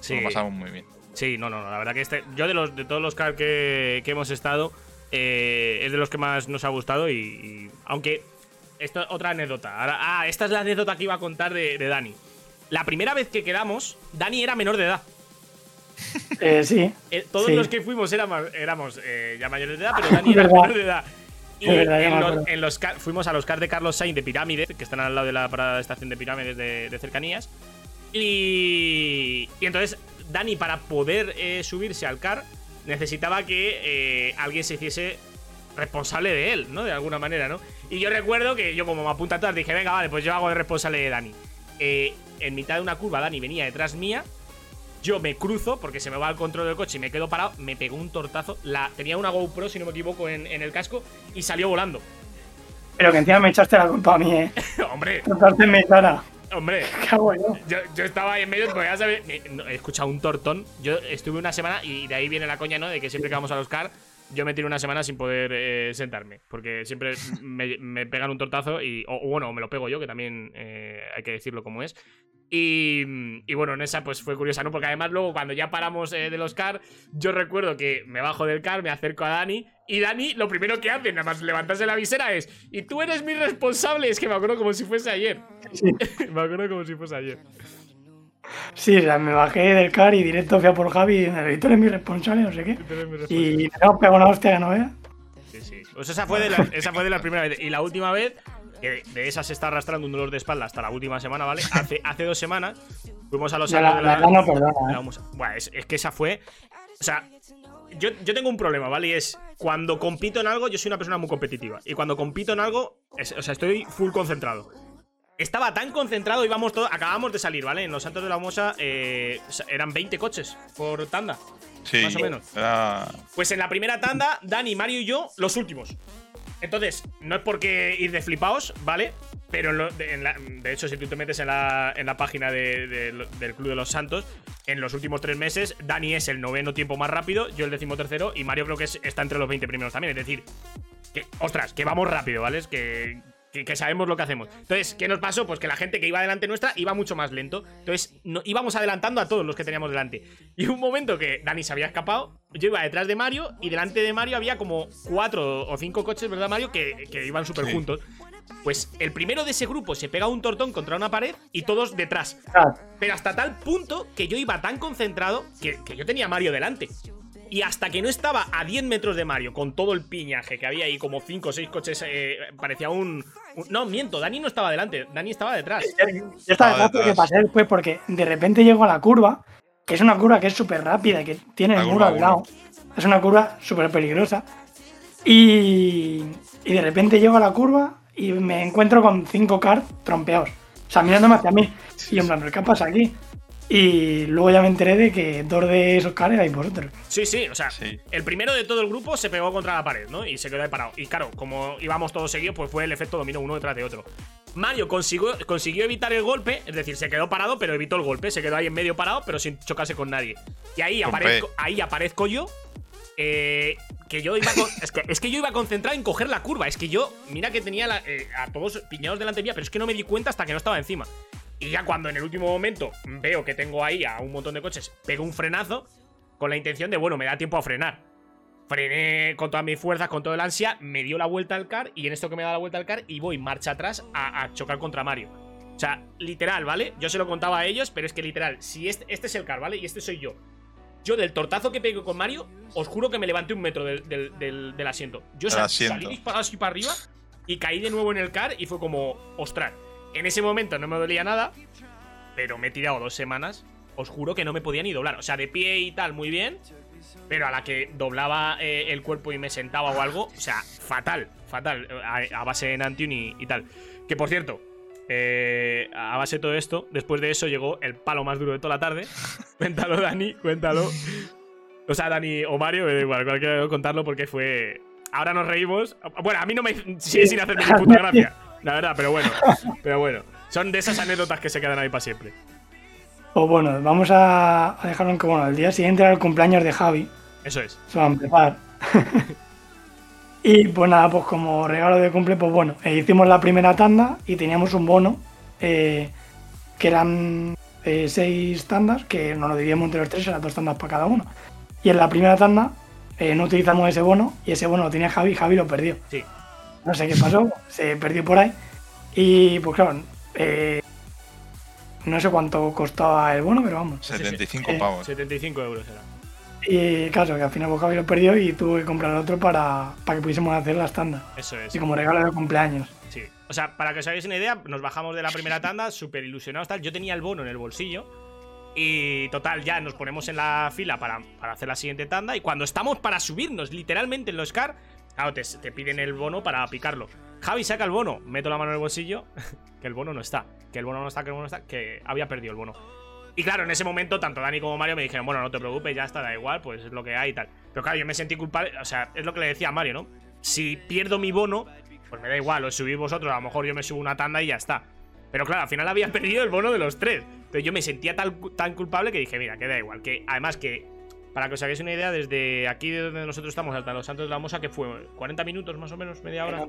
Sí. Nos lo pasamos muy bien. Sí, no, no, no, la verdad que este, yo de los de todos los cards que, que hemos estado, eh, es de los que más nos ha gustado y, y- aunque esto otra anécdota. Ahora- ah, esta es la anécdota que iba a contar de, de Dani. la primera vez que quedamos, Dani era menor de edad. Eh, sí. Eh, todos sí. los que fuimos éramos, éramos eh, ya mayores de edad, pero Dani era menor de edad. Y verdad, en los- en los fuimos a los cars de Carlos Sainz de Pirámides, que están al lado de la parada de estación de Pirámides de, de cercanías. Y, y entonces Dani, para poder eh, subirse al car, necesitaba que eh, alguien se hiciese responsable de él, ¿no? De alguna manera, ¿no? Y yo recuerdo que yo, como me apunta atrás, dije, venga, vale, pues yo hago de responsable de Dani. Eh, en mitad de una curva, Dani venía detrás mía. Yo me cruzo porque se me va el control del coche y me quedo parado. Me pegó un tortazo. La, tenía una GoPro, si no me equivoco, en, en el casco y salió volando. Pero que encima me echaste la culpa a mí, eh. hombre, en mi cara. Hombre. ¿Qué hago yo? Yo, estaba ahí en medio, porque ya sabes, no, he escuchado un tortón. Yo estuve una semana y de ahí viene la coña, ¿no? De que siempre que vamos a los car, yo me tiro una semana sin poder eh, sentarme. Porque siempre me, me pegan un tortazo y, o, o bueno, me lo pego yo, que también eh, hay que decirlo como es. Y, y bueno, en esa pues fue curiosa, ¿no? Porque además luego cuando ya paramos eh, de los car, yo recuerdo que me bajo del car, me acerco a Dani y Dani lo primero que hace, nada más levantarse la visera es y tú eres mi responsable, es que me acuerdo como si fuese ayer. me acuerdo como si fuese ayer. Sí, o sea, me bajé del car y directo fui a por Javi y me dijo, tú eres mi responsable, no sé qué. Y me hemos pegado una hostia no veas. Sí, sí. Pues esa fue de la, esa fue de la primera vez. Y la última vez, que de esa se está arrastrando un dolor de espalda hasta la última semana, ¿vale? Hace, hace dos semanas fuimos a los años la- de la verdad no perdona, la ¿eh? es que esa fue. O sea, yo, yo tengo un problema, ¿vale? Y es cuando compito en algo, yo soy una persona muy competitiva. Y cuando compito en algo, es- o sea, estoy full concentrado. Estaba tan concentrado, íbamos todos, acabamos de salir, ¿vale? En los Santos de la Mosa eh, eran 20 coches por tanda. Sí, Más o menos. era- Pues en la primera tanda, Dani, Mario y yo, los últimos. Entonces, no es porque ir de flipaos, ¿vale? Pero en lo- de, en la- de hecho, si tú te metes en la, en la página de- de- del Club de los Santos, en los últimos tres meses, Dani es el noveno tiempo más rápido, yo el décimo tercero, y Mario creo que es- está entre los 20 primeros también. Es decir, que, ostras, que vamos rápido, ¿vale? Es que, que, que sabemos lo que hacemos. Entonces, ¿qué nos pasó? Pues que la gente que iba delante nuestra iba mucho más lento. Entonces, no, íbamos adelantando a todos los que teníamos delante. Y un momento que Dani se había escapado, yo iba detrás de Mario y delante de Mario había como cuatro o cinco coches, ¿verdad, Mario? Que, que iban súper Sí. Pues el primero de ese grupo se pega un tortón contra una pared y todos detrás. Pero hasta tal punto que yo iba tan concentrado que, que yo tenía a Mario delante. Y hasta que no estaba a 10 metros de Mario, con todo el piñaje que había ahí, como 5 o 6 coches, eh, parecía un, un- No, miento, Dani no estaba delante, Dani estaba detrás. Yo estaba detrás porque pasé después porque de repente llego a la curva, que es una curva que es súper rápida, que tiene el muro curva al lado. Es una curva súper peligrosa. Y, y de repente llego a la curva y me encuentro con cinco cars trompeados. O sea, mirándome hacia mí. Y en plan, ¿pero qué pasa aquí? Y luego ya me enteré de que dos de esos cars erais vosotros. Sí, sí, o sea, Sí. el primero de todo el grupo se pegó contra la pared, ¿no? Y se quedó ahí parado. Y claro, como íbamos todos seguidos, pues fue el efecto dominó uno detrás de otro. Mario consiguió, consiguió evitar el golpe, es decir, se quedó parado, pero evitó el golpe. Se quedó ahí en medio parado, pero sin chocarse con nadie. Y ahí aparezco, ahí aparezco yo. Eh, que yo iba con- es, que, es que yo iba concentrado en coger la curva. Es que yo, mira que tenía la- eh, a todos piñados delante mía, pero es que no me di cuenta hasta que no estaba encima. Y ya cuando en el último momento veo que tengo ahí a un montón de coches, pego un frenazo con la intención de, bueno, me da tiempo a frenar. Frené con todas mis fuerzas, con todo el ansia, me dio la vuelta al car y en esto que me da la vuelta al car y voy marcha atrás a, chocar contra Mario. O sea, literal, ¿vale? Yo se lo contaba a ellos, pero es que literal, si este, este es el car, ¿vale? Y este soy yo. Yo del tortazo que pegué con Mario, os juro que me levanté un metro del, del- del- del asiento. Yo asiento. salí disparado así para arriba y caí de nuevo en el car y fue como, ostras. En ese momento no me dolía nada, pero me he tirado dos semanas. Os juro que no me podía ni doblar. O sea, de pie y tal, muy bien. Pero a la que doblaba eh, el cuerpo y me sentaba o algo, o sea, fatal, fatal. A, a base de Nantium y, y tal. Que por cierto, eh, a base de todo esto, después de eso llegó el palo más duro de toda la tarde. cuéntalo, Dani, cuéntalo. O sea, Dani o Mario, da igual, cualquiera contarlo porque fue. Ahora nos reímos. Bueno, a mí no me sigue sin hacerme ni puta gracia. La verdad, pero bueno. Pero bueno. Son de esas anécdotas que se quedan ahí para siempre. Pues bueno, vamos a, a dejarlo en que bueno, el día siguiente era el cumpleaños de Javi. Eso es. Se va a empezar. y pues nada, pues como regalo de cumple, pues bueno, eh, hicimos la primera tanda y teníamos un bono eh, que eran eh, seis tandas, que nos lo dividíamos entre los tres, eran dos tandas para cada uno. Y en la primera tanda eh, no utilizamos ese bono y ese bono lo tenía Javi y Javi lo perdió. Sí. No sé qué pasó, se perdió por ahí. Y pues claro, eh, No sé cuánto costaba el bono, pero vamos. 75 Eh, pavos. 75 euros era. Y claro, que al final pues, Javi lo perdió y tuvo que comprar otro para, para que pudiésemos hacer las tandas. Eso es. Y como regalo de cumpleaños. Sí. O sea, para que os hagáis una idea, nos bajamos de la primera tanda, súper ilusionados, tal. Yo tenía el bono en el bolsillo. Y total, ya nos ponemos en la fila para, para hacer la siguiente tanda. Y cuando estamos para subirnos, literalmente en los car, claro, te, te piden el bono para picarlo. Javi saca el bono, meto la mano en el bolsillo, que el bono no está. Que el bono no está, que el bono no está, que había perdido el bono. Y claro, en ese momento, tanto Dani como Mario me dijeron, bueno, no te preocupes, ya está, da igual, pues es lo que hay y tal. Pero claro, yo me sentí culpable, o sea, es lo que le decía a Mario, ¿no? Si pierdo mi bono, pues me da igual, os subís vosotros, a lo mejor yo me subo una tanda y ya está. Pero claro, al final había perdido el bono de los tres. Entonces yo me sentía tan, tan culpable que dije, mira, que da igual. Que además que, para que os hagáis una idea, desde aquí de donde nosotros estamos hasta los Santos de la Mosa, que fue 40 minutos más o menos, media hora.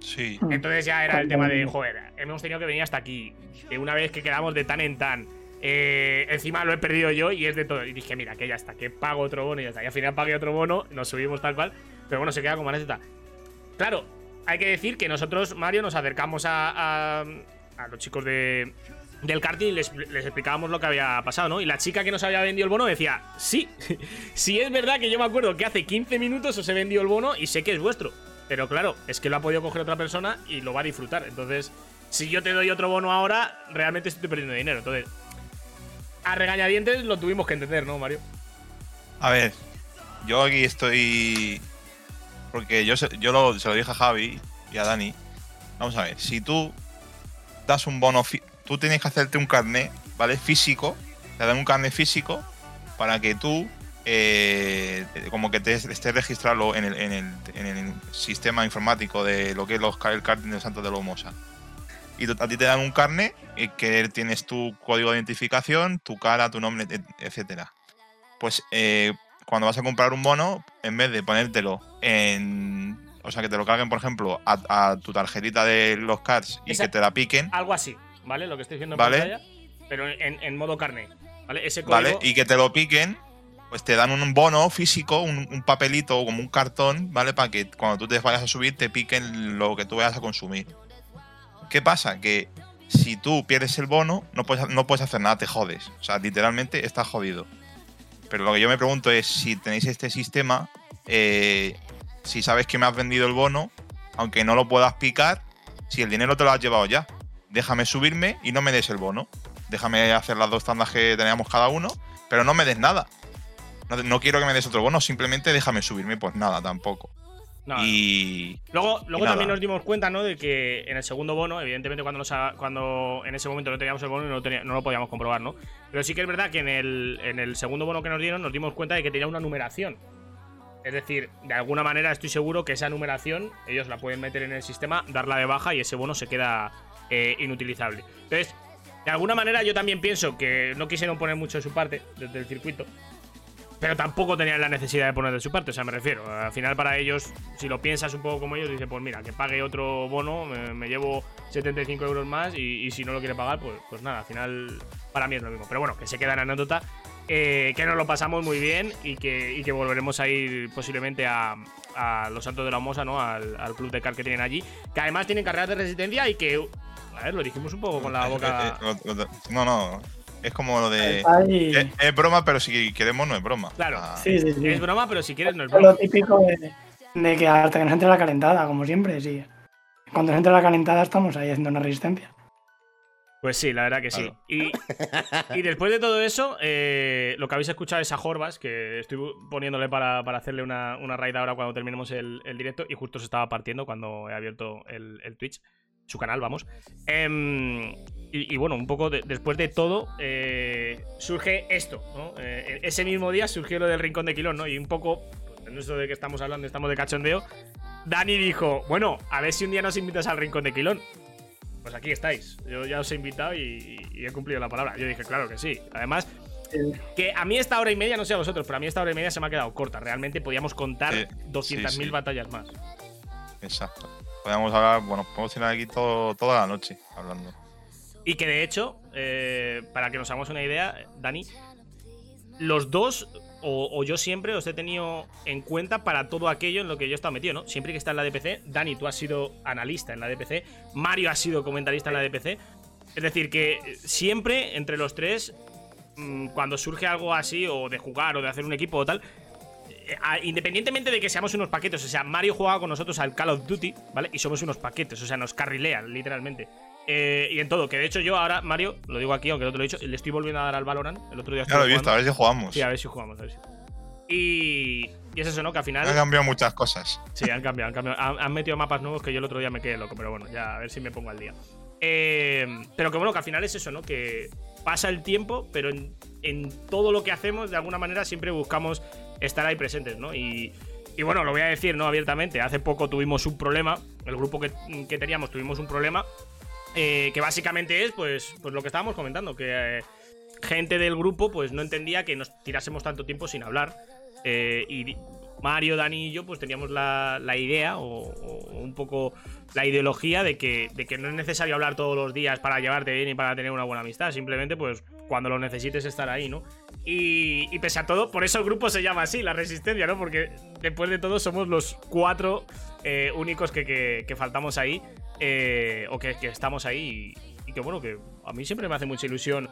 Sí. Entonces ya era el tema de, joder, hemos tenido que venir hasta aquí. De una vez que quedamos de tan en tan. Eh, encima lo he perdido yo y es de todo. Y dije, mira, que ya está, que pago otro bono y ya está. Y al final pagué otro bono, nos subimos tal cual. Pero bueno, se queda como anécdota. Claro, hay que decir que nosotros, Mario, nos acercamos a, a, los chicos de, del karting y les, les explicábamos lo que había pasado, ¿no? Y la chica que nos había vendido el bono decía, sí, sí es verdad que yo me acuerdo que hace 15 minutos os he vendido el bono y sé que es vuestro. Pero claro, es que lo ha podido coger otra persona y lo va a disfrutar. Entonces, si yo te doy otro bono ahora, realmente estoy perdiendo dinero. Entonces, a regañadientes lo tuvimos que entender, ¿no, Mario? A ver, yo aquí estoy. Porque yo, se- yo lo, se lo dije a Javi y a Dani. Vamos a ver, si tú das un bono. Tú tienes que hacerte un carnet, ¿vale? Físico. Te dan un carnet físico para que tú. eh, como que te estés registrado en el, en, el, en el sistema informático de lo que es los, el karting de Santos de Lomosa. Y a ti te dan un carnet eh, que tienes tu código de identificación, tu cara, tu nombre, et- etcétera pues eh, cuando vas a comprar un bono, en vez de ponértelo en. O sea, que te lo carguen, por ejemplo, a, a tu tarjetita de los cards y Esa- que te la piquen, Algo así, ¿vale? Lo que estoy diciendo en Vale. pantalla. Pero en, en modo carne, ¿vale? Ese código. ¿vale? Y que te lo piquen, pues te dan un bono físico, un, un papelito o como un cartón, ¿vale? Para que cuando tú te vayas a subir te piquen lo que tú vayas a consumir. ¿Qué pasa? Que si tú pierdes el bono, no puedes, no puedes hacer nada, te jodes. O sea, literalmente estás jodido. Pero lo que yo me pregunto es si tenéis este sistema, eh, si sabes que me has vendido el bono, aunque no lo puedas picar, si el dinero te lo has llevado ya, déjame subirme y no me des el bono. Déjame hacer las dos tandas que teníamos cada uno, pero no me des nada. No, no quiero que me des otro bono, simplemente déjame subirme, pues nada, tampoco. No, y Luego, luego y también nos dimos cuenta, ¿no? De que en el segundo bono, evidentemente, cuando, nos ha- cuando en ese momento no teníamos el bono, no, lo tenía- no lo podíamos comprobar, ¿no? Pero sí que es verdad que en el, en el segundo bono que nos dieron, nos dimos cuenta de que tenía una numeración. Es decir, de alguna manera estoy seguro que esa numeración ellos la pueden meter en el sistema, darla de baja y ese bono se queda eh, inutilizable. Entonces, de alguna manera yo también pienso que no quisieron poner mucho de su parte desde el circuito. Pero tampoco tenían la necesidad de poner de su parte, o sea, me refiero. Al final, para ellos, si lo piensas un poco como ellos, dice, pues mira, que pague otro bono, me, me llevo 75 euros más y, y si no lo quiere pagar, pues, pues nada, al final, para mí es lo mismo. Pero bueno, que se queda en anécdota, eh, que nos lo pasamos muy bien y que, y que volveremos a ir posiblemente a, a Los Santos de la Mosa, ¿no? Al, al club de car que tienen allí, que además tienen carreras de resistencia y que, a ver, lo dijimos un poco con la boca. Eh, eh, lo- lo- no, no. Es como lo de. Ay. Es, es broma, pero si queremos, no es broma. Claro, Ah, Sí, sí, sí. es broma, pero si quieres no es Es lo broma. típico de, de que hasta que nos entre la calentada, como siempre, sí. Cuando nos entre la calentada estamos ahí haciendo una resistencia. Pues sí, la verdad que sí. Y, y después de todo eso, eh, lo que habéis escuchado es a Jorbas, que estoy poniéndole para, para hacerle una, una raid ahora cuando terminemos el, el directo, y justo se estaba partiendo cuando he abierto el, el Twitch, su canal, vamos. Em, y, y bueno, un poco de- después de todo, eh, surge esto, ¿no? Eh, ese mismo día surgió lo del Rincón de Quilón, ¿no? Y un poco, en esto de que estamos hablando, estamos de cachondeo, Dani dijo, bueno, a ver si un día nos invitas al Rincón de Quilón. Pues aquí estáis. Yo ya os he invitado y, y he cumplido la palabra. Yo dije, claro que sí. Además, que a mí esta hora y media, no sé a vosotros, pero a mí esta hora y media se me ha quedado corta. Realmente podíamos contar Sí, 200.000 sí, sí. batallas más. Exacto. Podemos hablar, bueno, podemos tener aquí todo, toda la noche hablando. Y que de hecho, eh, para que nos hagamos una idea, Dani, los dos, o, yo siempre os he tenido en cuenta para todo aquello en lo que yo he estado metido, ¿no? Siempre que está en la DPC, Dani, tú has sido analista en la DPC, Mario ha sido comentarista en la DPC. Es decir, que siempre entre los tres, mm, cuando surge algo así, o de jugar, o de hacer un equipo o tal, independientemente de que seamos unos paquetes, o sea, Mario jugaba con nosotros al Call of Duty, ¿vale? Y somos unos paquetes, o sea, nos carrilean, literalmente. Eh, y en todo, que de hecho yo ahora, Mario, lo digo aquí, aunque no te lo he dicho, le estoy volviendo a dar al Valorant. El otro día Ya lo he visto, a ver si jugamos. Sí, a ver si jugamos, a ver si. Y, y es eso, ¿no? Que al final. Han cambiado muchas cosas. Sí, han cambiado, han cambiado. Han, han metido mapas nuevos que yo el otro día me quedé loco, pero bueno, ya a ver si me pongo al día. Eh, pero que bueno, que al final es eso, ¿no? Que pasa el tiempo, pero en, en todo lo que hacemos, de alguna manera, siempre buscamos estar ahí presentes, ¿no? Y, bueno, lo voy a decir, ¿no? Abiertamente. Hace poco tuvimos un problema. El grupo que, que teníamos tuvimos un problema. eh, que básicamente es, pues, pues lo que estábamos comentando, que eh, gente del grupo, pues no entendía que nos tirásemos tanto tiempo sin hablar. Eh, y Mario, Dani y yo, pues teníamos la, la idea o, o un poco la ideología de que, de que no es necesario hablar todos los días para llevarte bien y para tener una buena amistad. Simplemente, pues, cuando lo necesites estar ahí, ¿no? Y, y pese a todo, por eso el grupo se llama así, la resistencia, ¿no? Porque después de todo somos los cuatro eh, únicos que, que- que faltamos ahí. eh, o que, que estamos ahí. Y, y que bueno, que a mí siempre me hace mucha ilusión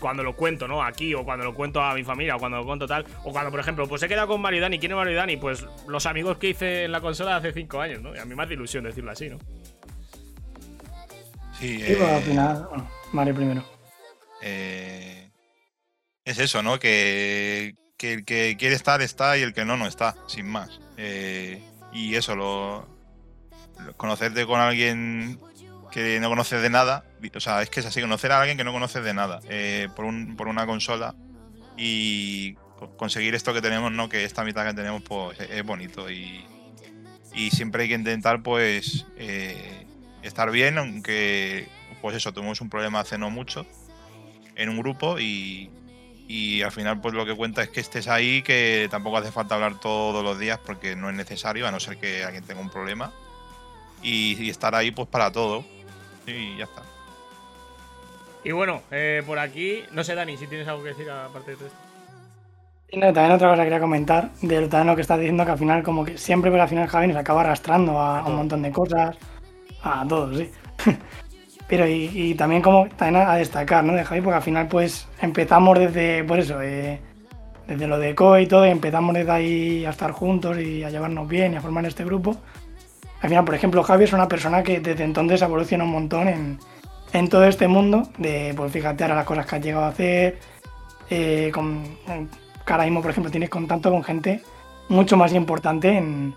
cuando lo cuento, ¿no? Aquí, o cuando lo cuento a mi familia, o cuando lo cuento tal. O cuando, por ejemplo, pues he quedado con Mario y Dani. ¿Quién es Mario y Dani? Pues los amigos que hice en la consola hace cinco años, ¿no? Y a mí me hace ilusión decirlo así, ¿no? Sí, Sí, pues, al eh, final, bueno, Mario primero. Es eso, ¿no? Que, el que quiere estar está y el que no, no está, sin más. Eh, y eso, lo, conocerte con alguien que no conoces de nada, o sea, es que es así, conocer a alguien que no conoces de nada eh, por, un, por una consola y co- conseguir esto que tenemos, ¿no? Que esta mitad que tenemos, pues es, es bonito y, y siempre hay que intentar, pues, eh, estar bien, aunque, pues eso, tuvimos un problema hace no mucho en un grupo y, y al final pues lo que cuenta es que estés ahí, que tampoco hace falta hablar todos los días porque no es necesario, a no ser que alguien tenga un problema. Y, y estar ahí pues para todo. Y ya está. Y bueno, eh, por aquí, no sé, Dani, si tienes algo que decir aparte de esto. No, también otra cosa que quería comentar de lo- también lo que estás diciendo, que al final, como que siempre, pero al final Javi nos acaba arrastrando a, a un montón de cosas, a todos, sí. pero y, y también como también a, destacar, ¿no? De Javi, porque al final, pues empezamos desde, por eso, eh, desde lo de CO y todo, y empezamos desde ahí a estar juntos y a llevarnos bien y a formar este grupo. Al final, por ejemplo, Javi es una persona que desde entonces evoluciona un montón en, en todo este mundo, de, pues fíjate ahora las cosas que has llegado a hacer, eh, con, que ahora mismo, por ejemplo, tienes contacto con gente mucho más importante en,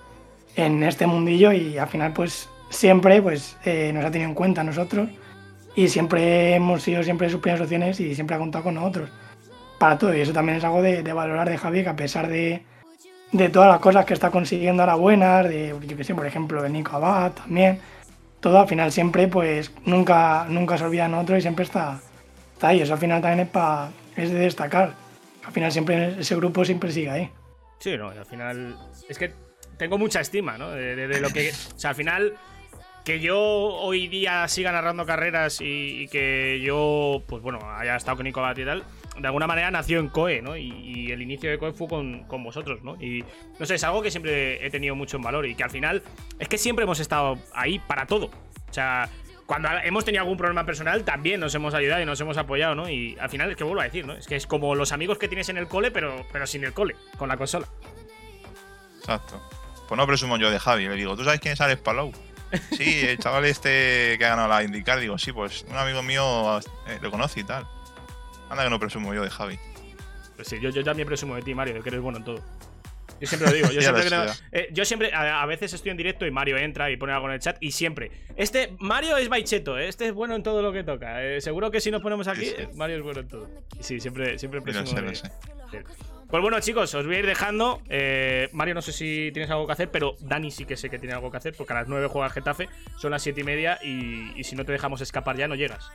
en este mundillo y al final, pues siempre pues, eh, nos ha tenido en cuenta nosotros y siempre hemos sido siempre sus primeras opciones y siempre ha contado con nosotros para todo. Y eso también es algo de, de valorar de Javi, que a pesar de, de todas las cosas que está consiguiendo ahora buenas, de, yo que sé, por ejemplo, el Nico Abad también, todo al final siempre, pues nunca, nunca se olvida de nosotros y siempre está, está ahí. Eso al final también es, pa- es de destacar. Al final siempre ese grupo siempre sigue ahí. Sí, no, al final. Es que tengo mucha estima, ¿no? De, de- de lo que. O sea, al final. Que yo hoy día siga narrando carreras y, y que yo, pues bueno, haya estado con Nico Abad y tal, de alguna manera nació en COE, ¿no? Y, y el inicio de COE fue con, con vosotros, ¿no? Y no sé, es algo que siempre he tenido mucho en valor y que al final es que siempre hemos estado ahí para todo. O sea, cuando hemos tenido algún problema personal, también nos hemos ayudado y nos hemos apoyado, ¿no? Y al final es que vuelvo a decir, ¿no? Es que es como los amigos que tienes en el cole, pero, pero sin el cole, con la consola. Exacto. Pues no presumo yo de Javi. Le digo, ¿tú sabes quién es Alex Palou? Sí, el chaval este que ha ganado la IndyCar. Digo, sí, pues un amigo mío eh, lo conoce y tal. Anda que no presumo yo de Javi. Pues sí, yo, yo también presumo de ti, Mario, de que eres bueno en todo. Yo siempre lo digo. Yo siempre, sé, eh, yo siempre a, a veces estoy en directo y Mario entra y pone algo en el chat y siempre. Este Mario es baicheto, ¿eh? este es bueno en todo lo que toca. eh, seguro que si nos ponemos aquí, Sí, sí. Mario es bueno en todo. Sí, siempre, siempre presumo sé, de-. Pues bueno, chicos, os voy a ir dejando. Eh, Mario, no sé si tienes algo que hacer, pero Dani sí que sé que tiene algo que hacer, porque a las 9 juega Getafe, son las 7 y media y, y si no te dejamos escapar ya no llegas.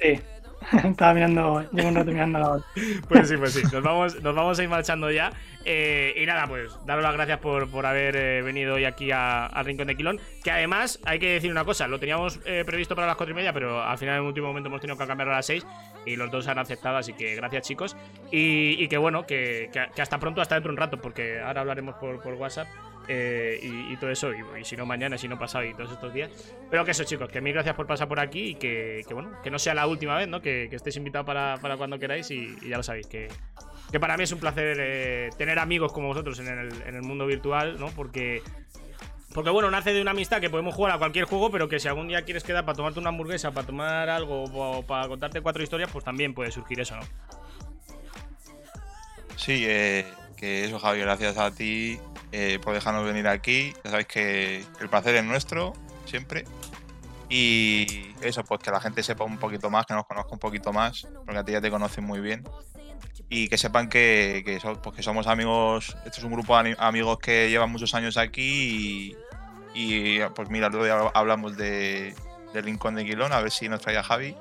Sí. Estaba mirando, llevo un rato mirando la hora. Pues sí, pues sí. Nos vamos, nos vamos a ir marchando ya. Eh, y nada, pues daros las gracias por, por haber eh, venido hoy aquí al Rincón de Quilón. Que además, hay que decir una cosa: lo teníamos eh, previsto para las 4 y media, pero al final en un último momento hemos tenido que cambiarlo a las 6. Y los dos han aceptado, así que gracias, chicos. Y, y que bueno, que, que- hasta pronto, hasta dentro de un rato, porque ahora hablaremos por WhatsApp. Eh, y, todo eso. Y, si no, mañana, si no, pasado y todos estos días. Pero que eso, chicos, que mil gracias por pasar por aquí y que, bueno, que no sea la última vez, ¿no? Que, que estéis invitados para, para cuando queráis y, y ya lo sabéis, que, que para mí es un placer eh, tener amigos como vosotros en el, en el mundo virtual, ¿no? Porque porque bueno, nace de una amistad que podemos jugar a cualquier juego, pero que si algún día quieres quedar para tomarte una hamburguesa, para tomar algo o para contarte cuatro historias, pues también puede surgir eso, ¿no? Sí, eh, que eso, Javi, gracias a ti eh, por dejarnos venir aquí. Ya sabéis que el placer es nuestro, siempre. Y eso, pues que la gente sepa un poquito más, que nos conozca un poquito más, porque a ti ya te conocen muy bien. Y que sepan que, que, pues somos amigos, esto es un grupo de amigos que llevan muchos años aquí y, y, pues mira, día hablamos de, Rincón de Quilón, a ver si nos traía Javi.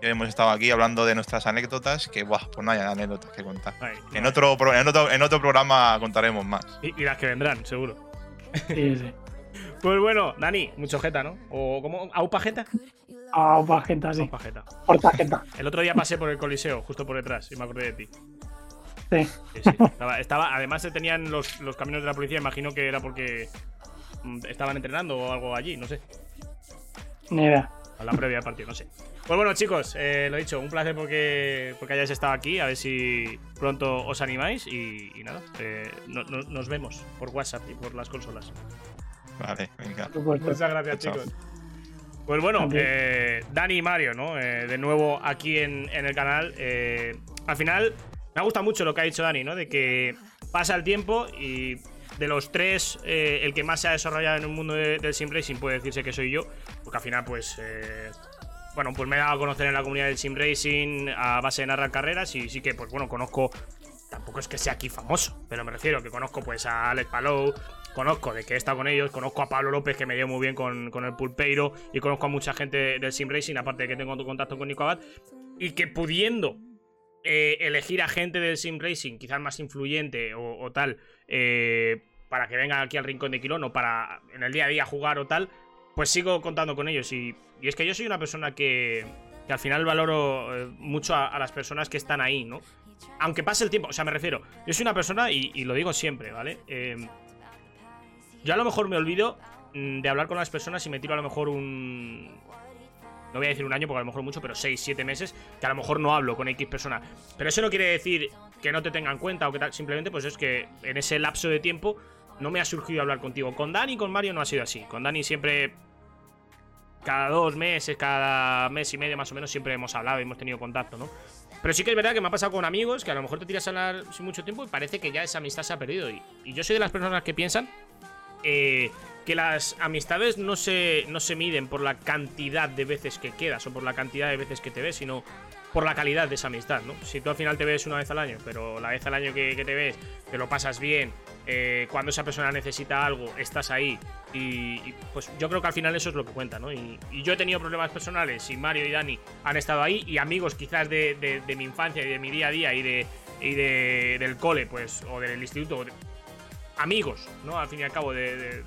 Hemos estado aquí hablando de nuestras anécdotas, que buah, pues no hay anécdotas que contar. Ay, En no. otro, pro- en, otro, en otro programa contaremos más. Y, y las que vendrán, seguro. Sí, sí. Pues bueno, Dani, mucho jeta, ¿no? ¿O cómo? ¿Aupa jeta? Ah, tarjeta, sí. Aupa jeta. Por tarjeta. El otro día pasé por el Coliseo, justo por detrás, y me acordé de ti. Sí. Sí, sí. Estaba, estaba- además se tenían los, los caminos de la policía, imagino que era porque mm, estaban entrenando o algo allí, no sé. Ni idea. A la previa del partido, no sé. Pues bueno, chicos, eh, lo dicho, un placer porque, porque hayáis estado aquí. A ver si pronto os animáis. Y, y nada, eh, no- no- nos vemos por WhatsApp y por las consolas. Vale, venga. Muchas gracias, Chao. chicos. Pues bueno, eh, Dani y Mario, ¿no? Eh, de nuevo aquí en, en el canal. Eh, al final, me gusta mucho lo que ha dicho Dani, ¿no? De que pasa el tiempo y de los tres, eh, el que más se ha desarrollado en un mundo de- del sim racing puede decirse que soy yo. Porque al final, pues. eh, bueno, pues me he dado a conocer en la comunidad del sim racing a base de narrar carreras y sí que, pues bueno, conozco. Tampoco es que sea aquí famoso, pero me refiero que conozco pues a Alex Palou, conozco de que he estado con ellos, conozco a Pablo López que me llevo muy bien con, con el Pulpeiro y conozco a mucha gente del Sim Racing, aparte de que tengo contacto con Nico Abad, y que pudiendo eh, elegir a gente del Sim Racing, quizás más influyente o, o tal, eh, para que vengan aquí al Rincón de Quilón o para en el día a día jugar o tal, pues sigo contando con ellos. Y, y es que yo soy una persona que, que al final valoro eh, mucho a, las personas que están ahí, ¿no? Aunque pase el tiempo, o sea, me refiero, yo soy una persona, y, y lo digo siempre, ¿vale? Eh, yo a lo mejor me olvido mm, de hablar con las personas y me tiro a lo mejor un. No voy a decir un año porque a lo mejor mucho, pero 6, 7 meses que a lo mejor no hablo con X persona. Pero eso no quiere decir que no te tengan en cuenta o que tal. Simplemente, pues es que en ese lapso de tiempo no me ha surgido hablar contigo. Con Dani y con Mario no ha sido así. Con Dani siempre. Cada dos meses, cada mes y medio más o menos, siempre hemos hablado y hemos tenido contacto, ¿no? Pero sí que es verdad que me ha pasado con amigos que a lo mejor te tiras a hablar sin mucho tiempo y parece que ya esa amistad se ha perdido. Y, yo soy de las personas que piensan eh, que las amistades no se, no se miden por la cantidad de veces que quedas o por la cantidad de veces que te ves, sino por la calidad de esa amistad, ¿no? Si tú al final te ves una vez al año, pero la vez al año que, que te ves, te lo pasas bien, eh, cuando esa persona necesita algo, estás ahí, y, pues yo creo que al final eso es lo que cuenta, ¿no? Y, yo he tenido problemas personales y Mario y Dani han estado ahí, y amigos quizás de, de- mi infancia y de mi día a día y, de, y de- del cole, pues, o del instituto, amigos, ¿no? Al fin y al cabo, de,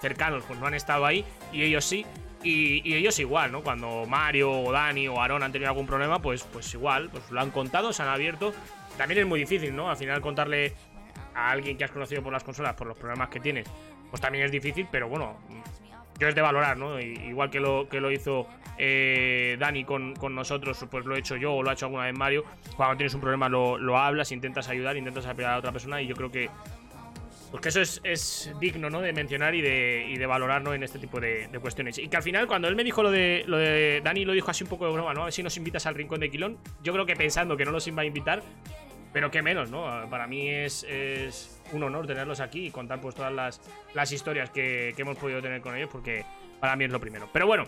cercanos, pues no han estado ahí, y ellos sí. Y, y ellos igual, ¿no? Cuando Mario o Dani o Aaron han tenido algún problema, pues, pues igual, pues lo han contado, se han abierto. También es muy difícil, ¿no? Al final contarle a alguien que has conocido por las consolas por los problemas que tienes, pues también es difícil, pero bueno, yo es de valorar, ¿no? Igual que lo, que lo hizo eh, Dani con, con nosotros, pues lo he hecho yo o lo ha hecho alguna vez Mario. Cuando tienes un problema lo, lo hablas, intentas ayudar, intentas apoyar a otra persona y yo creo que pues eso es, es digno, ¿no? De mencionar y de, y de valorar, ¿no? En este tipo de, de cuestiones. Y que al final, cuando él me dijo lo de, lo de Dani, lo dijo así un poco de broma, ¿no? A ver si nos invitas al rincón de Quilón. Yo creo que pensando que no los iba a invitar, pero qué menos, ¿no? Para mí es, es un honor tenerlos aquí y contar pues todas las, las historias que, que hemos podido tener con ellos, porque para mí es lo primero. Pero bueno,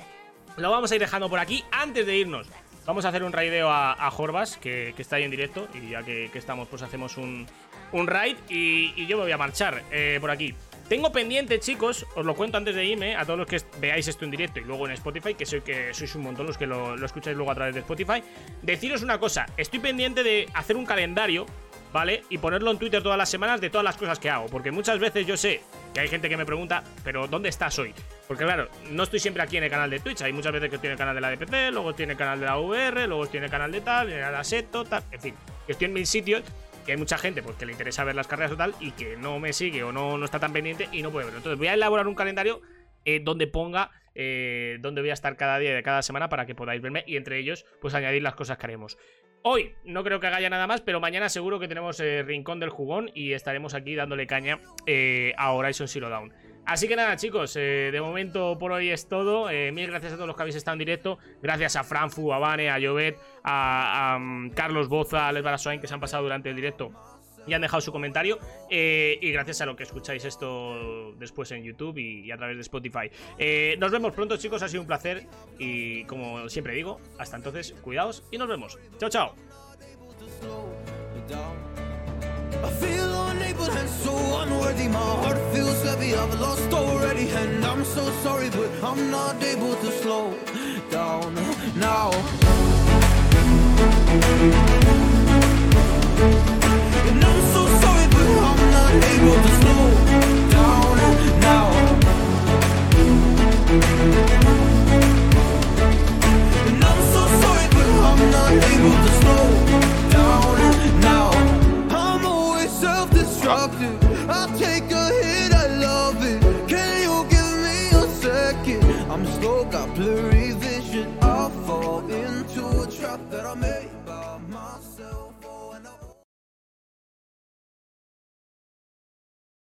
lo vamos a ir dejando por aquí. Antes de irnos, vamos a hacer un raideo a, a Jorbas, que, que está ahí en directo. Y ya que, estamos, pues hacemos un, un raid. Y, y yo me voy a marchar eh, por aquí. Tengo pendiente, chicos, os lo cuento antes de irme, a todos los que veáis esto en directo y luego en Spotify, que soy que sois un montón los que lo, lo escucháis luego a través de Spotify. Deciros una cosa, estoy pendiente de hacer un calendario, ¿vale? Y ponerlo en Twitter todas las semanas de todas las cosas que hago. Porque muchas veces yo sé que hay gente que me pregunta, pero ¿dónde estás hoy? Porque claro, no estoy siempre aquí en el canal de Twitch. Hay muchas veces que estoy en el canal de la DPC, luego estoy en el canal de la VR, luego estoy en el canal de tal, en el Aseto, tal, en fin, que estoy en mil sitios. Que hay mucha gente pues, que le interesa ver las carreras o tal y que no me sigue o no, no está tan pendiente y no puede verlo. Entonces voy a elaborar un calendario eh, donde ponga eh, donde voy a estar cada día de cada semana para que podáis verme y entre ellos pues añadir las cosas que haremos. Hoy no creo que haga ya nada más, pero mañana seguro que tenemos eh, Rincón del Jugón y estaremos aquí dándole caña eh, a Horizon Zero Dawn. Así que nada, chicos, eh, de momento por hoy es todo. Eh, mil gracias a todos los que habéis estado en directo. Gracias a Franfu, a Vane, a Jovet, a, mm, Carlos Boza, a Les Baraswain que se han pasado durante el directo y han dejado su comentario. Eh, y gracias a lo que escucháis esto después en YouTube y, a través de Spotify. Nos vemos pronto, chicos. Ha sido un placer. Y como siempre digo, hasta entonces, cuidaos y nos vemos. Chao, chao. Unable and so unworthy. My heart feels heavy. I've lost already, and I'm so sorry, but I'm not able to slow down now. And I'm so sorry, but I'm not able to